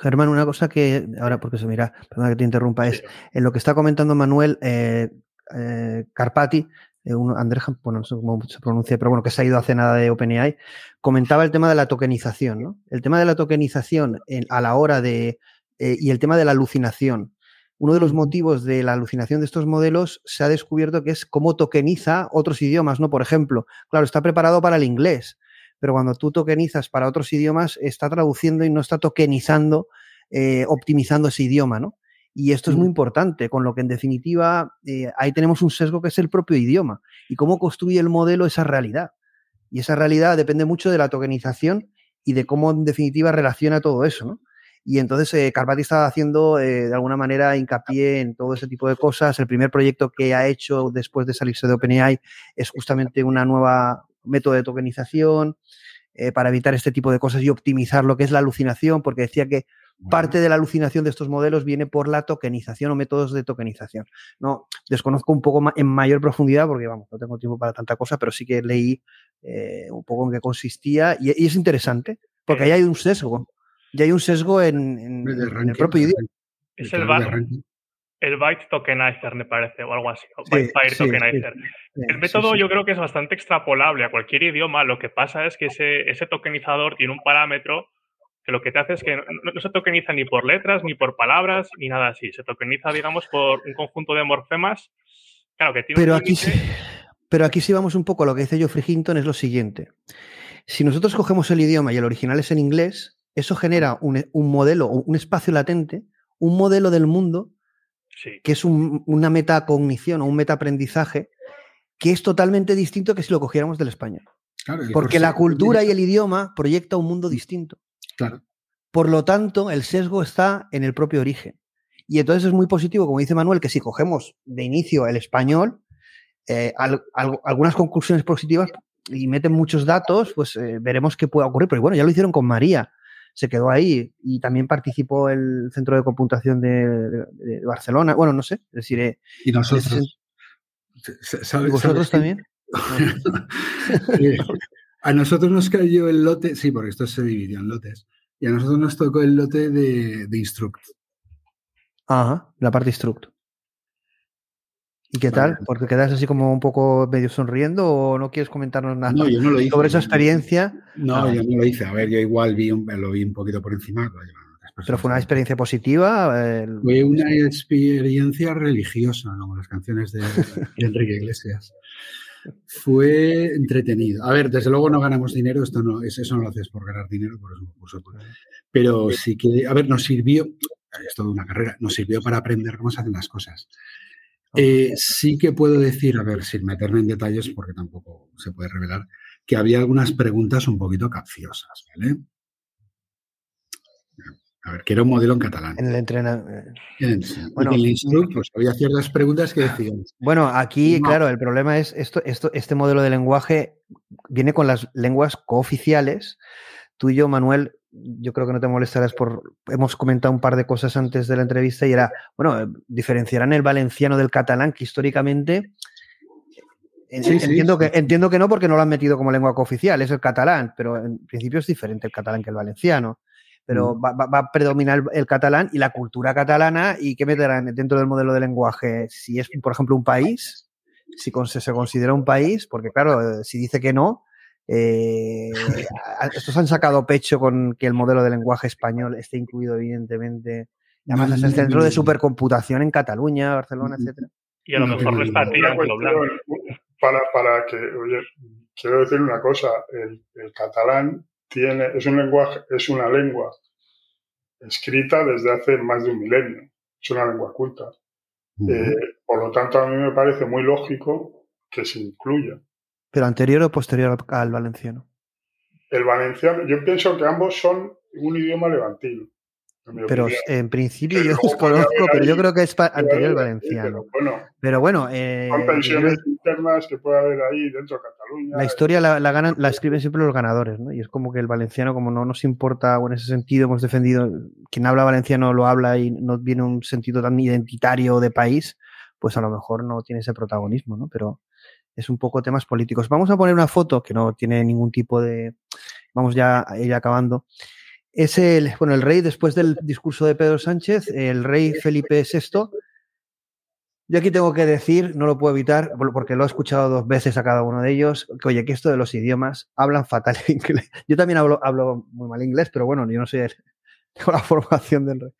Germán, una cosa que ahora porque se mira, perdona que te interrumpa, es en lo que está comentando Manuel eh, eh, Carpati, eh, un Andrés, bueno, no sé cómo se pronuncia, pero bueno, que se ha ido hace nada de OpenAI, comentaba el tema de la tokenización, ¿no? El tema de la tokenización en- a la hora de, eh, y el tema de la alucinación. Uno de los motivos de la alucinación de estos modelos se ha descubierto que es cómo tokeniza otros idiomas, ¿no? Por ejemplo, claro, está preparado para el inglés, pero cuando tú tokenizas para otros idiomas, está traduciendo y no está tokenizando, eh, optimizando ese idioma, ¿no? Y esto es muy importante, con lo que en definitiva eh, ahí tenemos un sesgo que es el propio idioma y cómo construye el modelo esa realidad. Y esa realidad depende mucho de la tokenización y de cómo en definitiva relaciona todo eso, ¿no? Y entonces eh, Carpati estaba haciendo eh, de alguna manera hincapié en todo ese tipo de cosas. El primer proyecto que ha hecho después de salirse de OpenAI es justamente una nueva método de tokenización eh, para evitar este tipo de cosas y optimizar lo que es la alucinación, porque decía que parte de la alucinación de estos modelos viene por la tokenización o métodos de tokenización. No, desconozco un poco en mayor profundidad porque vamos, no tengo tiempo para tanta cosa, pero sí que leí eh, un poco en qué consistía y, y es interesante porque ahí hay un sesgo. Ya hay un sesgo en, en- De en el propio idioma. Es el, el byte tokenizer, me parece, o algo así. o Sí, byte sí, tokenizer. sí, El método sí. yo creo que es bastante extrapolable a cualquier idioma. Lo que pasa es que ese, ese tokenizador tiene un parámetro que lo que te hace es que no, se tokeniza ni por letras, ni por palabras, ni nada así. Se tokeniza, digamos, por un conjunto de morfemas. Claro, que tiene Pero un aquí, sí, pero aquí sí vamos un poco a lo que dice Geoffrey Hinton, es lo siguiente. Si nosotros cogemos el idioma y el original es en inglés, eso genera un, un modelo, un espacio latente, un modelo del mundo Sí, que es un- una metacognición o un metaaprendizaje que es totalmente distinto que si lo cogiéramos del español. Claro, Porque la cultura y el idioma proyecta un mundo distinto. Claro. Por lo tanto, el sesgo está en el propio origen. Y entonces es muy positivo, como dice Manuel, que si cogemos de inicio el español, eh, al- al- algunas conclusiones positivas y meten muchos datos, pues eh, veremos qué puede ocurrir. Pero bueno, ya lo hicieron con María, se quedó ahí y también participó el Centro de Computación de, de- de Barcelona. Bueno, no sé, es decir, eh, Y ese nosotros. sen- ¿sabes- ¿y vosotros sabes también? Eh, a nosotros nos cayó el lote, sí, porque esto se dividió en lotes. Y a nosotros nos tocó el lote de, de Instruct. Ajá, la parte instruct. ¿Y qué Vale. tal? Porque quedas así como un poco medio sonriendo o no quieres comentarnos nada No, yo no lo hice. sobre esa experiencia, No, Ah. yo no lo hice. A ver, yo igual vi un, lo vi un poquito por encima. pero fue una experiencia positiva. el- Fue una experiencia religiosa, como las canciones de, de Enrique Iglesias. Fue entretenido. A ver, desde luego no ganamos dinero, esto no, es- eso no lo haces por ganar dinero, por eso me puso. Pero sí que, a ver, nos sirvió, es toda una carrera, nos sirvió para aprender cómo se hacen las cosas. Eh, sí que puedo decir, a ver, sin meterme en detalles, porque tampoco se puede revelar, que había algunas preguntas un poquito capciosas, ¿vale? A ver, que era un modelo en catalán. En el entrenamiento. Bueno, en el instructor pues, había ciertas preguntas que decían. Bueno, aquí, claro, el problema es esto, esto, este modelo de lenguaje viene con las lenguas cooficiales. Tú y yo, Manuel, yo creo que no te molestarás por. Hemos comentado un par de cosas antes de la entrevista y era, bueno, diferenciarán el valenciano del catalán, que históricamente. entiendo, Que, entiendo que no porque no lo han metido como lengua cooficial, es el catalán, pero en principio es diferente el catalán que el valenciano. Pero mm. va, a predominar el catalán y la cultura catalana y qué meterán dentro del modelo de lenguaje. Si es, por ejemplo, un país, si se considera un país, porque claro, si dice que no, eh, estos han sacado pecho con que el modelo de lenguaje español esté incluido, evidentemente. además es el centro de supercomputación en Cataluña, Barcelona, etcétera. Y a lo mejor no está para, para que, oye, quiero decir una cosa, el, catalán tiene, es un lenguaje, es una lengua escrita desde hace más de un milenio. Es una lengua culta. Eh, por lo tanto, a mí me parece muy lógico que se incluya. ¿Pero anterior o posterior al valenciano? El valenciano, yo pienso que ambos son un idioma levantino. pero en principio yo desconozco, pero yo creo que es anterior al valenciano. Pero bueno, eh, son pensiones internas que puede haber ahí dentro de Cataluña. La historia la, ganan, la escriben siempre los ganadores, ¿no? Y es como que el valenciano, como no nos importa, o en ese sentido hemos defendido, quien habla valenciano lo habla y no viene un sentido tan identitario de país, pues a lo mejor no tiene ese protagonismo, ¿no? Pero es un poco temas políticos. Vamos a poner una foto que no tiene ningún tipo de. Vamos ya a ir acabando. Es el, bueno, el rey, después del discurso de Pedro Sánchez, el rey Felipe VI. Yo aquí tengo que decir, no lo puedo evitar, porque lo he escuchado dos veces a cada uno de ellos, que oye, que esto de los idiomas hablan fatal inglés. Yo también hablo, hablo muy mal inglés, pero bueno, yo no soy tengo la formación del rey.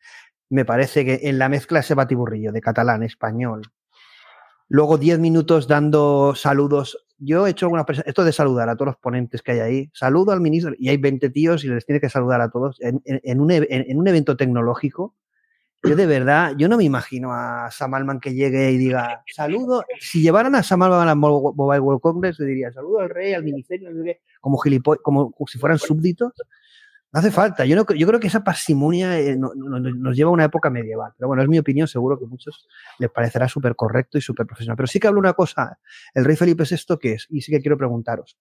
Me parece que en la mezcla ese batiburrillo de catalán, español, Luego 10 minutos dando saludos. Yo he hecho alguna esto de saludar a todos los ponentes que hay ahí. Saludo al ministro y hay 20 tíos y les tiene que saludar a todos en, un, en, un, evento tecnológico. Yo de verdad, yo no me imagino a Sam Altman que llegue y diga saludo. Si llevaran a Sam Altman al Mobile World Congress, le diría saludo al rey, al ministerio, como como si fueran súbditos. No hace falta. Yo, no, yo creo que esa parsimonia eh, nos lleva a una época medieval. Pero bueno, es mi opinión. Seguro que a muchos les parecerá súper correcto y súper profesional. Pero sí que hablo una cosa. El rey Felipe VI, ¿qué es? Y sí que quiero preguntaros.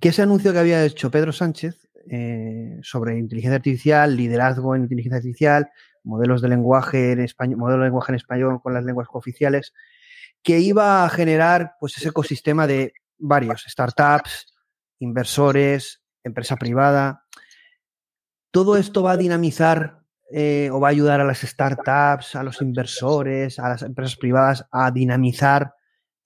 Que ese anuncio que había hecho Pedro Sánchez eh, sobre inteligencia artificial, liderazgo en inteligencia artificial, modelos de lenguaje en español, modelo de lenguaje en español con las lenguas cooficiales, que iba a generar pues ese ecosistema de varios startups, inversores, empresa privada. Todo esto va a dinamizar eh, o va a ayudar a las startups, a los inversores, a las empresas privadas a dinamizar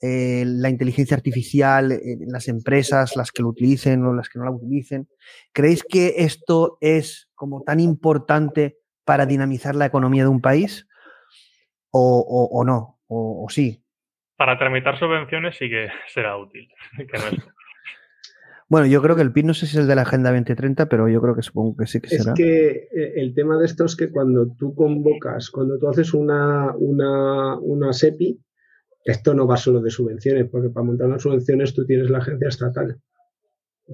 eh, la inteligencia artificial las empresas, las que lo utilicen o las que no la utilicen. ¿Creéis que esto es como tan importante para dinamizar la economía de un país? ¿O, no? O, sí? Para tramitar subvenciones sí que será útil. Bueno, yo creo que el PIN no sé si es el de la Agenda 2030, pero yo creo que supongo que sí que será. Es que eh, el tema de esto es que cuando tú convocas, cuando tú haces una, una, una SEPI, esto no va solo de subvenciones, porque para montar unas subvenciones tú tienes la agencia estatal.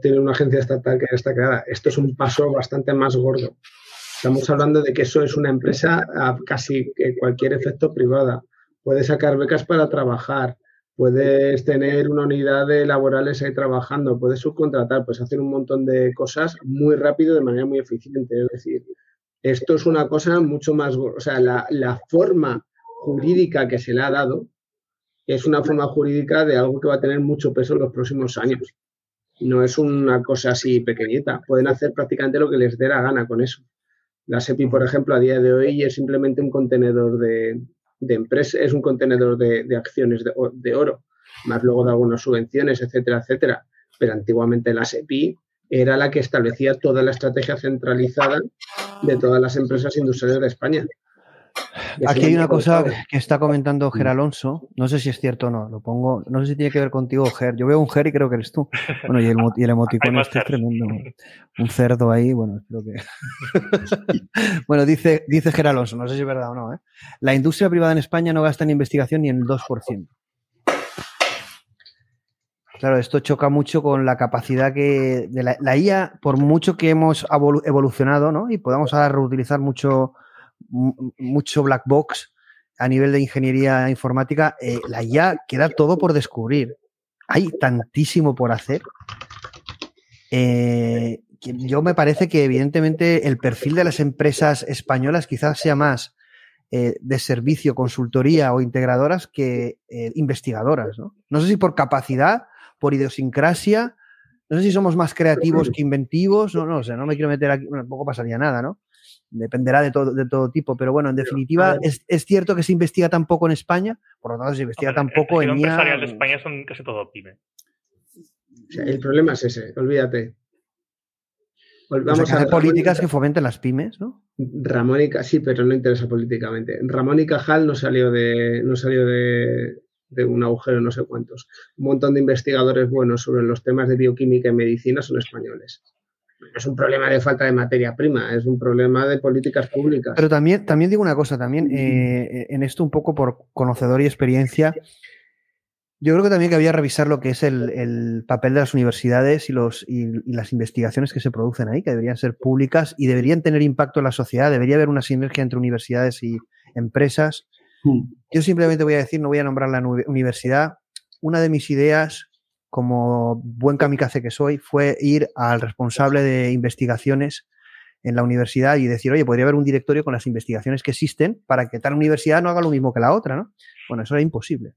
Tienes una agencia estatal que ya está creada. Esto es un paso bastante más gordo. Estamos hablando de que eso es una empresa a casi cualquier efecto privada. Puede sacar becas para trabajar, puedes tener una unidad de laborales ahí trabajando, puedes subcontratar, puedes hacer un montón de cosas muy rápido, de manera muy eficiente. Es decir, esto es una cosa mucho más, o sea, la, forma jurídica que se le ha dado es una forma jurídica de algo que va a tener mucho peso en los próximos años. No es una cosa así pequeñita. Pueden hacer prácticamente lo que les dé la gana con eso. La SEPI, por ejemplo, a día de hoy es simplemente un contenedor de, de empresa, es un contenedor de, acciones de, oro, más luego de algunas subvenciones, etcétera, etcétera. Pero antiguamente la SEPI era la que establecía toda la estrategia centralizada de todas las empresas industriales de España. Aquí hay una cosa que está comentando Ger Alonso, no sé si es cierto o no, lo pongo, no sé si tiene que ver contigo, Ger. Yo veo un Ger y creo que eres tú. Bueno, y el, y el emoticón este es tremendo. Un cerdo ahí, bueno, espero que. bueno, dice, dice Ger Alonso, no sé si es verdad o no. ¿eh? La industria privada en España no gasta en investigación ni en el 2%. Claro, esto choca mucho con la capacidad que de la, la IA, por mucho que hemos evolucionado, ¿no? Y podamos ahora reutilizar mucho, mucho black box a nivel de ingeniería informática, eh, la IA queda todo por descubrir. Hay tantísimo por hacer. Eh, yo me parece que evidentemente el perfil de las empresas españolas quizás sea más eh, de servicio, consultoría o integradoras que investigadoras. ¿no? no sé si por capacidad por idiosincrasia. No sé si somos más creativos que inventivos, no, no sé, no me quiero meter aquí, bueno, tampoco pasaría nada, ¿no? Dependerá de todo, de todo tipo, pero bueno, en definitiva, es, es, cierto que se investiga tan poco en España, por lo tanto, se investiga tan poco en IA. de España son casi todo pyme. el problema es ese, olvídate. Vamos a hacer políticas que fomenten las pymes, ¿no? Ramón y sí, pero no interesa políticamente. Ramón y Cajal no salió de, no salió de, de un agujero no sé cuántos. Un montón de investigadores buenos sobre los temas de bioquímica y medicina son españoles. Es un problema de falta de materia prima, es un problema de políticas públicas. Pero también, también digo una cosa, también eh, en esto un poco por conocedor y experiencia, yo creo que también que había que revisar lo que es el, papel de las universidades y, los, y, las investigaciones que se producen ahí, que deberían ser públicas y deberían tener impacto en la sociedad, debería haber una sinergia entre universidades y empresas Hmm. Yo simplemente voy a decir, no voy a nombrar la universidad. Una de mis ideas, como buen kamikaze que soy, fue ir al responsable de investigaciones en la universidad y decir, oye, podría haber un directorio con las investigaciones que existen para que tal universidad no haga lo mismo que la otra, ¿no? Bueno, eso era imposible.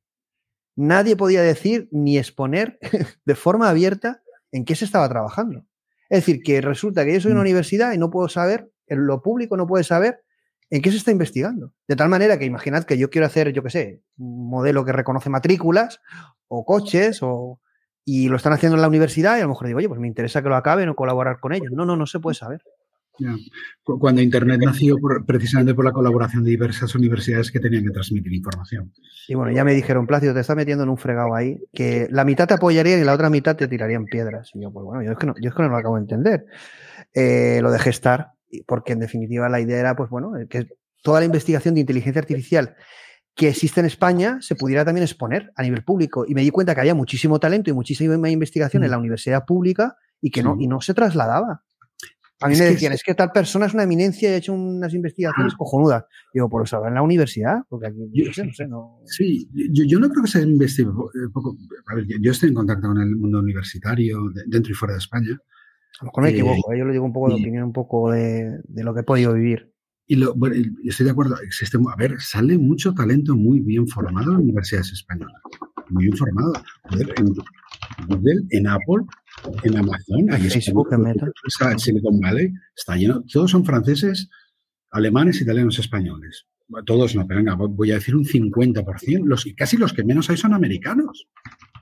Nadie podía decir ni exponer de forma abierta en qué se estaba trabajando. Es decir, que resulta que yo soy una hmm. universidad y no puedo saber, en lo público no puede saber ¿En qué se está investigando? De tal manera que imaginad que yo quiero hacer, yo qué sé, un modelo que reconoce matrículas o coches o, y lo están haciendo en la universidad y a lo mejor digo, oye, pues me interesa que lo acaben o colaborar con ellos. No, no, no se puede saber. Cuando Internet nació precisamente por la colaboración de diversas universidades que tenían que transmitir información. Y bueno, ya me dijeron, Plácido, te estás metiendo en un fregado ahí, que la mitad te apoyaría y la otra mitad te tirarían piedras. Y yo, pues bueno, yo es que no, yo es que no lo acabo de entender. Eh, lo dejé estar porque en definitiva la idea era, pues bueno, que toda la investigación de inteligencia artificial que existe en España se pudiera también exponer a nivel público. Y me di cuenta que había muchísimo talento y muchísima investigación en mm. la universidad pública y que no, y no se trasladaba. A mí me decían, es... que tal persona es una eminencia y ha hecho unas investigaciones cojonudas. Digo, por eso en la universidad, porque aquí yo, no sé, no sé. No... Sí, yo, no creo que se investigue eh, poco. A ver, yo estoy en contacto con el mundo universitario dentro y fuera de España. A lo mejor me equivoco, ¿eh? yo le digo un poco de opinión, un poco de, lo que he podido vivir. Y lo, bueno, estoy de acuerdo, existe, a ver, sale mucho talento muy bien formado en universidades españolas. Muy bien formado. en Google, en Apple, en Amazon, en Facebook, en Meta. En Silicon Valley, está lleno. Todos son franceses, alemanes, italianos, españoles. Todos no, pero venga, voy a decir un 50%. Los, casi los que menos hay son americanos,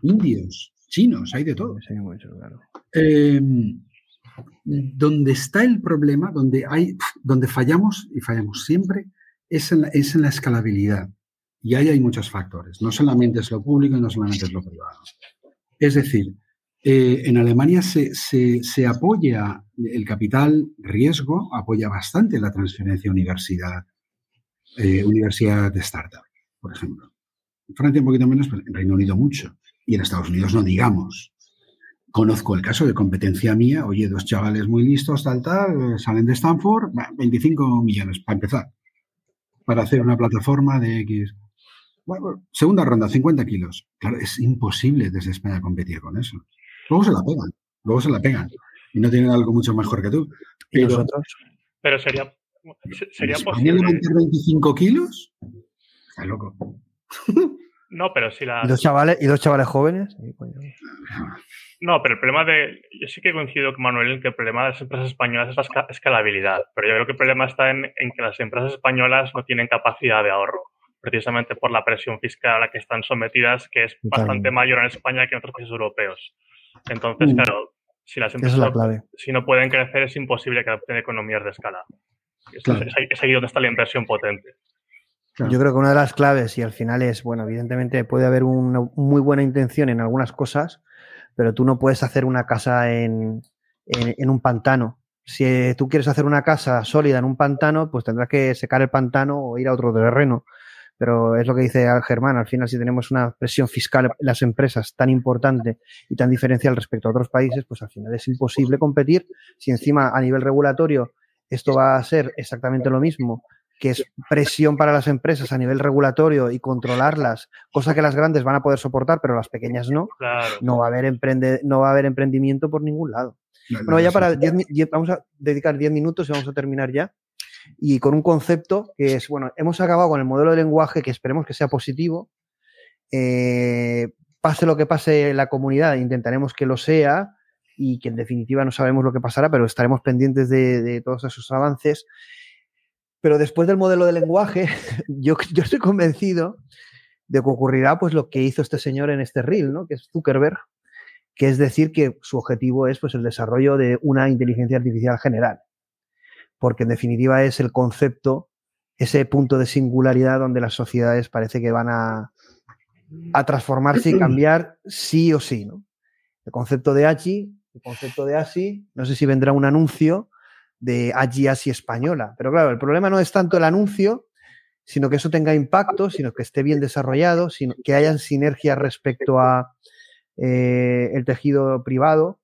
indios, chinos, hay de todo. Sí, mucho, claro. Eh, donde está el problema, donde, hay, donde fallamos y fallamos siempre, es en, la, escalabilidad. Y ahí hay muchos factores. No solamente es lo público y no solamente es lo privado. Es decir, eh, en Alemania se, se, apoya el capital riesgo, apoya bastante la transferencia universidad, eh, universidad de startup, por ejemplo. En Francia un poquito menos, pero en Reino Unido mucho. Y en Estados Unidos no digamos. Conozco el caso de competencia mía, oye, dos chavales muy listos, tal, tal, salen de Stanford, 25 millones para empezar, para hacer una plataforma de X. Bueno, segunda ronda, 50 kilos. Claro, es imposible desde España competir con eso. Luego se la pegan, luego se la pegan. Y no tienen algo mucho mejor que tú. Pero, pero sería, sería posible. 25 kilos? Está loco. No, pero si la. ¿Y dos chavales, y dos chavales jóvenes? No, pero el problema de. Yo sí que coincido con Manuel en que el problema de las empresas españolas es la escalabilidad. Pero yo creo que el problema está en, que las empresas españolas no tienen capacidad de ahorro. Precisamente por la presión fiscal a la que están sometidas, que es bastante mayor en España que en otros países europeos. Entonces, mm. claro, si las empresas no, si no pueden crecer, es imposible que adopten economías de escala. Es, ahí, donde está la inversión potente. Yo creo que una de las claves, y al final es, bueno, evidentemente puede haber una muy buena intención en algunas cosas, pero tú no puedes hacer una casa en, en, un pantano. Si tú quieres hacer una casa sólida en un pantano, pues tendrás que secar el pantano o ir a otro terreno. pero es lo que dice Germán, al final si tenemos una presión fiscal en las empresas tan importante y tan diferencial respecto a otros países, pues al final es imposible competir si encima a nivel regulatorio esto va a ser exactamente lo mismo, que es presión para las empresas a nivel regulatorio y controlarlas, cosa que las grandes van a poder soportar, pero las pequeñas no, no, va a haber emprende, no va a haber emprendimiento por ningún lado. bueno, ya para vamos a dedicar 10 minutos y vamos a terminar ya. Y con un concepto que es, bueno, hemos acabado con el modelo de lenguaje que esperemos que sea positivo. Eh, pase lo que pase en la comunidad, intentaremos que lo sea y que en definitiva no sabemos lo que pasará, pero estaremos pendientes de, todos esos avances. Pero después del modelo de lenguaje, yo, yo estoy convencido de que ocurrirá pues lo que hizo este señor en este reel, ¿no? que es Zuckerberg, que es decir que su objetivo es pues el desarrollo de una inteligencia artificial general, porque en definitiva es el concepto, ese punto de singularidad donde las sociedades parece que van a, a transformarse y cambiar sí o sí, ¿no? El concepto de AGI el concepto de ASI, no sé si vendrá un anuncio de AGI ASI española. Pero claro, el problema no es tanto el anuncio, sino que eso tenga impacto, sino que esté bien desarrollado, sino que haya sinergia respecto a eh, el tejido privado.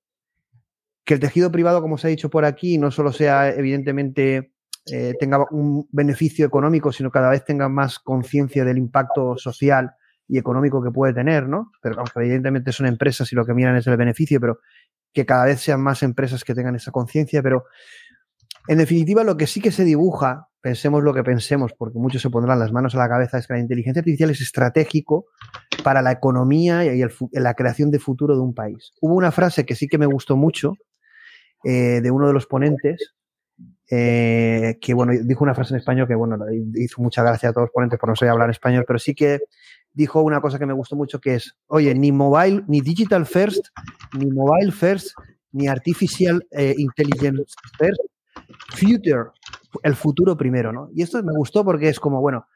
Que el tejido privado, como se ha dicho por aquí, no solo sea evidentemente eh, tenga un beneficio económico, sino cada vez tenga más conciencia del impacto social y económico que puede tener, ¿no? Pero evidentemente son empresas y lo que miran es el beneficio, pero que cada vez sean más empresas que tengan esa conciencia, pero en definitiva lo que sí que se dibuja, pensemos lo que pensemos, porque muchos se pondrán las manos a la cabeza, es que la inteligencia artificial es estratégico para la economía y la creación de futuro de un país. Hubo una frase que sí que me gustó mucho eh, de uno de los ponentes, eh, que bueno, dijo una frase en español que bueno, hizo mucha gracia a todos los ponentes por no saber hablar español, pero sí que dijo una cosa que me gustó mucho que es, oye, ni mobile, ni digital first, ni mobile first, ni artificial eh, intelligence first, future, el futuro primero, ¿no? Y esto me gustó porque es como, bueno,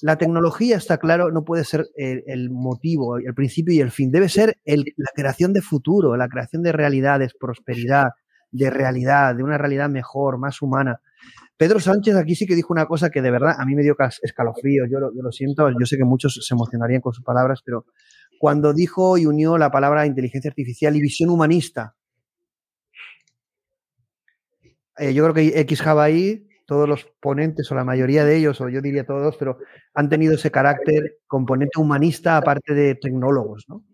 la tecnología está claro, no puede ser el, motivo, el principio y el fin, debe ser la creación de futuro, la creación de realidades, prosperidad, de realidad, de una realidad mejor, más humana. Pedro Sánchez aquí sí que dijo una cosa que de verdad a mí me dio escalofrío, yo lo, yo lo siento, yo sé que muchos se emocionarían con sus palabras, pero cuando dijo y unió la palabra inteligencia artificial y visión humanista, eh, yo creo que X ahí, todos los ponentes o la mayoría de ellos, o yo diría todos, pero han tenido ese carácter componente humanista aparte de tecnólogos, ¿no?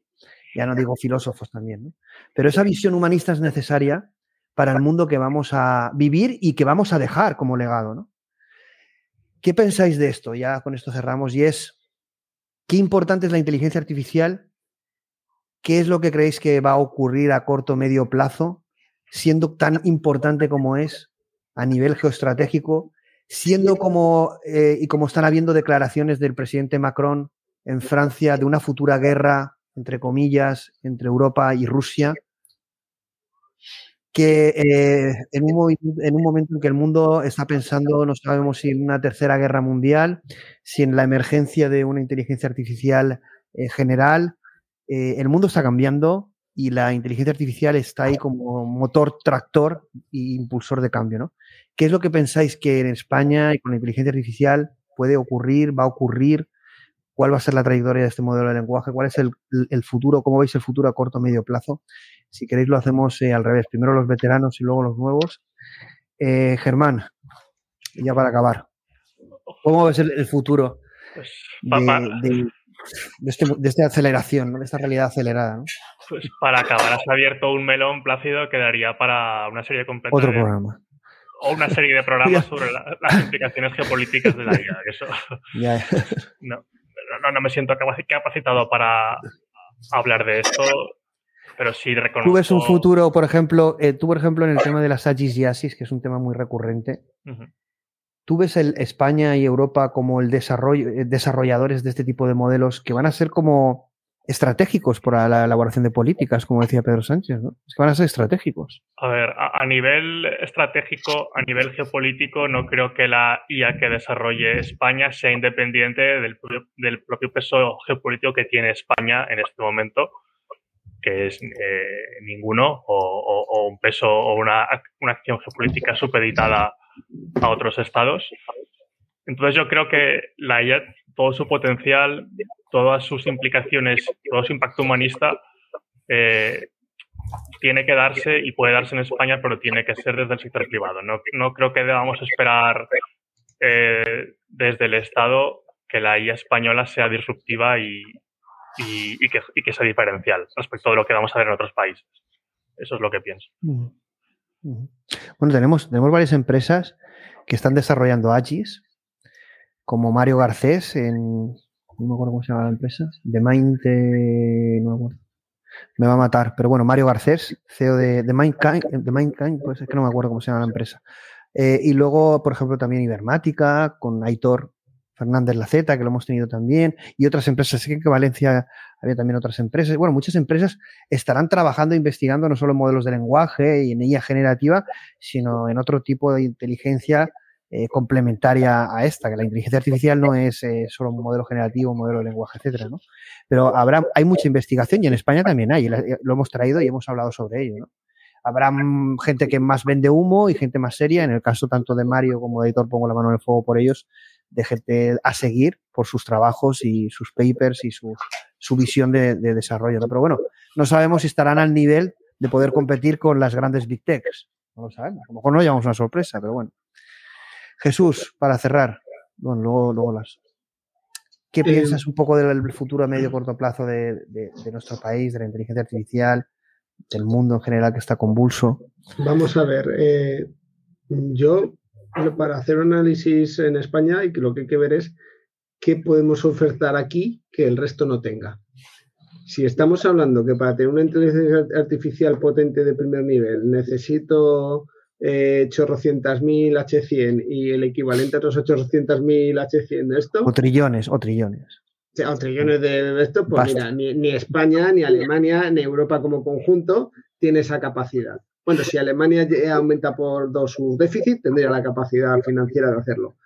Ya no digo filósofos también, ¿no? Pero esa visión humanista es necesaria para el mundo que vamos a vivir y que vamos a dejar como legado. ¿no? ¿Qué pensáis de esto? Ya con esto cerramos. Y es, ¿qué importante es la inteligencia artificial? ¿Qué es lo que creéis que va a ocurrir a corto medio plazo, siendo tan importante como es a nivel geoestratégico, siendo como, eh, y como están habiendo declaraciones del presidente Macron en Francia de una futura guerra, entre comillas, entre Europa y Rusia? que eh, en, un, en, un, momento en que el mundo está pensando, no sabemos si en una tercera guerra mundial, si en la emergencia de una inteligencia artificial eh, general, el mundo está cambiando y la inteligencia artificial está ahí como motor tractor e impulsor de cambio, ¿no? ¿Qué es lo que pensáis que en España y con la inteligencia artificial puede ocurrir, va a ocurrir? ¿Cuál va a ser la trayectoria de este modelo de lenguaje? ¿Cuál es el, el futuro? ¿Cómo veis el futuro a corto o medio plazo? Si queréis lo hacemos eh, al revés, primero los veteranos y luego los nuevos. Eh, Germán, ya para acabar, ¿cómo ves el, futuro pues, de, este, de, esta aceleración, de esta realidad acelerada? Pues para acabar, has abierto un melón plácido que daría para una serie completa. Otro programa. O una serie de programas sobre las implicaciones geopolíticas de la IA. Eso, no, no, me siento capacitado para hablar de esto pero sí reconozco... Tú ves un futuro, por ejemplo, eh, tú por ejemplo en el tema de las AGIs y ASIS, que es un tema muy recurrente, ¿tú ves el España y Europa como el desarrollo, eh, desarrolladores de este tipo de modelos que van a ser como estratégicos para la elaboración de políticas, como decía Pedro Sánchez, ¿no? Es que van a ser estratégicos. A ver, a, nivel estratégico, a nivel geopolítico, no creo que la IA que desarrolle España sea independiente del, del propio peso geopolítico que tiene España en este momento que es eh, ninguno, o, un peso o una, una, acción geopolítica supeditada a otros estados. Entonces yo creo que la IA todo su potencial, todas sus implicaciones, todo su impacto humanista, eh, tiene que darse y puede darse en España, pero tiene que ser desde el sector privado. No, no creo que debamos esperar eh, desde el Estado que la IA española sea disruptiva y, y, que, y, que, sea diferencial respecto de lo que vamos a ver en otros países. Eso es lo que pienso. Bueno, tenemos, tenemos varias empresas que están desarrollando AGIs, como Mario Garcés en. No me acuerdo cómo se llama la empresa. De Mind. no me acuerdo. Me va a matar. Pero bueno, Mario Garcés, CEO de, de Mindkind, de Mindkind, pues es que no me acuerdo cómo se llama la empresa. Eh, y luego, por ejemplo, también Ibermática, con Aitor Fernández Laceta, que lo hemos tenido también, y otras empresas. Sé que Valencia había también otras empresas. Bueno, muchas empresas estarán trabajando, investigando no solo en modelos de lenguaje y en IA generativa, sino en otro tipo de inteligencia eh, complementaria a esta, que la inteligencia artificial no es eh, solo un modelo generativo, un modelo de lenguaje, etcétera, ¿no? Pero habrá, hay mucha investigación y en España también hay, lo hemos traído y hemos hablado sobre ello, ¿no? Habrá gente que más vende humo y gente más seria. En el caso tanto de Mario como de Editor, pongo la mano en el fuego por ellos, de gente a seguir por sus trabajos y sus papers y su, su visión de, desarrollo. Pero bueno, no sabemos si estarán al nivel de poder competir con las grandes big techs. No lo sabemos. A lo mejor no llevamos una sorpresa, pero bueno. Jesús, para cerrar. Bueno, luego, luego las. ¿Qué eh, piensas un poco del futuro a medio corto plazo de, de, nuestro país, de la inteligencia artificial, del mundo en general que está convulso? Vamos a ver. Eh, yo para hacer un análisis en España y que lo que hay que ver es qué podemos ofertar aquí que el resto no tenga. Si estamos hablando que para tener una inteligencia artificial potente de primer nivel necesito eh, mil H100 y el equivalente a otros mil H100 de esto. O trillones, o trillones. O trillones de esto, pues mira, ni, ni España, ni Alemania, ni Europa como conjunto tiene esa capacidad. Bueno, si Alemania aumenta por dos su déficit, tendría la capacidad financiera de hacerlo,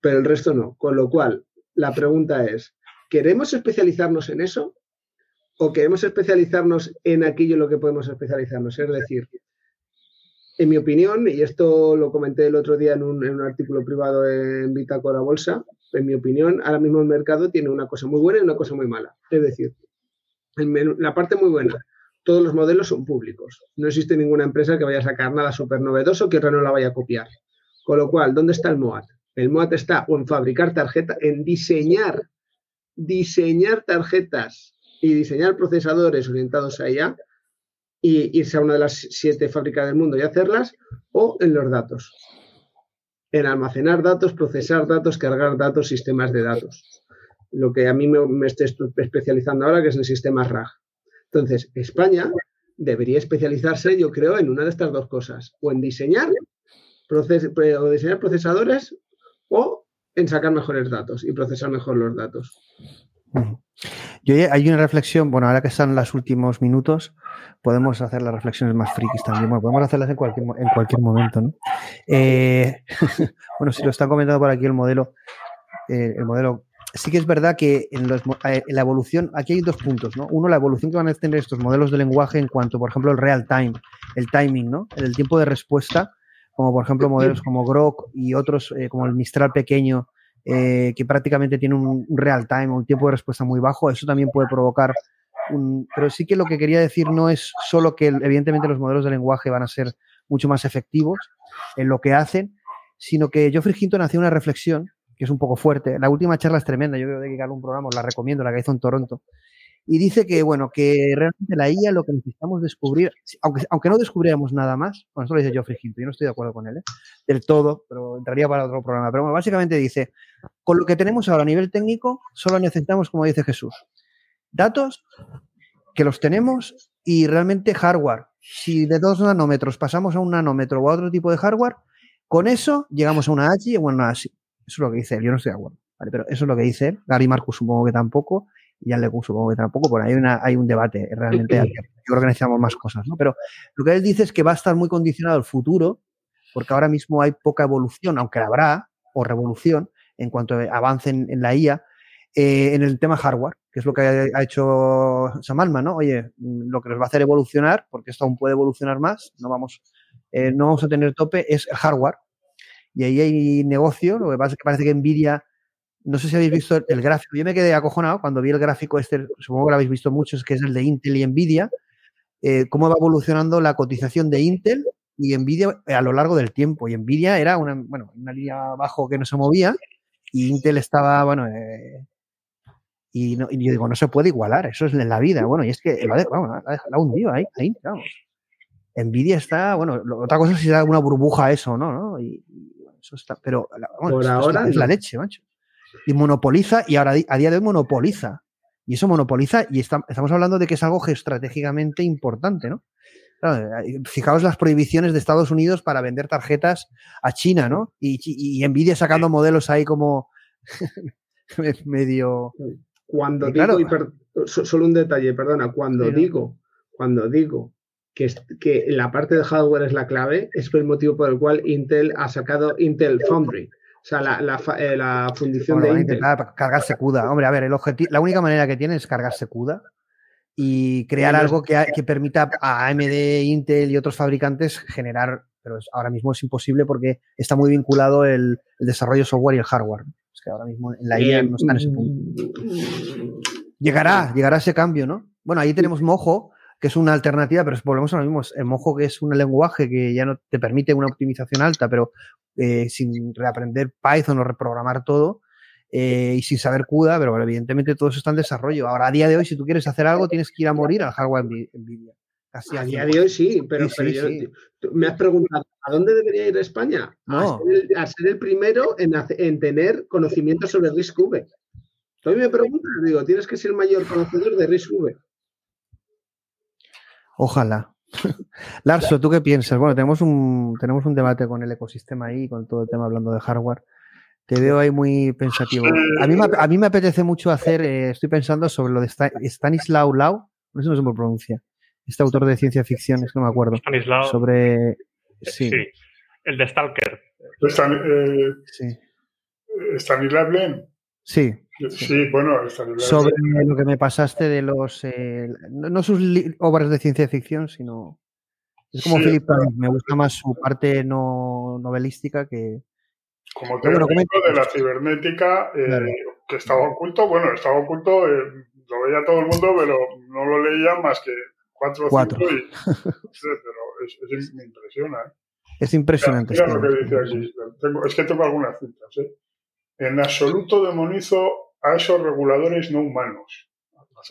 pero el resto no. Con lo cual, la pregunta es, ¿queremos especializarnos en eso o queremos especializarnos en aquello en lo que podemos especializarnos? Es decir, en mi opinión, y esto lo comenté el otro día en un, artículo privado en Bitácora Bolsa, en mi opinión, ahora mismo el mercado tiene una cosa muy buena y una cosa muy mala. Es decir, la parte muy buena todos los modelos son públicos. No existe ninguna empresa que vaya a sacar nada súper novedoso que otra no la vaya a copiar. Con lo cual, ¿dónde está el MOAT? El MOAT está o en fabricar tarjetas, en diseñar, diseñar tarjetas y diseñar procesadores orientados a IA y irse a una de las siete fábricas del mundo y hacerlas, o en los datos. En almacenar datos, procesar datos, cargar datos, sistemas de datos. Lo que a mí me, estoy especializando ahora, que es en sistemas RAG. Entonces, España debería especializarse, yo creo, en una de estas dos cosas, o en diseñar, o diseñar procesadores o en sacar mejores datos y procesar mejor los datos. Yo hay una reflexión, bueno, ahora que están los últimos minutos, podemos hacer las reflexiones más frikis también. Bueno, podemos hacerlas en cualquier, en cualquier momento, ¿no? Eh, bueno, si lo están comentando por aquí el modelo, eh, el modelo sí que es verdad que en, eh, la evolución, aquí hay dos puntos, ¿no? Uno, la evolución que van a tener estos modelos de lenguaje en cuanto, por ejemplo, el real time, el timing, ¿no? El tiempo de respuesta, como por ejemplo modelos como Grok y otros eh, como el Mistral pequeño, eh, que prácticamente tiene un, real time, un tiempo de respuesta muy bajo, eso también puede provocar un... Pero sí que lo que quería decir no es solo que evidentemente los modelos de lenguaje van a ser mucho más efectivos en lo que hacen, sino que Geoffrey Hinton hacía una reflexión que es un poco fuerte. La última charla es tremenda, yo creo dedicarle un programa, os la recomiendo, la que hizo en Toronto. Y dice que, bueno, que realmente la IA lo que necesitamos descubrir, aunque, aunque no descubriéramos nada más, bueno, esto lo dice Geoffrey Hinton, yo no estoy de acuerdo con él, ¿eh? del todo, pero entraría para otro programa. Pero bueno, básicamente dice, con lo que tenemos ahora a nivel técnico, solo necesitamos, como dice Jesús, datos que los tenemos y realmente hardware. Si de dos nanómetros pasamos a un nanómetro o a otro tipo de hardware, con eso llegamos a una H o a una ASI. Eso es lo que dice él, yo no estoy de acuerdo. pero eso es lo que dice él. Gary Marcus supongo que tampoco, y Jan LeCun supongo que tampoco, por ahí hay, una, hay un debate realmente. Yo creo que necesitamos más cosas, ¿no? Pero lo que él dice es que va a estar muy condicionado el futuro, porque ahora mismo hay poca evolución, aunque la habrá, o revolución, en cuanto avancen en la IA, eh, en el tema hardware, que es lo que ha, hecho Sam Altman, ¿no? Oye, lo que nos va a hacer evolucionar, porque esto aún puede evolucionar más, no vamos, eh, no vamos a tener tope, es el hardware y ahí hay negocio, lo que pasa es que parece que Nvidia no sé si habéis visto el gráfico. Yo me quedé acojonado cuando vi el gráfico este, supongo que lo habéis visto muchos, que es el de Intel y Nvidia, eh, cómo va evolucionando la cotización de Intel y Nvidia a lo largo del tiempo. Y Nvidia era una, bueno, una línea abajo que no se movía y Intel estaba, bueno, eh, y, no, y, yo digo, no se puede igualar, eso es en la vida. Bueno, y es que vamos, la ha hundido ahí, ahí, vamos. Nvidia está, bueno, otra cosa es si da una burbuja eso, ¿no? ¿no? Y, eso está, pero bueno, eso, ahora es la leche, macho. Y monopoliza, y ahora a día de hoy monopoliza. Y eso monopoliza, y está, estamos hablando de que es algo estratégicamente importante, ¿no? Claro, eh, fijaos las prohibiciones de Estados Unidos para vender tarjetas a China, ¿no? Y, y, Nvidia sacando modelos ahí como medio. Cuando digo, solo un detalle, perdona, cuando digo, cuando digo que, que la parte de hardware es la clave, es el motivo por el cual Intel ha sacado Intel Foundry. O sea, la, la, eh, la fundición de Intel. Cargarse CUDA. Hombre, a ver, el objetivo, la única manera que tiene es cargarse CUDA y crear algo que, que, permita a AMD, Intel y otros fabricantes generar, pero ahora mismo es imposible porque está muy vinculado el, el, desarrollo software y el hardware. Es que ahora mismo en la IA no está en ese punto. Llegará, llegará ese cambio, ¿no? Bueno, ahí tenemos Mojo, que es una alternativa, pero volvemos a lo mismo. El Mojo que es un lenguaje que ya no te permite una optimización alta, pero eh, sin reaprender Python o reprogramar todo, eh, y sin saber CUDA, pero evidentemente todo eso está en desarrollo. Ahora, a día de hoy, si tú quieres hacer algo, tienes que ir a morir al hardware NVIDIA. Casi a día de hoy sí, pero, me has preguntado, ¿a dónde debería ir España? A, ser el, primero en, tener conocimiento sobre RISC-V. Hoy me preguntas, digo, tienes que ser el mayor conocedor de RISC-V. Ojalá. Larso, ¿tú qué piensas? Bueno, tenemos un, tenemos un debate con el ecosistema ahí, con todo el tema hablando de hardware. Te veo ahí muy pensativo. A mí, a mí me apetece mucho hacer, eh, estoy pensando sobre lo de Stanislaw Lau, no sé cómo se pronuncia, este autor de ciencia ficción, es que no me acuerdo. Stanislaw. Sobre. Sí. El de Stalker. Stan, eh, sí. Stanislav Lem. Sí. Sí, bueno, Stanislav Sobre lo que me pasaste de los. Eh, no sus obras de ciencia ficción, sino. Es como Philip me gusta más su parte no novelística que, como teórico de la cibernética, eh, que estaba oculto, bueno, estaba oculto, eh, lo veía todo el mundo, pero no lo leía más que cuatro o cinco y, pero es, es, me impresiona. ¿eh? Es impresionante. Mira, lo que dice aquí, tengo, es que tengo algunas citas. ¿eh? En absoluto demonizo a esos reguladores no humanos.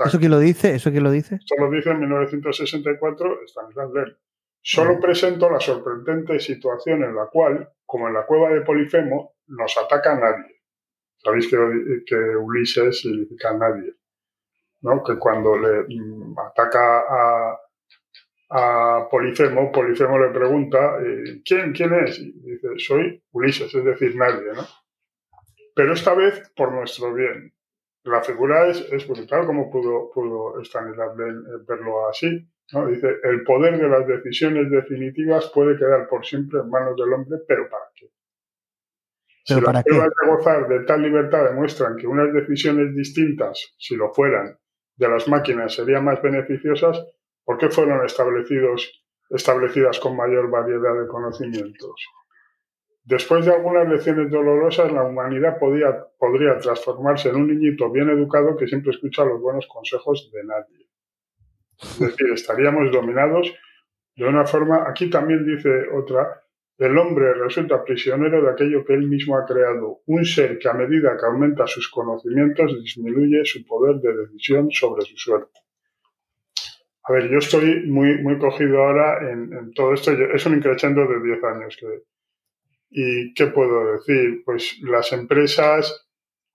¿Eso quién lo dice? ¿Eso quién lo dice? Esto lo dice en 1964 Stanislav Lem. Solo presento la sorprendente situación en la cual, como en la cueva de Polifemo, nos ataca nadie. Sabéis que, Ulises significa nadie. ¿no? Que cuando le mm, ataca a, a Polifemo, Polifemo le pregunta, eh, ¿quién, quién es? Y dice, soy Ulises, es decir, nadie. ¿no? Pero esta vez por nuestro bien. La figura es, es brutal, como pudo, pudo Stanislav eh, verlo así. Dice, el poder de las decisiones definitivas puede quedar por siempre en manos del hombre, pero ¿para qué? si las pruebas de gozar de tal libertad demuestran que unas decisiones distintas, si lo fueran, de las máquinas serían más beneficiosas, ¿por qué fueron establecidos, establecidas con mayor variedad de conocimientos? Después de algunas lecciones dolorosas, la humanidad podría transformarse en un niñito bien educado que siempre escucha los buenos consejos de nadie. Es decir, estaríamos dominados de una forma, aquí también dice otra, el hombre resulta prisionero de aquello que él mismo ha creado, un ser que a medida que aumenta sus conocimientos disminuye su poder de decisión sobre su suerte. A ver, yo estoy muy, muy cogido ahora en, todo esto, es un increchendo de 10 años. Que, ¿Y qué puedo decir? Pues las empresas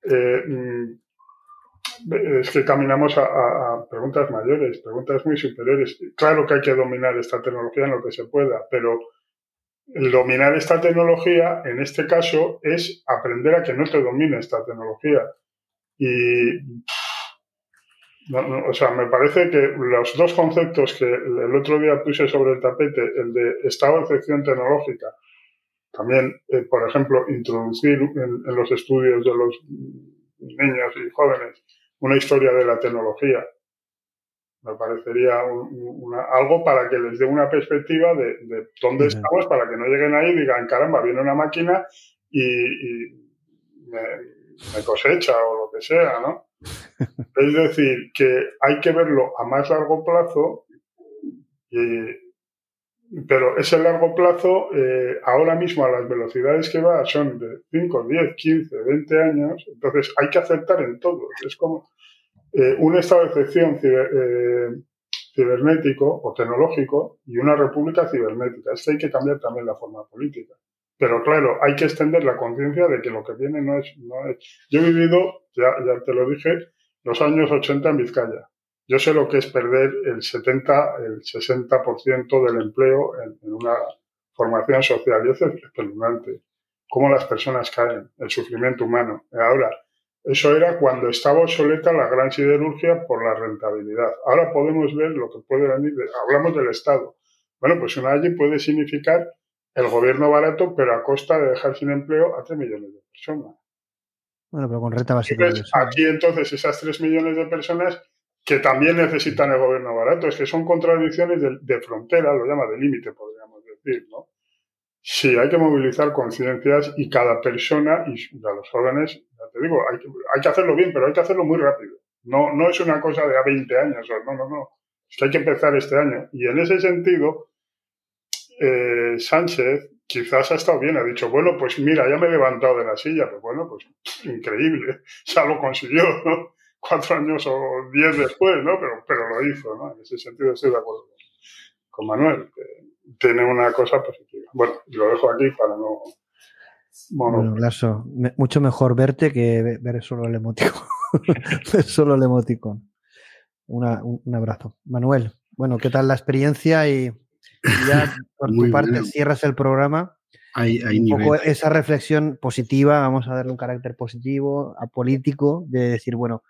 eh, mm, es que caminamos a, preguntas mayores, preguntas muy superiores. Claro que hay que dominar esta tecnología en lo que se pueda, pero el dominar esta tecnología, en este caso, es aprender a que no te domine esta tecnología. Y, o sea, me parece que los dos conceptos que el otro día puse sobre el tapete, el de estado de excepción tecnológica, también, eh, por ejemplo, introducir en los estudios de los niños y jóvenes una historia de la tecnología. Me parecería algo para que les dé una perspectiva de, dónde estamos, para que no lleguen ahí y digan, caramba, viene una máquina y, me cosecha o lo que sea, ¿no? Es decir, que hay que verlo a más largo plazo, pero ese largo plazo, eh, ahora mismo a las velocidades que va son de 5, 10, 15, 20 años, entonces hay que aceptar en todo. Es como eh, un estado de excepción eh, cibernético o tecnológico y una república cibernética. Es que hay que cambiar también la forma política. Pero claro, hay que extender la conciencia de que lo que viene no es, no es. Yo he vivido, ya, ya te lo dije, los años 80 en Vizcaya. Yo sé lo que es perder el 70, el 60% del empleo en, una formación social y es espeluznante. Cómo las personas caen, el sufrimiento humano. Ahora, eso era cuando estaba obsoleta la gran siderurgia por la rentabilidad. Ahora podemos ver lo que puede venir. hablamos del Estado. Bueno, pues una allí puede significar el gobierno barato, pero a costa de dejar sin empleo a 3 millones de personas. Bueno, pero con renta básica. aquí entonces esas 3 millones de personas que también necesitan el gobierno barato, es que son contradicciones de, frontera, lo llama de límite, podríamos decir, ¿no? Sí, hay que movilizar conciencias y cada persona y a los jóvenes, ya te digo, hay que, hay que hacerlo bien, pero hay que hacerlo muy rápido. No, no es una cosa de a 20 años, no, no, no. Es que hay que empezar este año. Y en ese sentido, eh, Sánchez quizás ha estado bien, ha dicho, bueno, pues mira, ya me he levantado de la silla, pues bueno, pues increíble, ya lo consiguió, ¿no? Cuatro años o diez después, ¿no? Pero, pero lo hizo, ¿no? En ese sentido estoy de acuerdo con Manuel, que tiene una cosa positiva. Bueno, lo dejo aquí para no... Bueno, Lasso, mucho mejor verte que ver solo el emoticon. solo el emoticon. un abrazo. Manuel, bueno, ¿qué tal la experiencia y ya por tu parte cierras el programa. Hay, hay un poco esa reflexión positiva, vamos a darle un carácter positivo, apolítico, de decir, bueno,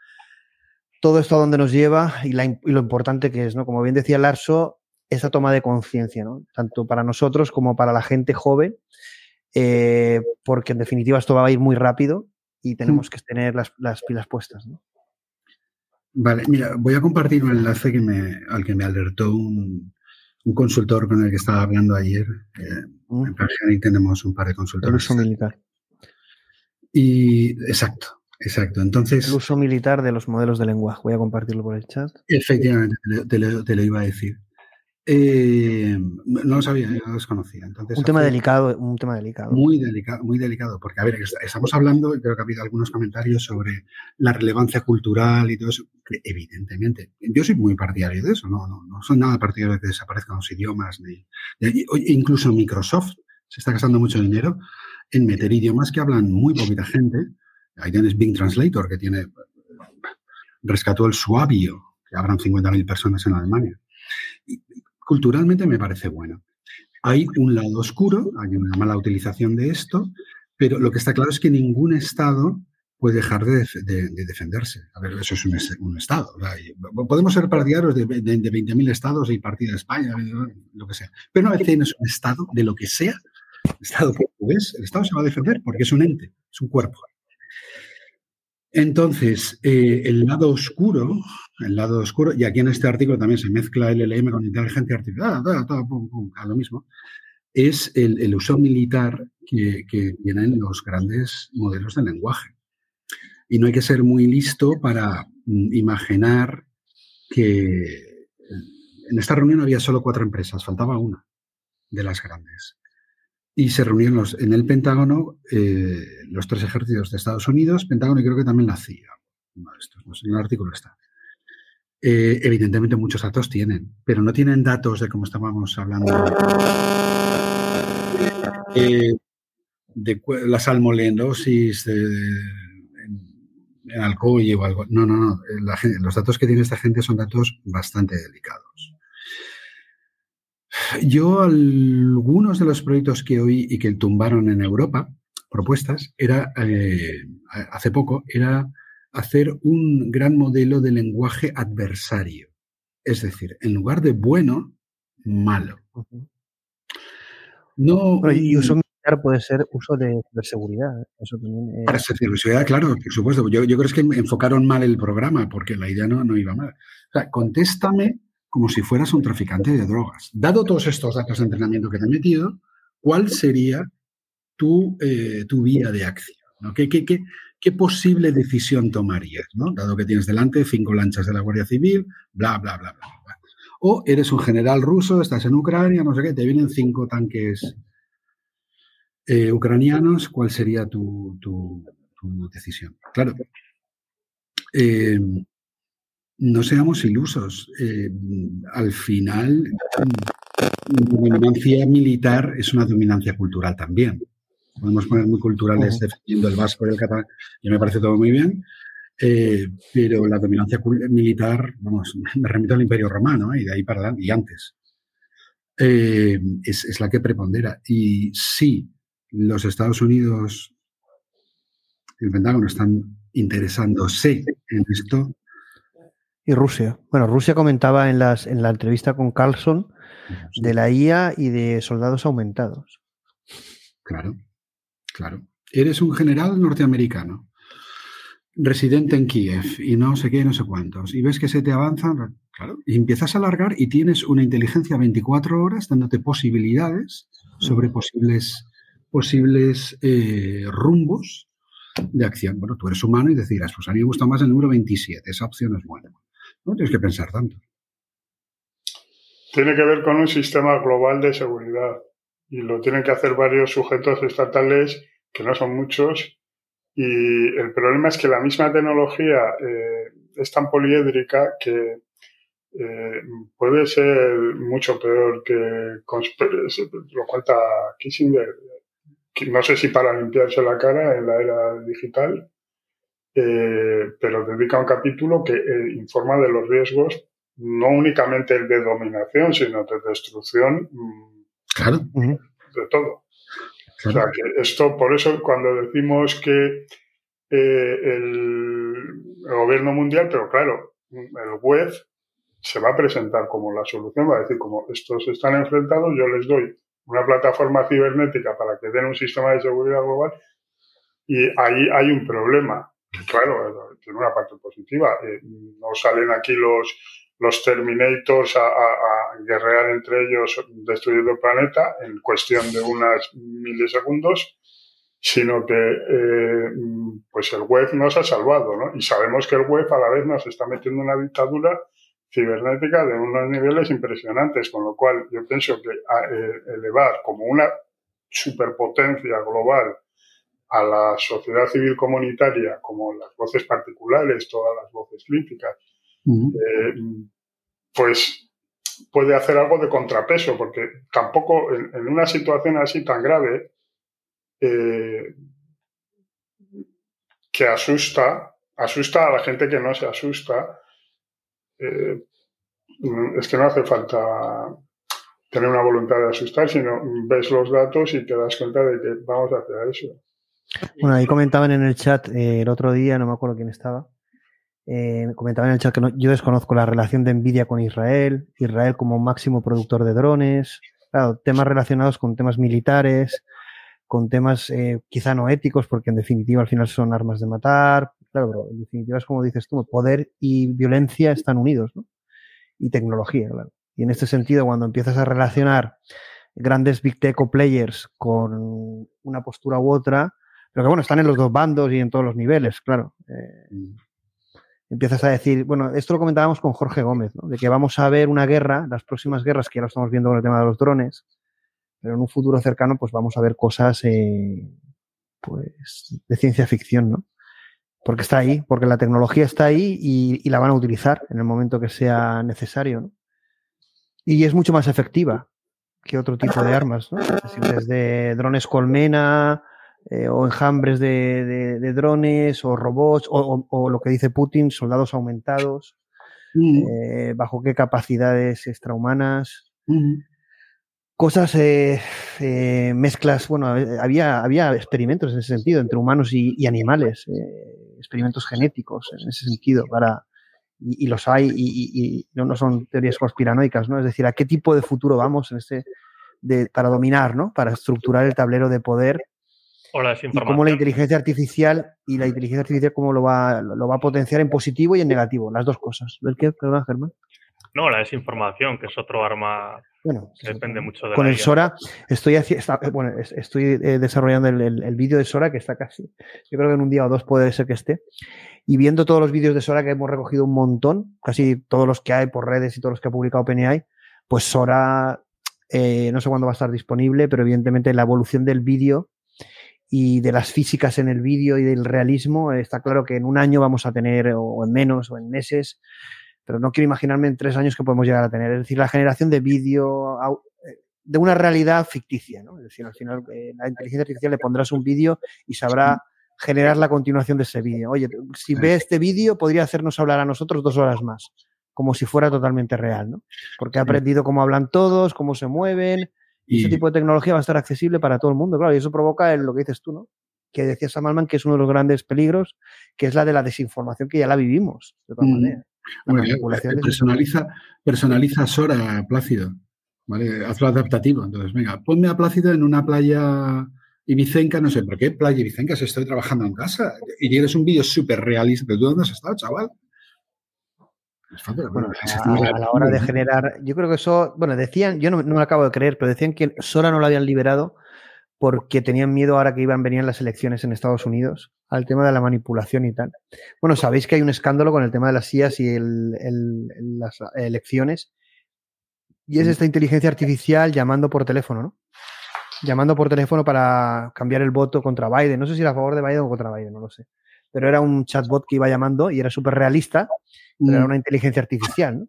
todo esto a dónde nos lleva y, lo importante que es, ¿no? Como bien decía Larso, esa toma de conciencia, ¿no? Tanto para nosotros como para la gente joven, eh, porque en definitiva esto va a ir muy rápido y tenemos que tener las, pilas puestas, ¿no? Vale, mira, voy a compartir un enlace que me, al que me alertó un, un consultor con el que estaba hablando ayer. Eh, mm. En tenemos un par de consultores. Uso militar. Y exacto, exacto. Entonces. El uso militar de los modelos de lenguaje. Voy a compartirlo por el chat. Efectivamente, te lo iba a decir. Eh, no lo sabía, no lo desconocía. Entonces, un tema delicado, un tema delicado. Muy delicado, muy delicado, porque a ver, estamos hablando, creo que ha habido algunos comentarios sobre la relevancia cultural y todo eso, que evidentemente, yo soy muy partidario de eso, no, no, no soy nada partidario de que desaparezcan los idiomas, ni, incluso Microsoft se está gastando mucho dinero en meter idiomas que hablan muy poquita gente. Ahí tienes Bing Translator, que tiene, rescató el suavio, que habrán 50.000 personas en Alemania culturalmente me parece bueno. Hay un lado oscuro, hay una mala utilización de esto, pero lo que está claro es que ningún Estado puede dejar de, defenderse. A ver, eso es un, Estado. Podemos ser partidarios de, de, 20.000 Estados y partida de España, lo que sea. Pero una vez un Estado, de lo que sea, Estado portugués, el Estado se va a defender porque es un ente, es un cuerpo. Entonces, eh, el lado oscuro, el lado oscuro, y aquí en este artículo también se mezcla el LLM con inteligencia artificial, a lo mismo, es el, uso militar que, tienen los grandes modelos de lenguaje. Y no hay que ser muy listo para mm, imaginar que en esta reunión había solo cuatro empresas, faltaba una de las grandes y se reunieron los, en el Pentágono eh, los tres ejércitos de Estados Unidos, Pentágono y creo que también la CIA. en el artículo está. Eh, evidentemente muchos datos tienen, pero no tienen datos de cómo estábamos hablando eh, de la salmolendosis de, en, Alcoy o algo. No, no, no. los datos que tiene esta gente son datos bastante delicados. Yo algunos de los proyectos que oí y que tumbaron en Europa, propuestas, era, eh, hace poco, era hacer un gran modelo de lenguaje adversario. Es decir, en lugar de bueno, malo. No, y uso militar puede ser uso de, seguridad. Eso también Para seguridad, claro, por supuesto. Yo, yo, creo que enfocaron mal el programa porque la idea no, no iba mal. O sea, contéstame como si fueras un traficante de drogas. Dado todos estos datos de entrenamiento que te he metido, ¿cuál sería tu, eh, tu vía de acción? ¿Qué, ¿qué posible decisión tomarías? ¿no? Dado que tienes delante cinco lanchas de la Guardia Civil, bla, bla, bla, bla. bla. O eres un general ruso, estás en Ucrania, no sé qué, te vienen cinco tanques eh, ucranianos, ¿cuál sería tu, tu- tu decisión? Claro. Eh, no seamos ilusos. eh, al final, la dominancia militar es una dominancia cultural también. Podemos poner muy culturales defendiendo el vasco y el catalán, y me parece todo muy bien. eh, pero la dominancia militar, vamos, me remito al Imperio Romano ¿eh? y de ahí para adelante, y antes, eh, es, es la que prepondera. Y sí, los Estados Unidos, el Pentágono están interesándose en esto, Y Rusia. Bueno, Rusia comentaba en, las, en la entrevista con Carlson de la IA y de soldados aumentados. Claro, claro. Eres un general norteamericano, residente en Kiev y no sé qué, no sé cuántos, y ves que se te avanzan, claro, y empiezas a alargar y tienes una inteligencia 24 horas dándote posibilidades sobre posibles, posibles eh, rumbos de acción. Bueno, tú eres humano y decirás, pues a mí me gusta más el número 27, esa opción es buena. No tienes que pensar tanto. Tiene que ver con un sistema global de seguridad y lo tienen que hacer varios sujetos estatales, que no son muchos, y el problema es que la misma tecnología eh, es tan poliédrica que eh, puede ser mucho peor que lo cuenta Kissinger, no sé si para limpiarse la cara en la era digital, eh, pero dedica un capítulo que eh, informa de los riesgos, no únicamente el de dominación, sino de destrucción mm, Claro, de todo. O sea, que esto, por eso cuando decimos que eh, el, el gobierno mundial, pero claro, el web se va a presentar como la solución, va a decir, como estos están enfrentados, yo les doy una plataforma cibernética para que den un sistema de seguridad global y ahí hay un problema. Claro, tiene una parte positiva. Eh, no salen aquí los, los Terminators a, a- a guerrear entre ellos destruyendo el planeta en cuestión de unos milisegundos, sino que eh, pues el web nos ha salvado, ¿no? Y sabemos que el web a la vez nos está metiendo en una dictadura cibernética de unos niveles impresionantes, con lo cual yo pienso que a- eh, elevar como una superpotencia global a la sociedad civil comunitaria, como las voces particulares, todas las voces críticas, eh, pues puede hacer algo de contrapeso, porque tampoco en, en una situación así tan grave, eh, que asusta, asusta a la gente que no se asusta, eh, es que no hace falta tener una voluntad de asustar, sino ves los datos y te das cuenta de que vamos hacia eso. Bueno, ahí comentaban en el chat eh, el otro día, no me acuerdo quién estaba, eh, comentaban en el chat que no- yo desconozco la relación de Nvidia con Israel, Israel como máximo productor de drones, claro, temas relacionados con temas militares, con temas eh, quizá no éticos, porque en definitiva al final son armas de matar, claro, pero en definitiva es como dices tú, poder y violencia están unidos, ¿no? Y tecnología, claro. Y en este sentido, cuando empiezas a relacionar grandes big tech o players con una postura u otra, pero que bueno, están en los dos bandos y en todos los niveles, claro. Eh, empiezas a decir, bueno, esto lo comentábamos con Jorge Gómez, ¿no? de que vamos a ver una guerra, las próximas guerras, que ya lo estamos viendo con el tema de los drones, pero en un futuro cercano, pues vamos a ver cosas eh, pues, de ciencia ficción, ¿no? Porque está ahí, porque la tecnología está ahí y, y la van a utilizar en el momento que sea necesario, ¿no? Y es mucho más efectiva que otro tipo de armas, ¿no? Es decir, desde drones colmena, eh, o enjambres de, de- de drones, o robots, o, o- o lo que dice Putin, soldados aumentados, Ujú. eh, bajo qué capacidades extrahumanas, Ujú. cosas, eh, mezclas, bueno, había, había experimentos en ese sentido, entre humanos y, y animales, experimentos genéticos en ese sentido, para, y, y los hay, y no, no son teorías conspiranoicas, ¿no? Es decir, a qué tipo de futuro vamos en este, de, para dominar, ¿no? Para estructurar el tablero de poder O la y desinformación. cómo la inteligencia artificial y la inteligencia artificial cómo lo va, lo va a potenciar en positivo y en negativo, las dos cosas. ¿Ver qué? Perdona, Germán. No, la desinformación, que es otro arma Bueno, que depende mucho de con la el. Sora estoy, haci- está- bueno, es- estoy eh, desarrollando el, el- el vídeo de Sora que está casi, yo creo que en un día o dos puede ser que esté, y viendo todos los vídeos de Sora que hemos recogido un montón, casi todos los que hay por redes y todos los que ha publicado OpenAI, pues Sora eh, no sé cuándo va a estar disponible, pero evidentemente la evolución del vídeo y de las físicas en el vídeo y del realismo, está claro que en un año vamos a tener, o en menos, o en meses, pero no quiero imaginarme en tres años que podemos llegar a tener. Es decir, la generación de vídeo eh, de una realidad ficticia, ¿no? Es decir, al final eh, la inteligencia artificial le pondrás un vídeo y sabrá generar la continuación de ese vídeo. Oye, si ve este vídeo, podría hacernos hablar a nosotros dos horas más, como si fuera totalmente real, ¿no? Porque ha aprendido cómo hablan todos, cómo se mueven, y ese tipo de tecnología va a estar accesible para todo el mundo, claro, y eso provoca el- lo que dices tú, ¿no? Que decía Sam Altman que es uno de los grandes peligros, que es la de la desinformación que ya la vivimos, de todas Mm. maneras. Bueno, eh, personaliza, personaliza Sora Plácido, ¿vale? Hazlo adaptativo. Entonces, venga, ponme a Plácido en una playa ibicenca, no sé, ¿por qué playa ibicenca si estoy trabajando en casa? Y tienes un vídeo súper realista. ¿Pero tú dónde has estado, chaval? Bueno, a, la hora de generar, yo creo que eso, bueno, decían, yo no, no me lo acabo de creer, pero decían que Sora no lo habían liberado porque tenían miedo ahora que iban venían las elecciones en Estados Unidos al tema de la manipulación y tal. Bueno, sabéis que hay un escándalo con el tema de las IAS y el- el- el- las elecciones y es esta inteligencia artificial llamando por teléfono, ¿no? Llamando por teléfono para cambiar el voto contra Biden. No sé si era a favor de Biden o contra Biden, no lo sé. Pero era un chatbot que iba llamando y era súper realista, pero era una inteligencia artificial, ¿no?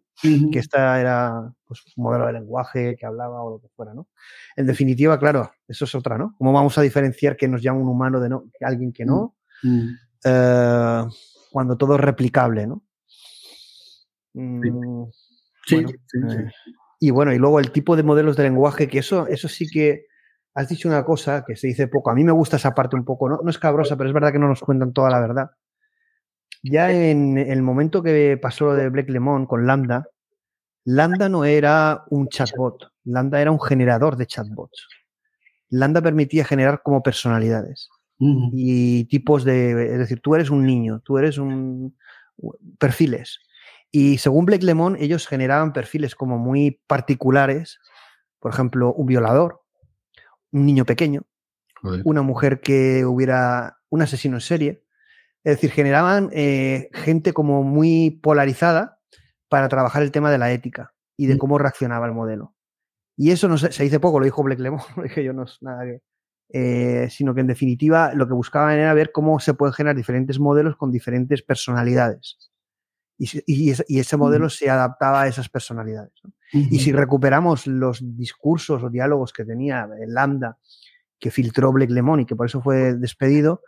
Que esta era pues, un modelo de lenguaje que hablaba o lo que fuera, ¿no? En definitiva, claro, eso es otra, ¿no? ¿Cómo vamos a diferenciar que nos llama un humano de no, alguien que no? Mm. Eh, cuando todo es replicable, ¿no? Mm, Sí, bueno, sí, sí. eh, y bueno, y luego el tipo de modelos de lenguaje, que eso, eso sí que has dicho una cosa que se dice poco. A mí me gusta esa parte un poco, no, no es cabrosa, pero es verdad que no nos cuentan toda la verdad. Ya en el momento que pasó lo de Blake Lemon con Lambda, Lambda no era un chatbot, Lambda era un generador de chatbots. Lambda permitía generar como personalidades y tipos de, es decir, tú eres un niño, tú eres un perfiles. Y según Blake Lemon, ellos generaban perfiles como muy particulares, por ejemplo, un violador, un niño pequeño, una mujer que hubiera un asesino en serie. Es decir, generaban eh, gente como muy polarizada para trabajar el tema de la ética y de Mm. cómo reaccionaba el modelo. Y eso no se, se dice poco, lo dijo Blake Lemon, lo dije yo, no es nada que. eh, sino que en definitiva lo que buscaban era ver cómo se pueden generar diferentes modelos con diferentes personalidades. Y, se- y ese, y ese modelo se adaptaba a esas personalidades. ¿no? Y si recuperamos los discursos o diálogos que tenía el Lambda, que filtró Blake Lemon y que por eso fue despedido,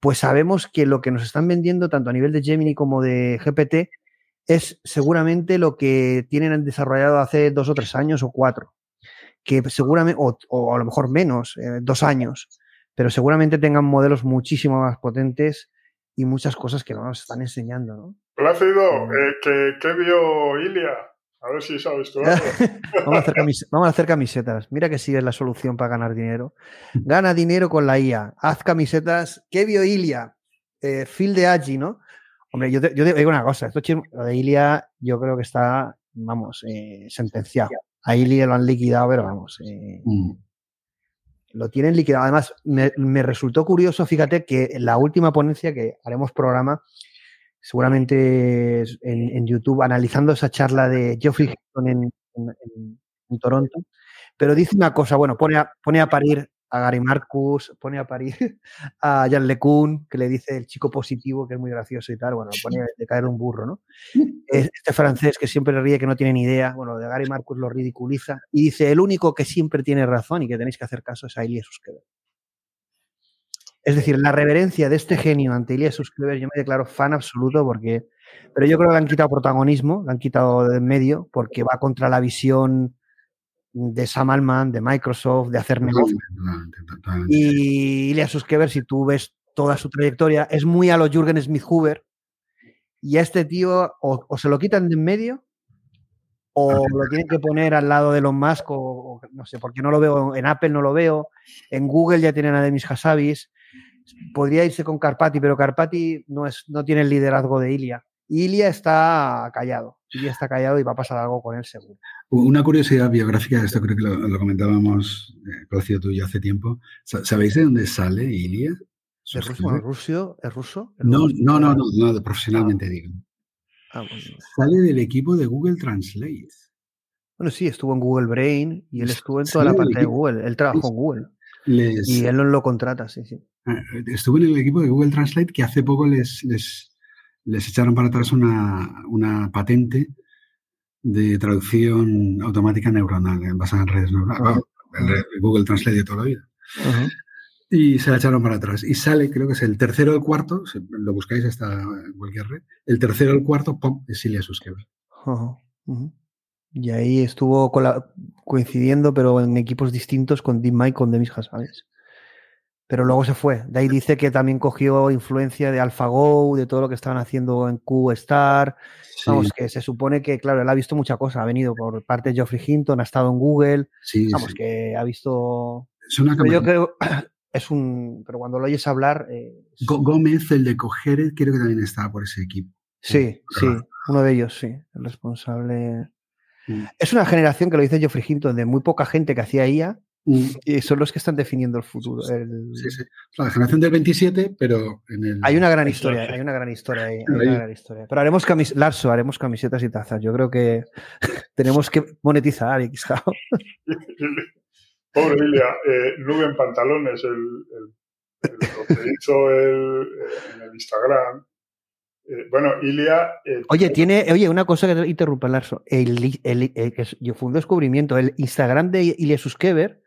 pues sabemos que lo que nos están vendiendo, tanto a nivel de Gemini como de GPT, es seguramente lo que tienen desarrollado hace dos o tres años o cuatro. Que seguramente, o, o a lo mejor menos, eh, dos años, pero seguramente tengan modelos muchísimo más potentes y muchas cosas que no nos están enseñando, ¿no? Plácido, eh, ¿qué, qué vio Ilia? A ver si sabes tú vamos, a hacer vamos a hacer camisetas. Mira que sí es la solución para ganar dinero. Gana dinero con la IA. Haz camisetas. ¿Qué vio Ilia? Eh, Phil de Agi, ¿no? Hombre, yo te, yo te digo una cosa. Esto lo de Ilia yo creo que está, vamos, eh, sentenciado. A Ilia lo han liquidado, pero vamos. eh, Mm. lo tienen liquidado. Además, me, me resultó curioso, fíjate, que en la última ponencia que haremos programa, seguramente en, en YouTube, analizando esa charla de Geoffrey Hinton en, en- en- en Toronto, pero dice una cosa, bueno, pone a, pone a parir a Gary Marcus, pone a parir a Jan LeCun, que le dice el chico positivo, que es muy gracioso y tal, bueno, pone de caer un burro, ¿no? Es- Este francés que siempre le ríe, que no tiene ni idea, bueno, de Gary Marcus lo ridiculiza y dice, el único que siempre tiene razón y que tenéis que hacer caso es a Suskever. Es decir, la reverencia de este genio ante Ilya Suskever, yo me declaro fan absoluto porque, pero yo creo que le han quitado protagonismo, le han quitado de en medio porque va contra la visión de Sam Altman, de Microsoft, de hacer negocio. Totalmente, totalmente. Y Ilya Suskever, si tú ves toda su trayectoria, es muy a lo Jürgen Smith Hoover. Y a este tío o, o se lo quitan de en medio o lo tienen que poner al lado de Elon Musk o, o no sé, porque no lo veo en Apple, no lo veo. En Google ya tienen a Demis Hassabis. Podría irse con Carpati, pero Carpati no, es, no tiene el liderazgo de Ilya. Ilya está callado. Ilya está callado y va a pasar algo con él seguro. Una curiosidad biográfica, esto creo que lo, comentábamos, eh, tú ya hace tiempo. ¿Sabéis de dónde sale Ilya? ¿Es ruso? ¿Es ruso? No, no, no, no, profesionalmente digo. Ah, sale del equipo de Google Translate. Bueno, sí, estuvo en Google Brain y él estuvo en toda la parte de Google. Él trabajó en Google. Y él no lo contrata, sí, sí. Ah, estuvo en el equipo de Google Translate que hace poco les, les, les echaron para atrás una, una, patente de traducción automática neuronal basada en redes neuronales. Google Translate de toda la vida. Y se la echaron para atrás. Y sale, creo que es el tercero o el cuarto, lo buscáis hasta cualquier red, el tercero o el cuarto, ¡pum!, es Silvia Suskever. Y ahí estuvo coincidiendo, pero en equipos distintos con DeepMind, con Demis Hassabis. Pero luego se fue. De ahí dice que también cogió influencia de AlphaGo, de todo lo que estaban haciendo en QStar. Vamos, que se supone que, claro, él ha visto mucha cosa. Ha venido por parte de Geoffrey Hinton, ha estado en Google. Sí, Vamos, que ha visto. Es una yo creo, es un. Pero cuando lo oyes hablar. Eh, Gómez, el de Cogeret, creo que también estaba por ese equipo. Sí, sí, uno de ellos, sí. El responsable. Mm. Es una generación que lo dice Geoffrey Hinton, de muy poca gente que hacía IA, mm. y son los que están definiendo el futuro. Sí, sí. La generación del 27, pero en el... Hay una gran historia, hay una gran historia ahí. Hay una gran historia. Pero haremos camis... Larso, haremos camisetas y tazas. Yo creo que tenemos que monetizar, Pobre Ilia, eh, nube en pantalones, el, el, lo que hizo el, en el Instagram, eh, bueno, Ilia. Eh, oye, tiene, oye, una cosa que te interrumpa, Larso. El, el, yo fue un descubrimiento. El Instagram de Ilia Suskever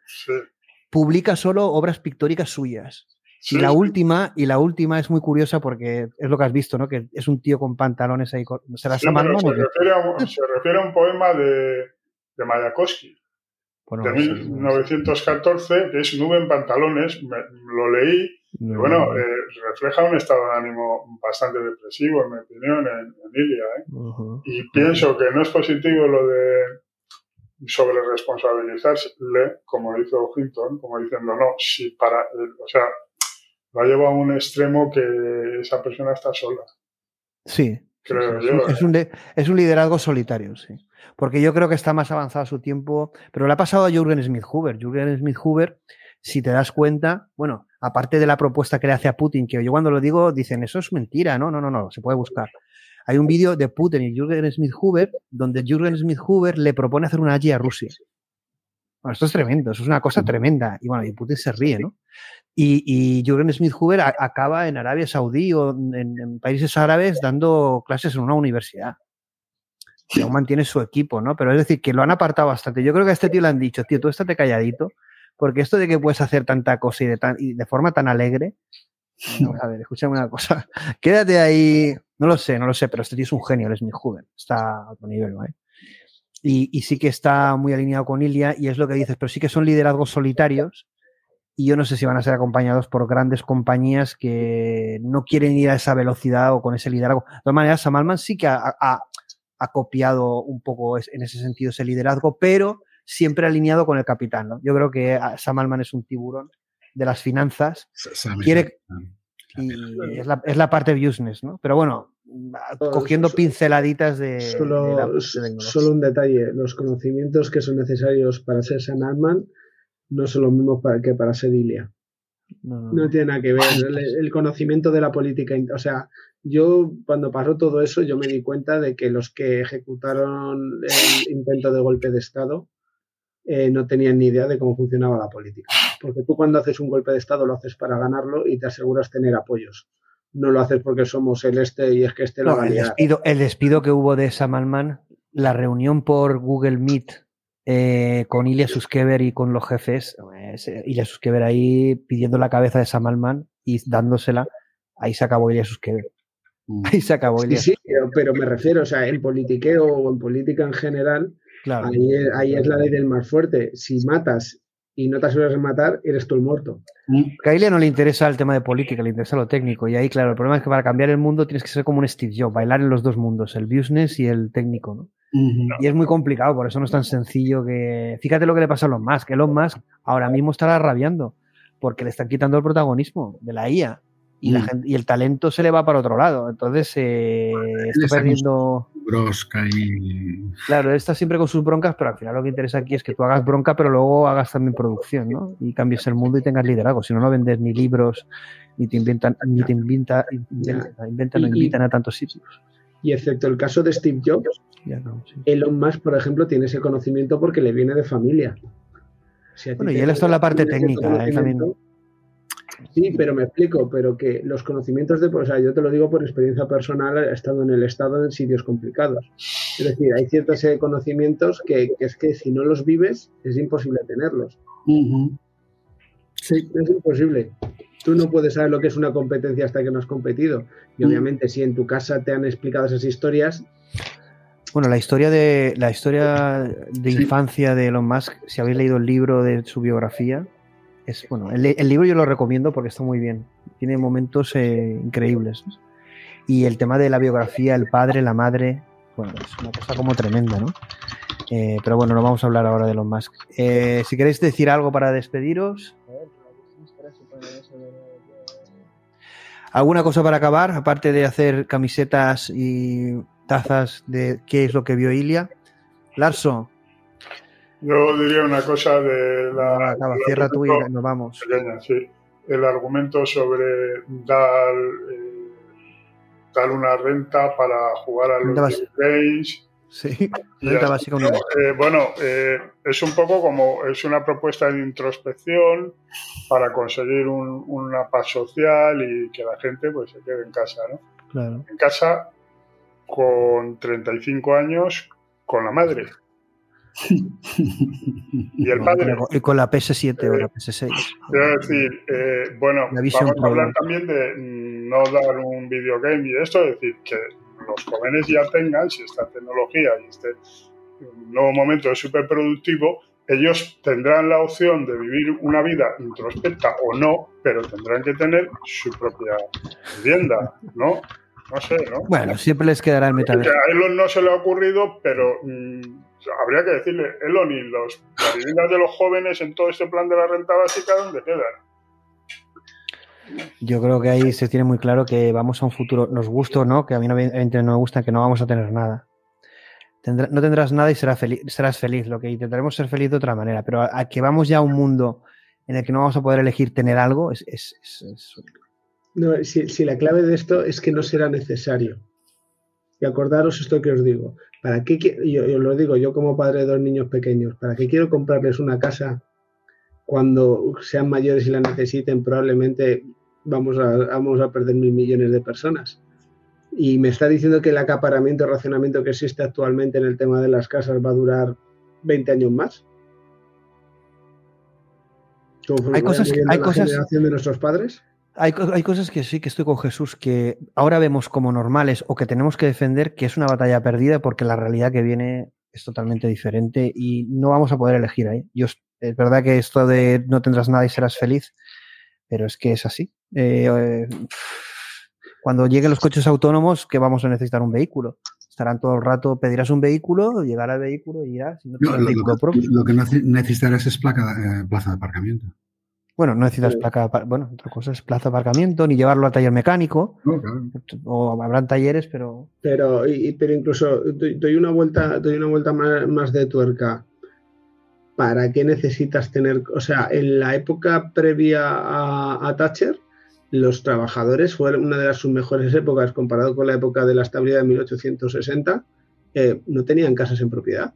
publica solo obras pictóricas suyas. y la última, y la última es muy curiosa porque es lo que has visto, ¿no? Que es un tío con pantalones ahí. ¿Se, se, refiere a, se refiere a un poema de, de Mayakovsky. de 1914, que es Nube en pantalones, lo leí y bueno, eh, refleja un estado de ánimo bastante depresivo, en mi opinión, en, Ilia. ¿eh? Y pienso que no es positivo lo de sobre responsabilizarle, como hizo Hinton, como diciendo, no, si para, o sea, lo ha llevado a un extremo que esa persona está sola. Sí. Creo yo, es, un, ¿eh? es un liderazgo solitario, sí. Porque yo creo que está más avanzado su tiempo, pero le ha pasado a Jürgen Smith Hoover. Jürgen Smith Hoover, si te das cuenta, bueno, aparte de la propuesta que le hace a Putin, que yo cuando lo digo dicen, eso es mentira, no, no, no, no, se puede buscar. Hay un vídeo de Putin y Jürgen Smith Hoover donde Jürgen Smith Hoover le propone hacer una allí a Rusia. Bueno, esto es tremendo, eso es una cosa tremenda. Y bueno, y Putin se ríe, ¿no? Y, y Jürgen Smith Hoover acaba en Arabia Saudí o en, países árabes dando clases en una universidad. Y aún mantiene su equipo, ¿no? Pero es decir, que lo han apartado bastante. Yo creo que a este tío le han dicho, tío, tú estate calladito, porque esto de que puedes hacer tanta cosa y de, y de forma tan alegre, a ver, escúchame una cosa. Quédate ahí. No lo sé, no lo sé, pero este tío es un genio, él es mi joven. Está a otro nivel, ¿vale? Y, y, sí que está muy alineado con Ilia, y es lo que dices, pero sí que son liderazgos solitarios. Y yo no sé si van a ser acompañados por grandes compañías que no quieren ir a esa velocidad o con ese liderazgo. De todas maneras, Sam sí que ha, ha, ha copiado un poco en ese sentido ese liderazgo, pero siempre alineado con el capitán. ¿no? Yo creo que ah, Sam Altman es un tiburón de las finanzas. Quiere, y es la, es la, parte business, ¿no? Pero bueno, cogiendo pinceladitas de, solo, solo, un detalle, los conocimientos que son necesarios para ser Sam Altman no son los mismos que para ser Ilia. No, tiene nada que ver. El, conocimiento de la política, o sea, yo cuando pasó todo eso, yo me di cuenta de que los que ejecutaron el intento de golpe de Estado eh, no tenían ni idea de cómo funcionaba la política. Porque tú cuando haces un golpe de Estado lo haces para ganarlo y te aseguras tener apoyos. No lo haces porque somos el este y es que este lo el despido, el despido que hubo de Samalman, la reunión por Google Meet eh, con Ilya Suskever y con los jefes, eh, Ilya Suskever ahí pidiendo la cabeza de Samalman y dándosela, ahí se acabó Ilya Suskever. Mm. Ahí se acabó Ilya Sí, sí, pero me refiero, o sea, en politiqueo o en política en general, Ahí, es la ley del más fuerte. Si matas y no te aseguras de matar, eres tú el muerto. A Ilia no le interesa el tema de política, le interesa lo técnico. Y ahí, claro, el problema es que para cambiar el mundo tienes que ser como un Steve Jobs, bailar en los dos mundos, el business y el técnico, ¿no? Y es muy complicado, por eso no es tan sencillo que. Fíjate lo que le pasa a Elon Musk. Elon Musk ahora mismo estará rabiando porque le están quitando el protagonismo de la IA y, la mm. gente, y el talento se le va para otro lado. Entonces, eh, está perdiendo brosca y... Claro, él está siempre con sus broncas, pero al final lo que interesa aquí es que tú hagas bronca, pero luego hagas también producción, ¿no? Y cambies el mundo y tengas liderazgo. Si no, no vendes ni libros, ni te inventan, ni te inventa, inventan, inventan, no invitan a tantos sitios. Y excepto el caso de Steve Jobs, Ya no, sí. Elon Musk, por ejemplo, tiene ese conocimiento porque le viene de familia. Si Bueno, y él está en la parte técnica, él también. Sí, pero me explico, pero que los conocimientos de, o sea, yo te lo digo por experiencia personal, he estado en el estado en sitios complicados. Es decir, hay ciertos eh, conocimientos que, que es que si no los vives es imposible tenerlos. Sí. Es imposible. Tú no puedes saber lo que es una competencia hasta que no has competido. Y Mm. obviamente si en tu casa te han explicado esas historias, Bueno, la historia de la historia de Sí. infancia de Elon Musk, si habéis leído el libro de su biografía, es bueno, el, libro yo lo recomiendo porque está muy bien. Tiene momentos eh, increíbles. Y el tema de la biografía, el padre, la madre, bueno, es una cosa como tremenda, ¿no? Eh, pero bueno, no vamos a hablar ahora de Elon Musk. Eh, si queréis decir algo para despediros. ¿Alguna cosa para acabar? Aparte de hacer camisetas y tazas de qué es lo que vio Ilia. Larso, Yo diría una cosa de la. acaba, del cierra tú y nos vamos. pequeña, sí. El argumento sobre dar, eh, dar una renta para jugar a los games. Sí, renta así, básica. Eh, bueno, eh, es un poco como es una propuesta de introspección para conseguir un- una paz social y que la gente pues se quede en casa, ¿no? Claro. En casa con 35 años con la madre. Y el padre. Y con la PS7 o la PS6. Quiero decir, eh, bueno, vamos a hablar también de mm, no dar un videogame y esto, es decir, que los jóvenes ya tengan, si esta tecnología y este nuevo momento es súper productivo, ellos tendrán la opción de vivir una vida introspecta o no, pero tendrán que tener su propia vivienda, ¿no? No sé, ¿no? Bueno, siempre les quedará el Que metaverso. a Elon no se le ha ocurrido, pero habría que decirle, Elon y los, las viviendas de los jóvenes en todo este plan de la renta básica, ¿dónde quedan? Yo creo que ahí se tiene muy claro que vamos a un futuro, nos gusta o no, que a mí no, evidentemente no me gusta, que no vamos a tener nada. Tendrá- no tendrás nada y serás feliz, serás feliz. Lo que intentaremos ser feliz de otra manera, pero a, a que vamos ya a un mundo en el que no vamos a poder elegir tener algo, es, es- es- es- no, si, si la clave de esto es que no será necesario. Y acordaros esto que os digo. ¿Para qué yo, yo lo digo yo como padre de dos niños pequeños? ¿Para qué quiero comprarles una casa cuando sean mayores y la necesiten? Probablemente vamos a, vamos a perder mil millones de personas. Y me está diciendo que el acaparamiento y racionamiento que existe actualmente en el tema de las casas va a durar 20 años más. Hay cosas hay la cosas- generación de nuestros padres. Hay, hay cosas que sí que estoy con Jesús que ahora vemos como normales o que tenemos que defender, que es una batalla perdida porque la realidad que viene es totalmente diferente y no vamos a poder elegir ahí. Yo, es verdad que esto de no tendrás nada y serás feliz, pero es que es así. Eh, eh, cuando lleguen los coches autónomos, que vamos a necesitar un vehículo. Estarán todo el rato, pedirás un vehículo, llegará el vehículo y irás. y no lo, vehículo lo- propio. lo que no nece- necesitarás es placa, eh, plaza de aparcamiento. Bueno, no necesitas placa, de apar- bueno, otra cosa es plaza de aparcamiento, ni llevarlo al taller mecánico. No, claro. O habrán talleres, pero Pero, y- y- pero incluso doy, doy una vuelta, doy una vuelta más, más de tuerca. ¿Para qué necesitas tener? O sea, en la época previa a, a Thatcher, los trabajadores fueron una de las sus mejores épocas comparado con la época de la estabilidad de 1860. eh, no tenían casas en propiedad.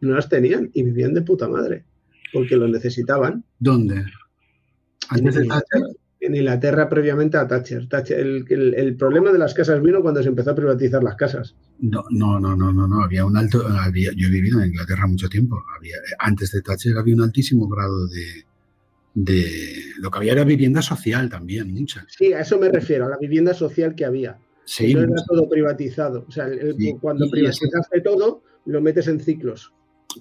No las tenían y vivían de puta madre porque lo necesitaban. ¿Dónde? En Antes de Thatcher. en Inglaterra previamente a Thatcher. Thatcher- el, el- el problema de las casas vino cuando se empezó a privatizar las casas. No, no, no, no, no, no, había un alto, había, yo he vivido en Inglaterra mucho tiempo. Había, antes de Thatcher había un altísimo grado de, de lo que había era vivienda social también, mucha. Sí, a eso me refiero, a la vivienda social que había. Sí, no era todo privatizado. O sea, el- Sí, cuando privatizaste todo, lo metes en ciclos.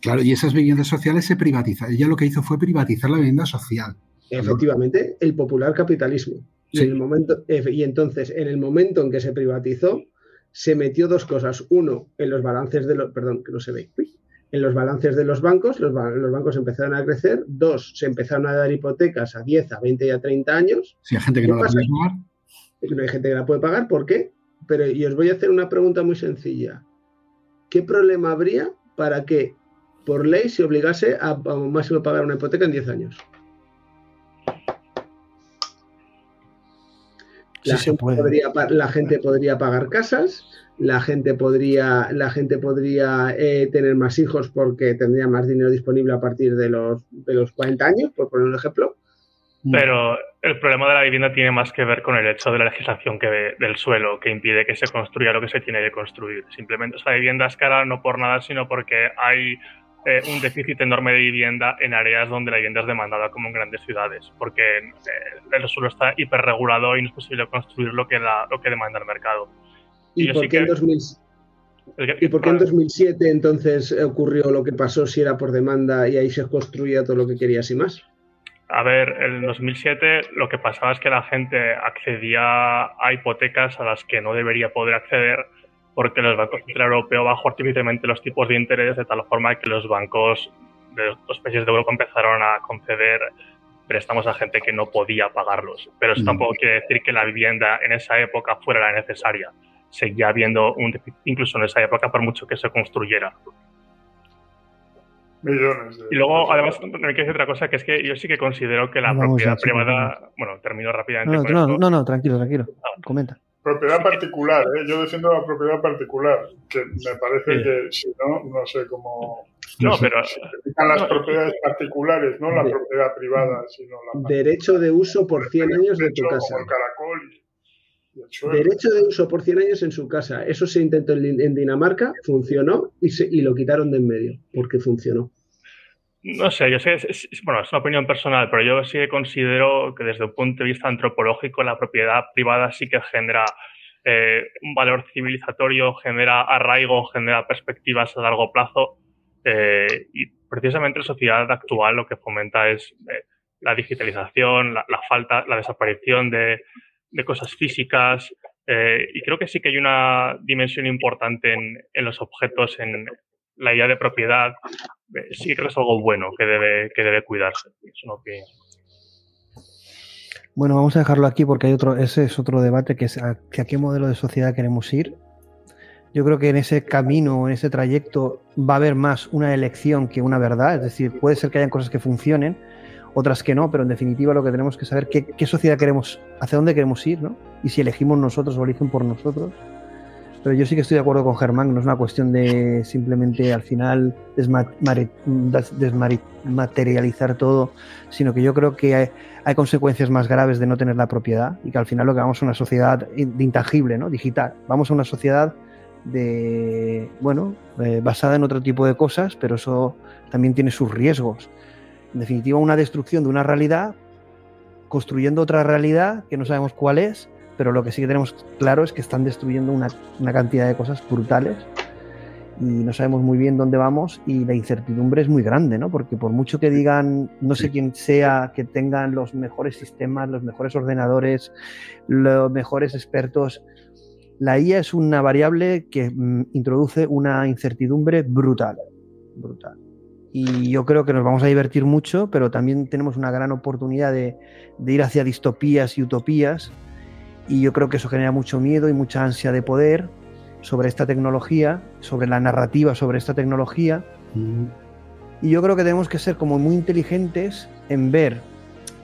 Claro, y esas viviendas sociales se privatizaron. Ella lo que hizo fue privatizar la vivienda social. Efectivamente, el popular capitalismo. Y, Sí. en el momento, y entonces, en el momento en que se privatizó, se metió dos cosas. Uno, en los balances de los. Perdón, que no se ve. En los balances de los bancos, los, ba- los bancos empezaron a crecer. Dos, se empezaron a dar hipotecas a 10, a 20 y a 30 años. Si hay gente que ¿Qué no la puede pagar, No hay gente que la puede pagar. ¿Por qué? pero y os voy a hacer una pregunta muy sencilla. ¿Qué problema habría para que por ley se obligase a, a máximo pagar una hipoteca en 10 años? La, Sí gente podría, pa- la gente podría pagar casas, la gente podría, la gente podría eh, tener más hijos porque tendría más dinero disponible a partir de los, de los 40 años, por poner un ejemplo. Pero el problema de la vivienda tiene más que ver con el hecho de la legislación que del suelo, que impide que se construya lo que se tiene que construir. Simplemente, o sea, la vivienda es cara no por nada, sino porque hay eh, un déficit enorme de vivienda en áreas donde la vivienda es demandada, como en grandes ciudades, porque eh, el suelo está hiperregulado y no es posible construir lo que, la- lo que demanda el mercado. ¿Y por, qué en que- 2000 el que- ¿Y por qué en 2007 entonces ocurrió lo que pasó si era por demanda y ahí se construía todo lo que querías y más? A ver, en 2007 lo que pasaba es que la gente accedía a hipotecas a las que no debería poder acceder porque los bancos Central Europeo bajó artificialmente los tipos de interés de tal forma que los bancos de los países de Europa empezaron a conceder préstamos a gente que no podía pagarlos. Pero eso Mm. tampoco quiere decir que la vivienda en esa época fuera la necesaria. Seguía habiendo un déficit incluso en esa época por mucho que se construyera. Millones de. Y luego, además, no hay que decir otra cosa, que es que yo sí que considero que la propiedad privada, bueno, termino rápidamente No, con no, esto. no, no, tranquilo, tranquilo. Comenta. Propiedad particular, ¿eh? yo defiendo la propiedad particular, que me parece Sí. que si no, no sé cómo. No, pero Se las no. propiedades particulares, no la De- propiedad privada, sino la Derecho de uso por 100 años de tu casa. Como el caracol y, y el suelo. Derecho de uso por 100 años en su casa. Eso se intentó en, en Dinamarca, funcionó y, se- y lo quitaron de en medio, porque funcionó. No sé, yo sé, es, bueno, es una opinión personal, pero yo sí considero que desde un punto de vista antropológico la propiedad privada sí que genera eh, un valor civilizatorio, genera arraigo, genera perspectivas a largo plazo eh, y precisamente la sociedad actual lo que fomenta es eh, la digitalización, la, falta, la desaparición de, de cosas físicas y creo que sí que hay una dimensión importante en, en los objetos, en la idea de propiedad eh, sí creo que es algo bueno que debe, que debe cuidarse. Bueno, vamos a dejarlo aquí porque hay otro, ese es otro debate que es a, que a qué modelo de sociedad queremos ir. Yo creo que en ese camino, en ese trayecto, va a haber más una elección que una verdad. Es decir, puede ser que hayan cosas que funcionen, otras que no, pero en definitiva lo que tenemos que saber qué, qué sociedad queremos, hacia dónde queremos ir, ¿no? Y si elegimos nosotros o eligen por nosotros. Pero yo sí que estoy de acuerdo con Germán, no es una cuestión de simplemente al final desma- mare- des- desmari- materializar todo, sino que yo creo que hay, hay consecuencias más graves de no tener la propiedad y que al final lo que vamos a una sociedad de intangible, ¿no? digital. Vamos a una sociedad de, bueno, eh, basada en otro tipo de cosas, pero eso también tiene sus riesgos. En definitiva, una destrucción de una realidad construyendo otra realidad que no sabemos cuál es, pero lo que sí que tenemos claro es que están destruyendo una, una cantidad de cosas brutales y no sabemos muy bien dónde vamos y la incertidumbre es muy grande, ¿no? Porque por mucho que digan, no sé quién sea, que tengan los mejores sistemas, los mejores ordenadores, los mejores expertos, la IA es una variable que mm, introduce una incertidumbre brutal, brutal. Y yo creo que nos vamos a divertir mucho, pero también tenemos una gran oportunidad de, de ir hacia distopías y utopías. Y yo creo que eso genera mucho miedo y mucha ansia de poder sobre esta tecnología, sobre la narrativa sobre esta tecnología. Mm, Y yo creo que tenemos que ser como muy inteligentes en ver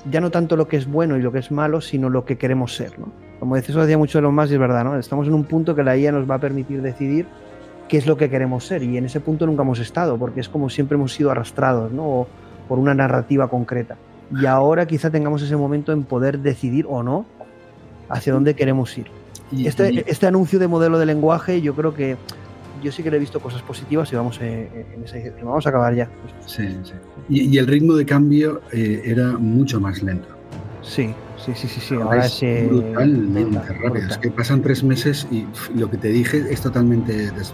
ya no tanto lo que es bueno y lo que es malo, sino lo que queremos ser. ¿no? Como decía, eso decía mucho de lo más y es verdad, ¿no? Estamos en un punto que la IA nos va a permitir decidir qué es lo que queremos ser y en ese punto nunca hemos estado, porque es como siempre hemos sido arrastrados, ¿no? O por una narrativa concreta. Y ahora quizá tengamos ese momento en poder decidir o no hacia dónde queremos ir. Este, este anuncio de modelo de lenguaje, yo creo que yo sí que le he visto cosas positivas y vamos eh, en esa dirección. Vamos a acabar ya. sí, sí. Y, y el ritmo de cambio eh, era mucho más lento. Sí, sí, sí, sí, sí. Ahora Ahora es es eh, brutalmente brutal, rápido. brutal. Es que pasan tres meses y lo que te dije es totalmente... des-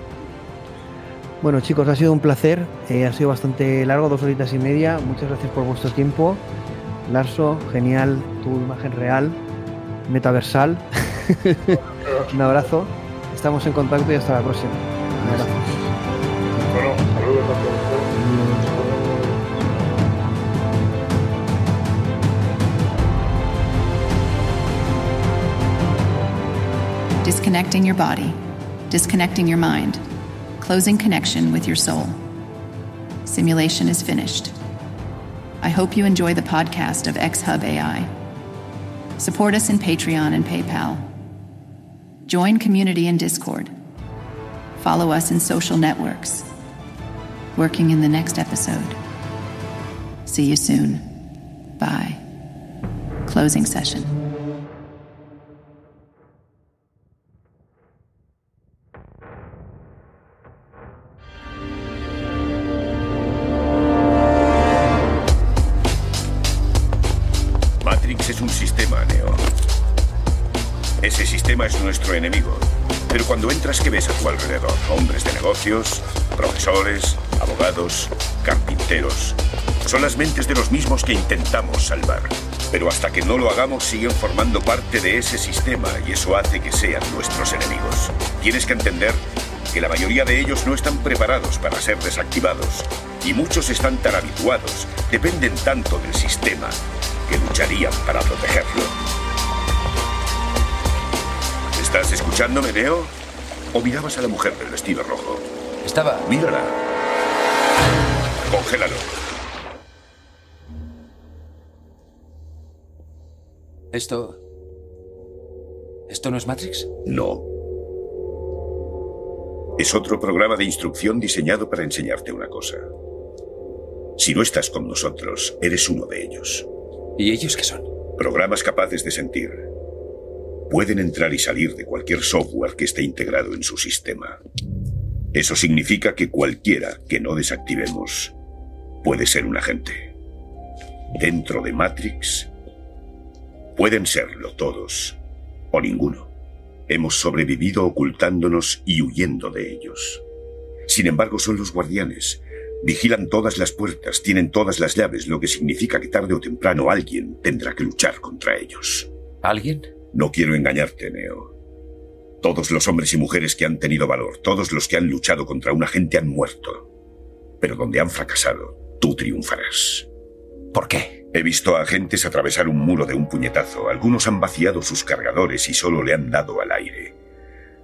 Bueno, chicos, ha sido un placer. eh, ha sido bastante largo, dos horitas y media. Muchas gracias por vuestro tiempo. Larso, genial, tu imagen real, metaversal. un abrazo. Estamos en contacto y hasta la próxima. Un abrazo. Bueno, saludos a todos. Disconnect. your body, disconnecting your mind, closing connection with your soul. Simulation is finished. I hope you enjoy the podcast of XHub AI. Support us in Patreon and PayPal. Join community in Discord. Follow us in social networks. Working in the next episode. See you soon. Bye. Closing session. Profesores, abogados, carpinteros. Son las mentes de los mismos que intentamos salvar. Pero hasta que no lo hagamos, siguen formando parte de ese sistema y eso hace que sean nuestros enemigos. Tienes que entender que la mayoría de ellos no están preparados para ser desactivados. Y muchos están tan habituados, dependen tanto del sistema, que lucharían para protegerlo. ¿Estás escuchándome, Neo? ¿O mirabas a la mujer del vestido rojo? Estaba. Mírala. Congélalo. Esto... ¿Esto no es Matrix? No. Es otro programa de instrucción diseñado para enseñarte una cosa. Si no estás con nosotros, eres uno de ellos. ¿Y ellos qué son? Programas capaces de sentir. Pueden entrar y salir de cualquier software que esté integrado en su sistema. Eso significa que cualquiera que no desactivemos puede ser un agente. Dentro de Matrix pueden serlo todos o ninguno. Hemos sobrevivido ocultándonos y huyendo de ellos. Sin embargo, son los guardianes. Vigilan todas las puertas, tienen todas las llaves, lo que significa que tarde o temprano alguien tendrá que luchar contra ellos. ¿Alguien? No quiero engañarte, Neo. Todos los hombres y mujeres que han tenido valor, todos los que han luchado contra un agente han muerto. Pero donde han fracasado, tú triunfarás. ¿Por qué? He visto a agentes atravesar un muro de un puñetazo. Algunos han vaciado sus cargadores y solo le han dado al aire.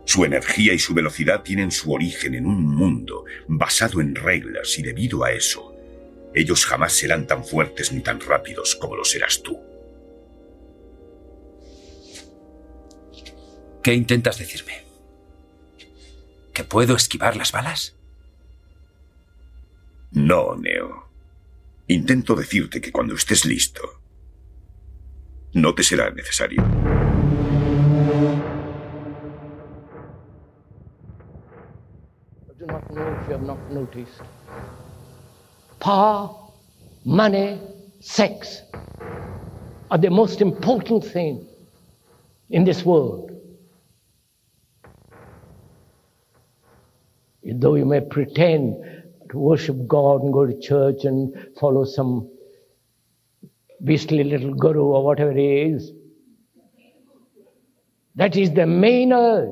Su energía y su velocidad tienen su origen en un mundo basado en reglas y debido a eso, ellos jamás serán tan fuertes ni tan rápidos como lo serás tú. ¿Qué intentas decirme? ¿Que puedo esquivar las balas? No, Neo. Intento decirte que cuando estés listo, no te será necesario. Power, money, sex are the most important thing in this world. Though you may pretend to worship God and go to church and follow some beastly little guru or whatever he is, that is the main urge.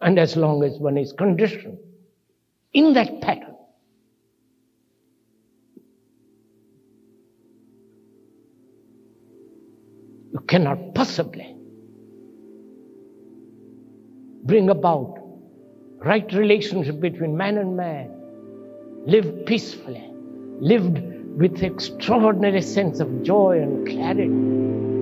And as long as one is conditioned in that pattern, cannot possibly bring about right relationship between man and man, live peacefully, lived with extraordinary sense of joy and clarity.